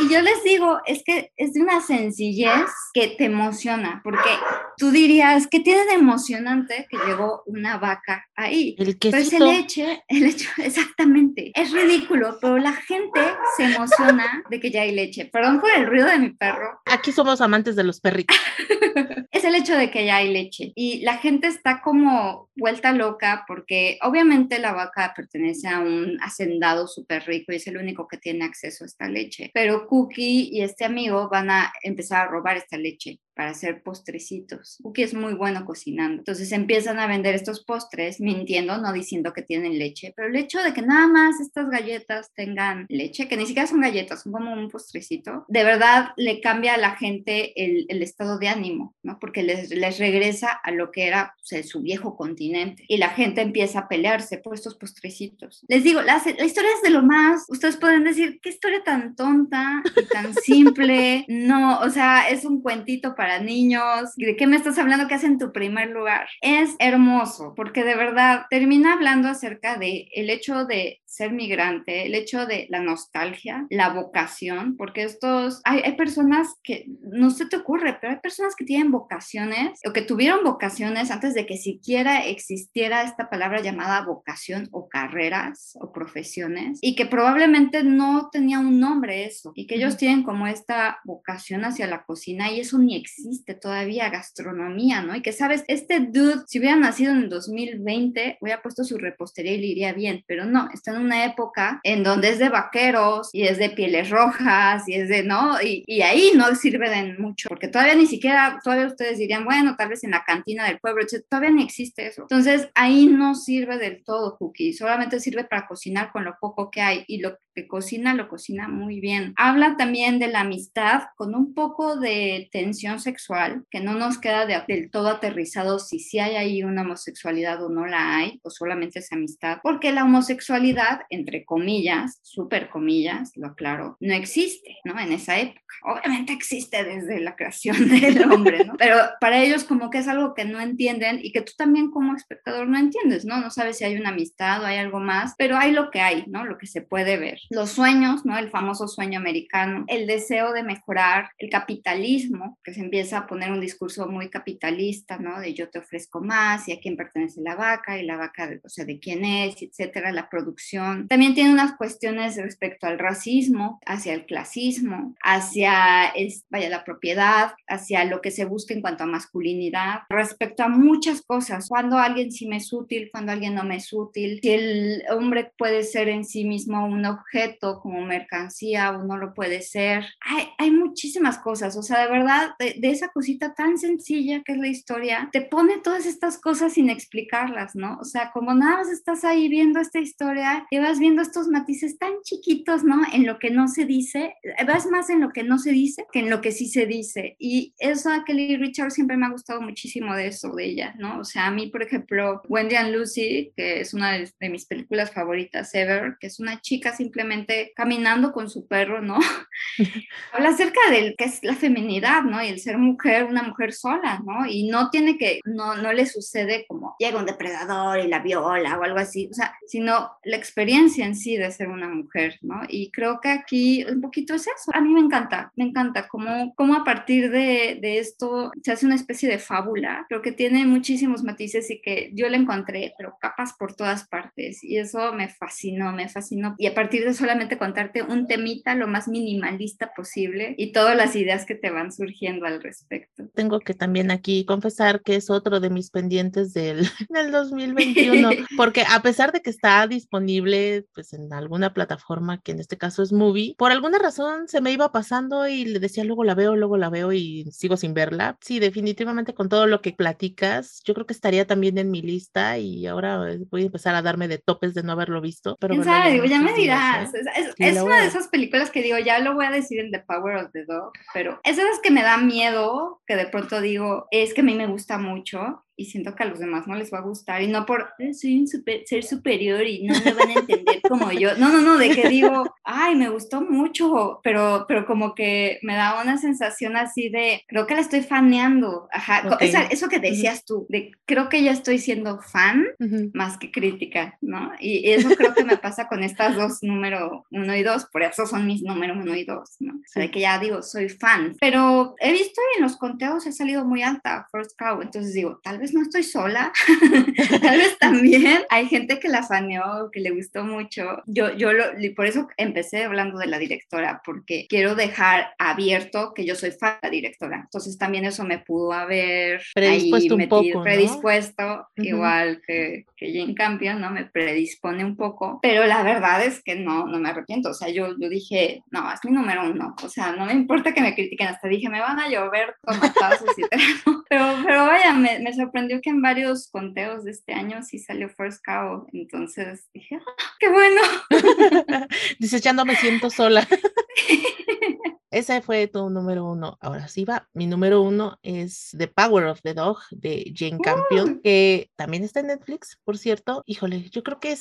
Y yo les digo, es que es de una sencillez que te emociona porque tú dirías, es que tiene de emocionante que llegó una vaca ahí? El quesito. Pues el leche, el leche, [laughs] exactamente. Es ridículo, pero la gente se emociona de que ya hay leche. Perdón por el ruido de mi perro. Aquí somos amantes de los perritos. [laughs] es el hecho de que ya hay leche. Y la gente está como vuelta loca porque obviamente la vaca pertenece a un hacendado súper rico y es el único que tiene acceso a esta leche. Pero Cookie y este amigo van a empezar a robar esta leche para hacer postrecitos. Cookie es muy bueno cocinando. Entonces empiezan a vender estos postres mintiendo, no diciendo que tienen leche, pero el hecho de que nada más estas galletas tengan leche, que ni siquiera son galletas, son como un postrecito, de verdad le cambia a la gente el, el estado de ánimo, ¿no? Porque les, les regresa a lo que era su viejo continente y la gente empieza a pelearse por estos postrecitos. Les digo, la, la historia es de lo más, ustedes pueden decir, qué historia tan tonta y tan simple, [laughs] no, o sea, es un cuentito para niños, ¿de qué me estás hablando que hace en tu primer lugar? Es hermoso porque de verdad termina hablando acerca de el hecho de ser migrante, el hecho de la nostalgia, la vocación, porque estos, hay, hay personas que, no se te ocurre, pero hay personas que tienen vocaciones o que tuvieron vocaciones antes de que siquiera existiera esta palabra llamada vocación o carreras o profesiones y que probablemente no tenía un nombre eso y que ellos tienen como esta vocación hacia la cocina y eso ni existe todavía, gastronomía, ¿no? Y que sabes, este dude, si hubiera nacido en el 2020, hubiera puesto su repostería y le iría bien, pero no, está en una época en donde es de vaqueros y es de pieles rojas y es de, ¿no? Y, y ahí no sirve de mucho, porque todavía ni siquiera, todavía ustedes dirían, bueno, tal vez en la cantina del pueblo, todavía ni existe eso. Entonces, ahí no sirve del todo cookie, solamente sirve para cocinar con lo poco que hay y lo que cocina lo cocina muy bien. Habla también de la amistad con un poco de tensión sexual, que no nos queda del todo aterrizado si sí hay ahí una homosexualidad o no la hay, o solamente es amistad, porque la homosexualidad entre comillas, super comillas, lo aclaro, no existe, ¿no? En esa época. Obviamente existe desde la creación [laughs] del hombre, ¿no? Pero para ellos como que es algo que no entienden y que tú también como espectador no entiendes, ¿no? No sabes si hay una amistad o hay algo más, pero hay lo que hay, ¿no? Lo que se puede ver. Los sueños, ¿no? El famoso sueño americano, el deseo de mejorar, el capitalismo, que se empieza a poner un discurso muy capitalista, ¿no? De yo te ofrezco más y a quién pertenece la vaca y la vaca, o sea, de quién es, etcétera, la producción. También tiene unas cuestiones respecto al racismo, hacia el clasismo, hacia, vaya, la propiedad, hacia lo que se busca en cuanto a masculinidad, respecto a muchas cosas. Cuando alguien sí me es útil, cuando alguien no me es útil, si el hombre puede ser en sí mismo un objeto como mercancía o no lo puede ser. Hay, hay muchísimas cosas, o sea, de verdad, de, de esa cosita tan sencilla que es la historia, te pone todas estas cosas sin explicarlas, ¿no? O sea, como nada más estás ahí viendo esta historia y vas viendo estos matices tan chiquitos, ¿no? En lo que no se dice, vas más en lo que no se dice que en lo que sí se dice. Y eso a Kelly Richard siempre me ha gustado muchísimo de eso, de ella, ¿no? O sea, a mí, por ejemplo, Wendy and Lucy, que es una de, de mis películas favoritas ever, que es una chica simplemente caminando con su perro, ¿no? [laughs] Habla acerca del que es la feminidad, ¿no? Y el ser mujer, una mujer sola, ¿no? Y no tiene que, no, no le sucede como llega un depredador y la viola o algo así, o sea, sino la experiencia en sí de ser una mujer, ¿no? Y creo que aquí un poquito es eso. A mí me encanta, me encanta cómo, cómo a partir de, de esto se hace una especie de fábula, creo que tiene muchísimos matices y que yo la encontré, pero capas por todas partes. Y eso me fascinó, me fascinó. Y a partir de solamente contarte un temita lo más minimalista posible y todas las ideas que te van surgiendo al respecto. Tengo que también aquí confesar que es otro de mis pendientes del, [laughs] del 2021, [laughs] porque a pesar de que está disponible pues en alguna plataforma, que en este caso es Movie, por alguna razón se me iba pasando y le decía luego la veo, luego la veo y sigo sin verla. Sí, definitivamente con todo lo que platicas, yo creo que estaría también en mi lista y ahora eh, voy a empezar a darme de topes de no haberlo visto. Pero ¿Quién sabe? Digo, ya me dirás. Es, es, es una de esas películas que digo, ya lo voy a decir en The Power of the Dog, pero es de esas que me da miedo, que de pronto digo, es que a mí me gusta mucho y siento que a los demás no les va a gustar y no por eh, soy un super, ser superior y no me van a entender como yo. No, no, no, de que digo, [laughs] ay, me gustó mucho, pero, pero como que me da una sensación así de, creo que la estoy faneando. Ajá, okay. Esa, eso que decías uh -huh. tú, de creo que ya estoy siendo fan uh -huh. más que crítica, ¿no? Y, eso creo que me pasa con estas dos, número uno y dos, por eso son mis números uno y dos, ¿no? O sea, de que ya digo, soy fan, pero he visto y en los conteos he salido muy alta, First Cow, entonces digo, tal vez no estoy sola, [laughs] tal vez también hay gente que la faneó, que le gustó mucho. Yo, yo lo, por eso empecé hablando de la directora, porque quiero dejar abierto que yo soy fan de la directora. Entonces también eso me pudo haber predispuesto un metido, poco, predispuesto, ¿no? igual que, que Jane Campion, ¿no? Me predispone un poco, pero la verdad es que no, no me arrepiento. O sea, yo, yo dije, no, es mi número uno. O sea, no me importa que me critiquen. Hasta dije, me van a llover tomatazos y. [laughs] Pero, pero vaya, me, me sorprendió que en varios conteos de este año sí salió First Cow, entonces dije, ¡ah, qué bueno! [laughs] Dice, ya no me siento sola. [laughs] Ese fue tu número uno. Ahora sí va. Mi número uno es The Power of the Dog de Jane Campion, uh. que también está en Netflix, por cierto. Híjole, yo creo que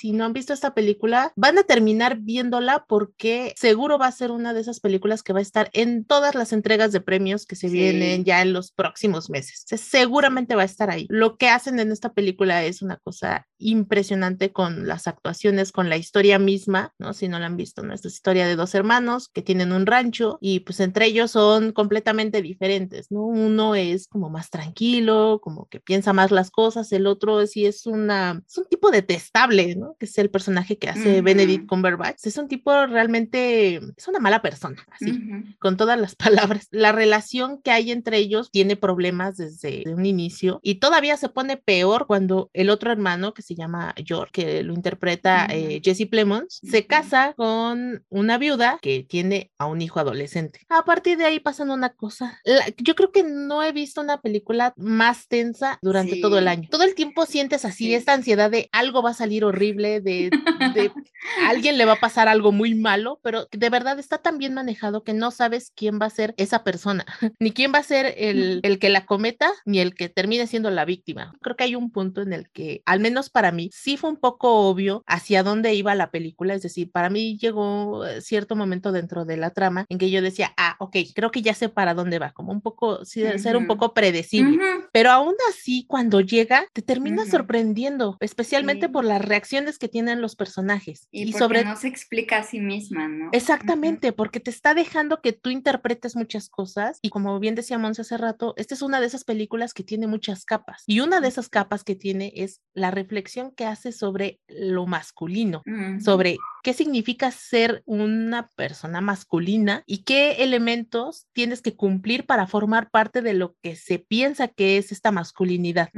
si no han visto esta película, van a terminar viéndola porque seguro va a ser una de esas películas que va a estar en todas las entregas de premios que se sí. vienen ya en los próximos meses. O sea, seguramente va a estar ahí. Lo que hacen en esta película es una cosa impresionante con las actuaciones, con la historia misma, ¿no? Si no la han visto, ¿no? Esta es historia de dos hermanos que tienen un rancho y pues entre ellos son completamente diferentes, ¿no? Uno es como más tranquilo, como que piensa más las cosas, el otro sí es una, es un tipo detestable, ¿no? Que es el personaje que hace uh -huh. Benedict Cumberbatch. Es un tipo realmente, es una mala persona, así, uh -huh. con todas las [laughs] palabras. La relación que hay entre ellos tiene problemas desde un inicio y todavía se pone peor cuando el otro hermano que se llama George, que lo interpreta uh -huh. eh, Jesse Plemons, se casa con una viuda que tiene a un hijo adolescente. A partir de ahí pasan una cosa. La, yo creo que no he visto una película más tensa durante sí. todo el año. Todo el tiempo sientes así sí. esta ansiedad de algo va a salir horrible, de, de [laughs] alguien le va a pasar algo muy malo, pero de verdad está tan bien manejado que no sabes quién va a ser esa persona, [laughs] ni quién va a ser el, el que la cometa, ni el que termine siendo la víctima. Creo que hay un punto en el que, al menos para mí, sí fue un poco obvio hacia dónde iba la película, es decir, para mí llegó cierto momento dentro de la trama en que yo decía, ah, ok, creo que ya sé para dónde va, como un poco, sí, uh -huh. ser un poco predecible. Uh -huh. Pero aún así, cuando llega, te termina uh -huh. sorprendiendo, especialmente sí. por las reacciones que tienen los personajes. Y, sobre no se explica a sí misma, ¿no? Exactamente, porque te está dejando que tú interpretes muchas cosas y como bien decía Monse hace rato, esta es una de esas películas que tiene muchas capas y una de esas capas que tiene es la reflexión que hace sobre lo masculino, sobre qué significa ser una persona masculina y qué elementos tienes que cumplir para formar parte de lo que se piensa que es esta masculinidad.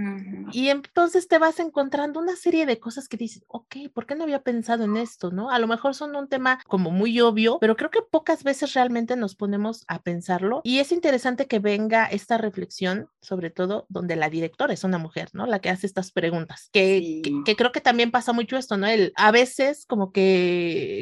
Y entonces te vas encontrando una serie de cosas que dices, ok, ¿por qué no había pensado en esto? ¿No? A lo mejor son un tema como muy obvio, pero creo que pocas veces realmente nos ponemos a pensarlo y es interesante que venga esta reflexión, sobre todo donde la directora es una mujer, ¿no? La que hace estas preguntas, que, que, creo que también pasa mucho esto, ¿no? El, a veces como que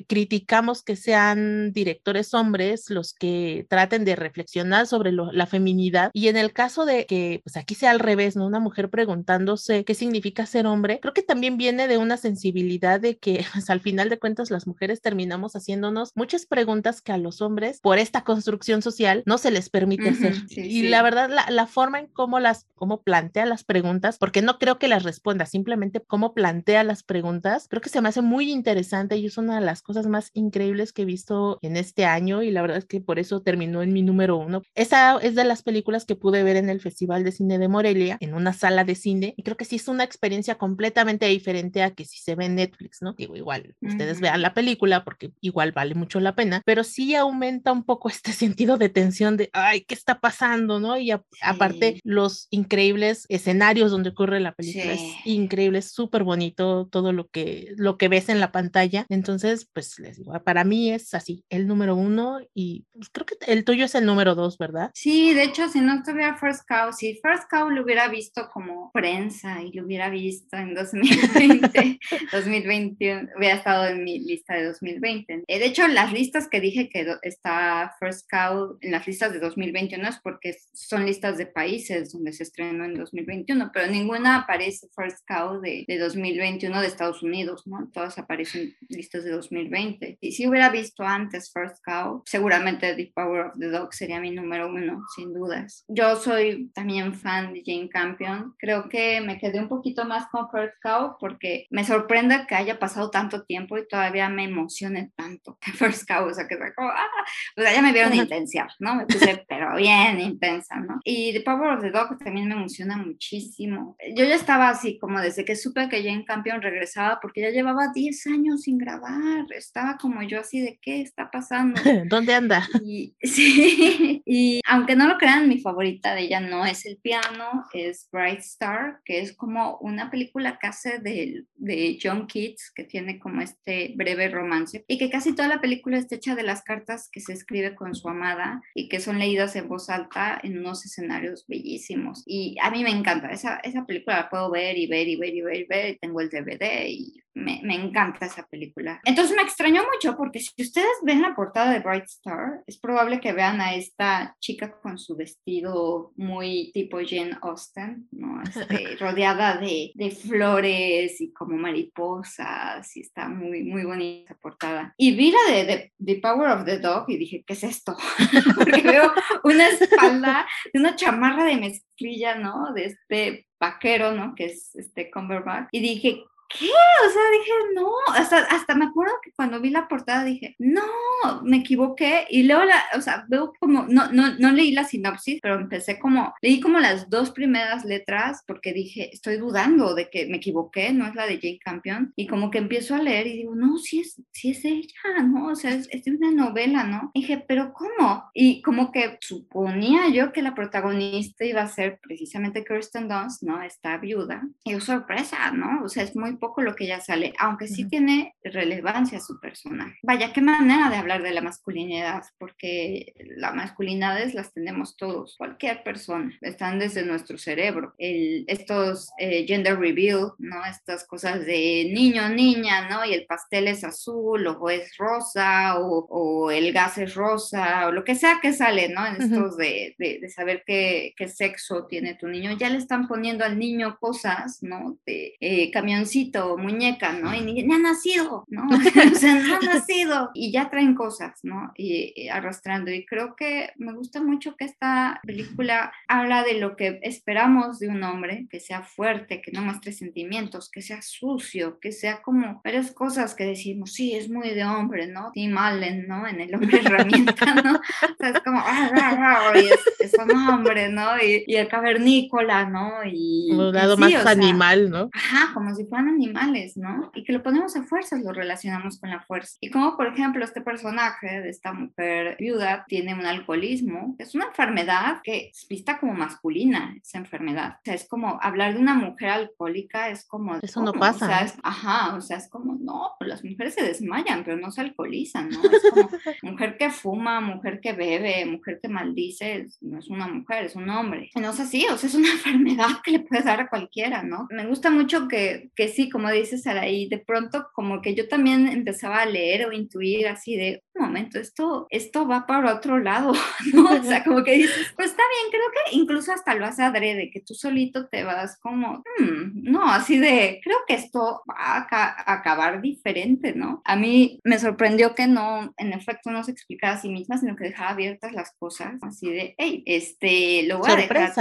criticamos que sean directores hombres los que traten de reflexionar sobre la feminidad y en el caso de que pues aquí sea al revés, ¿no? Una mujer preguntándose qué significa ser hombre, creo que también viene de una sensibilidad de que [laughs] pues, al final de cuentas las mujeres terminamos haciéndonos muchas preguntas que a los hombres por esta construcción social no se les permite hacer. y la verdad, la, la, forma en cómo las, cómo plantea las preguntas, porque no creo que las responda, simplemente cómo plantea las preguntas, creo que se me hace muy interesante y es una de las cosas más increíbles que he visto en este año y la verdad es que por eso terminó en mi número uno. Esa es de las películas que pude ver en el Festival de Cine de Morelia, en una sala de cine, y creo que sí es una experiencia completamente diferente a que si se ve en Netflix, ¿no? Digo, igual, ustedes vean la película porque igual vale mucho la pena, pero sí aumenta un poco [laughs] este sentido de tensión de, ay, ¿qué está pasando? ¿No? Y aparte los increíbles escenarios donde ocurre la película es increíble, es súper bonito todo lo que, lo que ves en la pantalla. Entonces, pues les digo, para mí es así, el número uno y pues, creo que el tuyo es el número dos, ¿verdad? Sí, de hecho, si no estuviera First Cow, si First Cow lo hubiera visto como prensa y lo hubiera visto en 2020, 2021, [laughs] hubiera estado en mi lista de 2020. Eh, de hecho, las listas que dije que está First Cow en las listas de 2021 es porque son listas de países donde se estrenó en 2021, pero ninguna aparece First Cow de, de 2021 de Estados Unidos, ¿no? Todas aparecen listas de 2020. Y si hubiera visto antes First Cow, seguramente The Power of the Dog sería mi número uno, sin dudas. Yo soy también fan de Jane Campion. Creo que me quedé un poquito más con First Cow porque me sorprende que haya pasado tanto tiempo y todavía me emocione tanto [laughs] First Cow. O sea, que fue como, ah, o sea, ya me vieron intensa, ¿no? Me puse, [laughs] pero bien intensa, ¿no? Y The Power of the Dog también me emociona muchísimo. Yo ya estaba así como desde que supe que Jane Campion regresaba porque ya llevaba 10 años sin grabar. Estaba como yo así de qué está [laughs] pasando. ¿Dónde anda? Y, [laughs] sí, y aunque no lo crean, mi favorita de ella no es el piano, es Bright Star, que es como una película hace de, de John Keats, que tiene como este breve romance, y que casi toda la película está hecha de las cartas que se escribe con su amada y que son leídas en voz alta en unos escenarios bellísimos. Y a mí me encanta, esa, esa película la puedo ver y ver y ver y ver y ver, y tengo el DVD y me, me, encanta esa película. Entonces me extrañó mucho porque si ustedes ven la portada de Bright Star, es probable que vean a esta chica con su vestido muy tipo Jane Austen, ¿no? Este, [laughs] rodeada de, de, flores y como mariposas y está muy, muy bonita portada. Y vi la de, The Power of the Dog y dije, ¿qué es esto? [laughs] porque veo una espalda de una chamarra de mezclilla, ¿no? De este vaquero, ¿no? Que es este Cumberbatch. Y dije, ¿qué? O sea, dije, no, hasta, hasta me acuerdo que cuando vi la portada dije, no, me equivoqué. Y luego, la, o sea, veo como, no, no, no leí la sinopsis, pero empecé como, leí como las dos primeras letras porque dije, estoy dudando de que me equivoqué, no es la de Jane Campion. Y como que empiezo a leer y digo, no, sí es, sí es ella, ¿no? O sea, es, es una novela, ¿no? Y dije, pero ¿cómo? Y como que suponía yo que la protagonista iba a ser precisamente Kirsten Dunst, ¿no? Esta viuda. Y yo, sorpresa, ¿no? O sea, es muy poco lo que ya sale, aunque sí tiene relevancia su personaje. Vaya, qué manera de hablar de la masculinidad, porque las masculinidades las tenemos todos, cualquier persona, están desde nuestro cerebro. El, estos eh, gender reveal, ¿no? Estas cosas de niño, niña, ¿no? Y el pastel es azul o es rosa o, o el gas es rosa o lo que sea que sale, ¿no? En estos de, de, de, saber qué, qué, sexo tiene tu niño, ya le están poniendo al niño cosas, ¿no? De eh, camioncitos muñequito, muñeca, ¿no? Y ni, ha nacido, ¿no? [laughs] [laughs] o sea, no ha nacido. Y ya traen cosas, ¿no? Y, arrastrando. Y creo que me gusta mucho que esta película habla de lo que esperamos de un hombre, que sea fuerte, que no muestre sentimientos, que sea sucio, que sea como varias cosas que decimos, sí, es muy de hombre, ¿no? Tim Allen, ¿no? En el hombre [laughs] herramienta, ¿no? O sea, es como, ah, ah, ah", y es, un hombre, ¿no? Y, y el cavernícola, ¿no? Y, un lado más animal, ¿no? Ajá, como si fueran animales, ¿no? Y que lo ponemos a fuerzas, lo relacionamos con la fuerza. Y como, por ejemplo, este personaje de esta mujer viuda tiene un alcoholismo, es una enfermedad que es vista como masculina, esa enfermedad. O sea, es como hablar de una mujer alcohólica, es como... Eso no pasa. O sea, es, ajá, o sea, es como, no, pues las mujeres se desmayan, pero no se alcoholizan, ¿no? Es como [laughs] mujer que fuma, mujer que bebe, mujer que maldice, no es una mujer, es un hombre. no es así, o sea, es una [laughs] enfermedad que le puedes dar a cualquiera, ¿no? Me gusta mucho que, que sí, como dices Saraí, de pronto como que yo también empezaba a leer o intuir así de, un momento, esto, esto va para otro lado, [laughs] ¿no? O sea, como que dices, pues está bien, creo que incluso hasta lo hace adrede, que tú solito te vas como, hmm, no, así de, creo que esto va a, acabar diferente, ¿no? A mí me sorprendió que no, en efecto, no se explicara a sí misma, sino que dejaba abiertas las cosas, así de, hey, este, lo voy a dejar.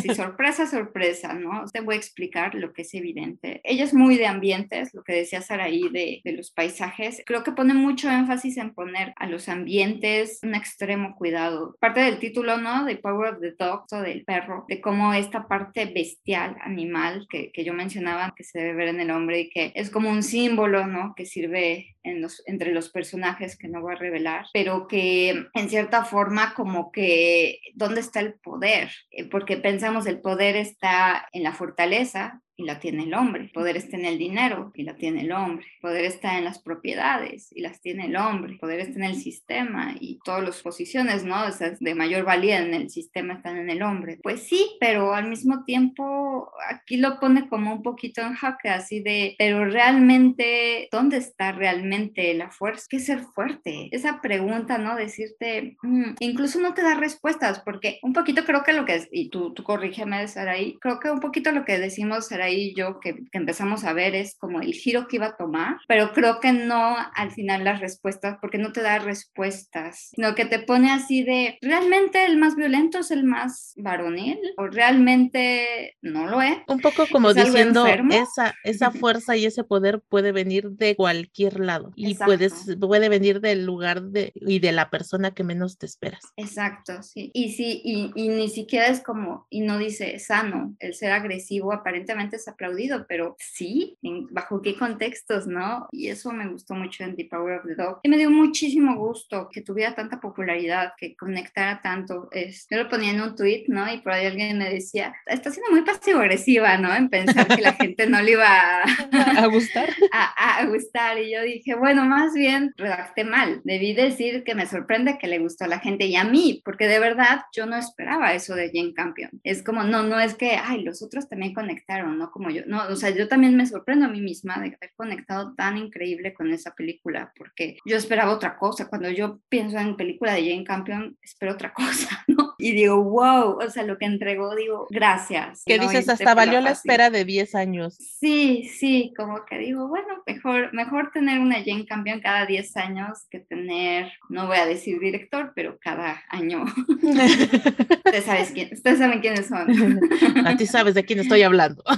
Sí, [laughs] sorpresa, sorpresa, ¿no? Te voy a explicar lo que es evidente. Ella es muy de ambientes, lo que decía Saraí de, de los paisajes. Creo que pone mucho énfasis en poner a los ambientes un extremo cuidado. Parte del título, ¿no? The Power of the Dog, o del perro, de cómo esta parte bestial, animal, que, que yo mencionaba, que se debe ver en el hombre y que es como un símbolo, ¿no? Que sirve en los, entre los personajes que no voy a revelar, pero que en cierta forma como que, ¿dónde está el poder? Eh, porque pensamos el poder está en la fortaleza, y la tiene el hombre. Poder está en el dinero y la tiene el hombre. Poder está en las propiedades y las tiene el hombre. Poder está en el sistema y todas las posiciones, ¿no? Esas de mayor valía en el sistema están en el hombre. Pues sí, pero al mismo tiempo aquí lo pone como un poquito en jaque, así de, pero realmente, ¿dónde está realmente la fuerza? ¿Qué es ser fuerte? Esa pregunta, ¿no? Decirte, mm, incluso no te da respuestas, porque un poquito creo que lo que es, y tú, tú corrígeme, ahí creo que un poquito lo que decimos será ahí yo que, empezamos a ver es como el giro que iba a tomar, pero creo que no al final las respuestas, porque no te da respuestas, sino que te pone así de, ¿realmente el más violento es el más varonil? ¿O realmente no lo es? Un poco como diciendo, esa, esa fuerza y ese poder puede venir de cualquier lado y puedes, puede venir del lugar de, y de la persona que menos te esperas. Exacto, sí. Y sí, y, y ni siquiera es como, y no dice sano, el ser agresivo aparentemente es aplaudido, pero sí, bajo qué contextos, ¿no? Y eso me gustó mucho en The Power of the Dog. Y me dio muchísimo gusto que tuviera tanta popularidad, que conectara tanto. Es, yo lo ponía en un tweet, ¿no? Y por ahí alguien me decía, está siendo muy pasivo-agresiva, ¿no? En pensar que la [laughs] gente no le iba a, a gustar. [laughs] A, a, gustar. Y yo dije, bueno, más bien redacté mal. Debí decir que me sorprende que le gustó a la gente y a mí, porque de verdad yo no esperaba eso de Jane Campion. Es como, no, no es que, ay, los otros también conectaron, ¿no? como yo. No, o sea, yo también me sorprendo a mí misma de haber conectado tan increíble con esa película, porque yo esperaba otra cosa. Cuando yo pienso en película de Jane Campion, espero otra [laughs] cosa, ¿no? Y digo, wow, o sea, lo que entregó, digo, gracias. Que dices, hasta valió la espera de 10 años. Sí, sí, como que digo, bueno, mejor, mejor tener una Jane Campion cada 10 años que tener, no voy a decir director, pero cada año. [laughs] ustedes, sabes quién, ustedes saben quiénes son. [laughs] a ti sabes de quién estoy hablando. [laughs]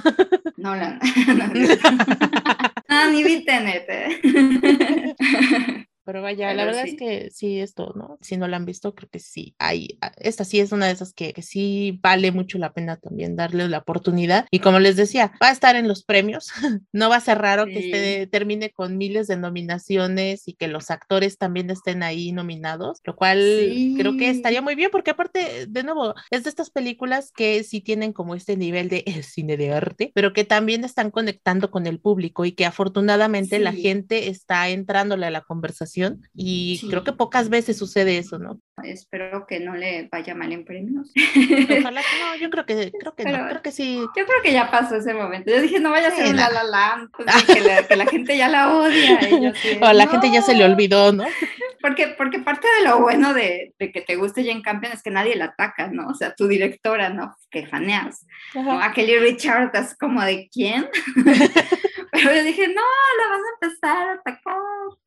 No, la... ah, ni vi Tenet. Pero vaya, la verdad es que sí, esto, ¿no? Si no la han visto, creo que sí. Hay, ah, esta sí es una de esas que, que, sí vale mucho la pena también darle la oportunidad. Y como les decía, va a estar en los premios. [laughs] no va a ser raro que esté, termine con miles de nominaciones y que los actores también estén ahí nominados, lo cual creo que estaría muy bien porque aparte, de nuevo, es de estas películas que sí tienen como este nivel de cine de arte, pero que también están conectando con el público y que afortunadamente la gente está entrándole a la conversación y creo que pocas veces sucede eso, ¿no? Espero que no le vaya mal en premios. Ojalá que no, yo creo que, creo que no, creo que sí. Yo creo que ya pasó ese momento. Yo dije, no vaya a ser una La La pues, que, la, que, la, gente ya la odia. o a la gente ya se le olvidó, ¿no? [laughs] Porque, porque parte de lo bueno de, de, que te guste Jane Campion es que nadie la ataca, ¿no? O sea, tu directora, ¿no? Que faneas. ¿no? A Kelly Richard es como de quién. [laughs] Pero yo dije, no, la vas a empezar a atacar.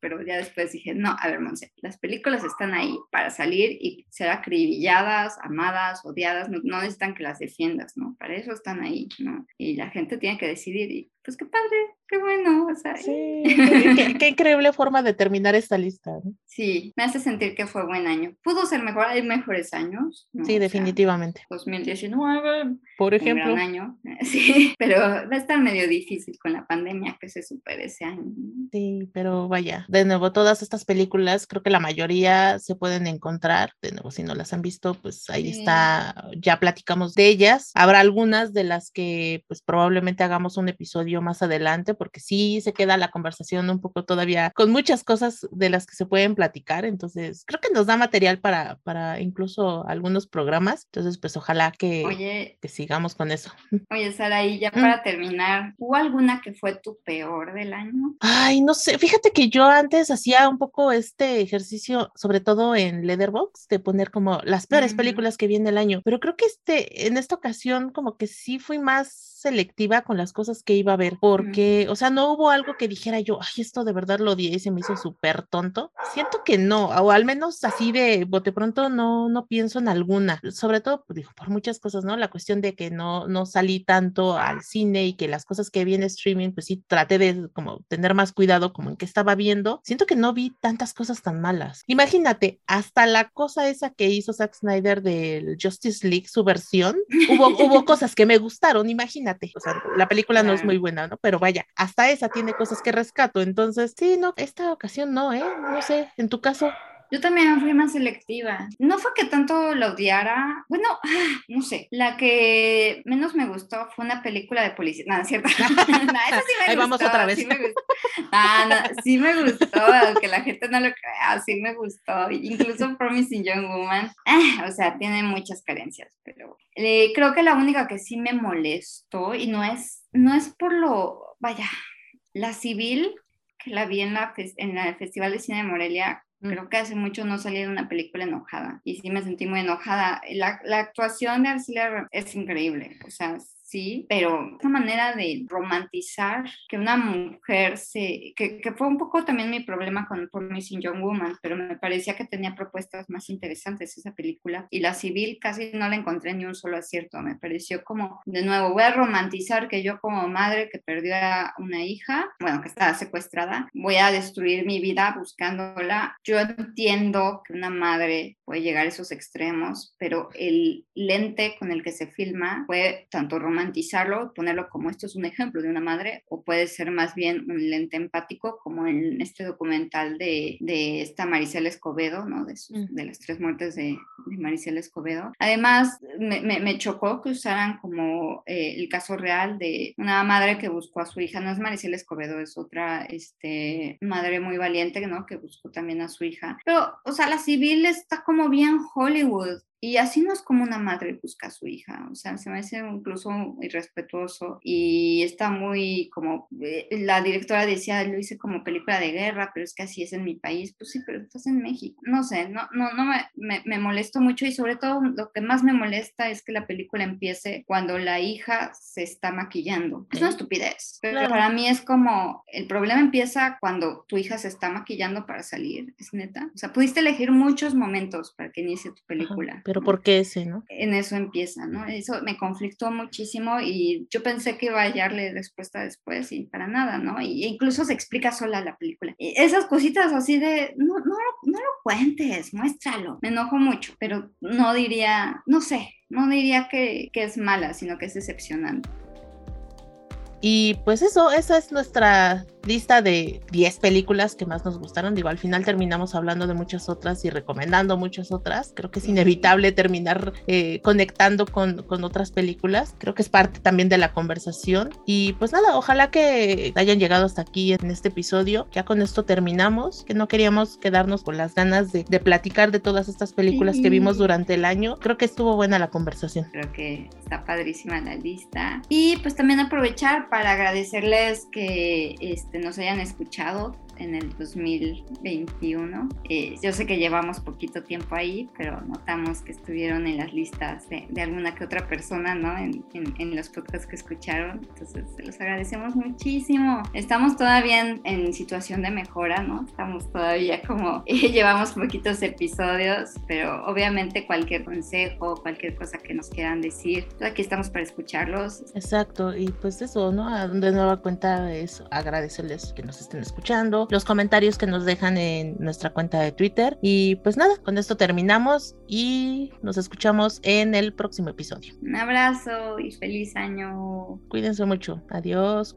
Pero ya después dije, no, a ver, Monse, las películas están ahí para salir y ser acribilladas, amadas, odiadas, no, no necesitan que las defiendas, ¿no? Para eso están ahí, ¿no? Y la gente tiene que decidir y pues qué padre, qué bueno, o sea. Sí, [laughs] qué, increíble forma de terminar esta lista. Sí, me hace sentir que fue buen año. Pudo ser mejor, hay mejores años. Sí, definitivamente. 2019, por ejemplo. Un gran año, [laughs] sí, pero va a estar medio difícil con la pandemia que se supere ese año. Sí, pero vaya, de nuevo, todas estas películas, creo que la mayoría se pueden encontrar, de nuevo, si no las han visto, pues ahí está, ya platicamos de ellas. Habrá algunas de las que pues probablemente hagamos un episodio más adelante, porque sí se queda la conversación un poco todavía con muchas cosas de las que se pueden platicar. Entonces, creo que nos da material para, para incluso algunos programas. Entonces, pues ojalá que, que sigamos con eso. Oye, Sara, y ya mm. para terminar, ¿hubo alguna que fue tu peor del año? Ay, no sé, fíjate que yo antes hacía un poco este ejercicio, sobre todo en Leatherbox, de poner como las peores películas que viene el año, pero creo que este, en esta ocasión como que sí fui más selectiva con las cosas que iba a ver, porque, o sea, no hubo algo que dijera yo, ay, esto de verdad lo odié y se me hizo súper tonto. Siento que no, o al menos así de bote pronto no, no pienso en alguna, sobre todo, pues, digo, por muchas cosas, ¿no? La cuestión de que no, no salí tanto al cine y que las cosas que vi en streaming, pues sí, traté de como tener más cuidado como en qué estaba viendo. Siento que no vi tantas cosas tan malas. Imagínate, hasta la cosa esa que hizo Zack Snyder del Justice League, su versión, hubo, hubo [laughs] cosas que me gustaron, imagínate o sea, la película no es muy buena, ¿no? Pero vaya, hasta esa tiene cosas que rescato, entonces, sí, no, esta ocasión no, ¿eh? No sé, en tu caso. Yo también fui más selectiva. No fue que tanto la odiara. Bueno, no sé. La que menos me gustó fue una película de policía. No, ¿cierto? [laughs] no, esa sí me Ahí vamos otra vez. Sí me gustó. Ah, sí me gustó, aunque la gente no lo crea, sí me gustó. Incluso Promising Young Woman. Ah, o sea, tiene muchas carencias, pero eh, creo que la única que sí me molestó y no es, no es por lo, vaya, la civil que la vi en, la, en el Festival de Cine de Morelia. Creo que hace mucho no salí de una película enojada y sí me sentí muy enojada. La, la actuación de Arcelia es increíble, o sea, sí, pero esa manera de romantizar que una mujer se, que, que, fue un poco también mi problema con Promising Young Woman, pero me parecía que tenía propuestas más interesantes esa película y la civil casi no la encontré ni un solo acierto, me pareció como, de nuevo, voy a romantizar que yo como madre que perdió a una hija, bueno, que estaba secuestrada, voy a destruir mi vida buscándola. Yo entiendo que una madre puede llegar a esos extremos, pero el lente con el que se filma fue tanto romántico romantizarlo, ponerlo como esto es un ejemplo de una madre, o puede ser más bien un lente empático, como en este documental de, de esta Maricela Escobedo, ¿no? De, mm. de las tres muertes de, de Maricela Escobedo. Además, me, me, chocó que usaran como eh, el caso real de una madre que buscó a su hija, no es Maricela Escobedo, es otra este, madre muy valiente, ¿no? Que buscó también a su hija. Pero, o sea, la civil está como bien Hollywood, y así no es como una madre busca a su hija, o sea, se me hace incluso irrespetuoso y está muy como, eh, la directora decía, lo hice como película de guerra, pero es que así es en mi país, pues sí, pero estás en México, no sé, no, no, no me, me, me molesto mucho y sobre todo lo que más me molesta es que la película empiece cuando la hija se está maquillando. Es una estupidez, pero para mí es como, el problema empieza cuando tu hija se está maquillando para salir, es neta, o sea, pudiste elegir muchos momentos para que inicie tu película pero ¿por qué ese, no? En eso empieza, ¿no? Eso me conflictó muchísimo y yo pensé que iba a hallarle respuesta después y para nada, ¿no? Y incluso se explica sola la película. Y esas cositas así de, no, no, no lo cuentes, muéstralo. Me enojo mucho, pero no diría, no sé, no diría que, que es mala, sino que es decepcionante. Y pues eso, esa es nuestra lista de 10 películas que más nos gustaron. Digo, al final terminamos hablando de muchas otras y recomendando muchas otras. Creo que es inevitable terminar eh, conectando con, con, otras películas. Creo que es parte también de la conversación. Y pues nada, ojalá que hayan llegado hasta aquí en este episodio. Ya con esto terminamos, que no queríamos quedarnos con las ganas de, de platicar de todas estas películas que vimos durante el año. Creo que estuvo buena la conversación. Creo que está padrísima la lista. Y pues también aprovechar para agradecerles que... Este, nos hayan escuchado en el 2021. Eh, yo sé que llevamos poquito tiempo ahí, pero notamos que estuvieron en las listas de, alguna que otra persona, ¿no? En, en, los podcasts que escucharon. Entonces, los agradecemos muchísimo. Estamos todavía en, en situación de mejora, ¿no? Estamos todavía como, [laughs] llevamos poquitos episodios, pero obviamente cualquier consejo, cualquier cosa que nos quieran decir, pues aquí estamos para escucharlos. Exacto, y pues eso, ¿no? De nueva cuenta es agradecerles que nos estén escuchando, los comentarios que nos dejan en nuestra cuenta de Twitter y pues nada, con esto terminamos y nos escuchamos en el próximo episodio. Un abrazo y feliz año. Cuídense mucho. Adiós.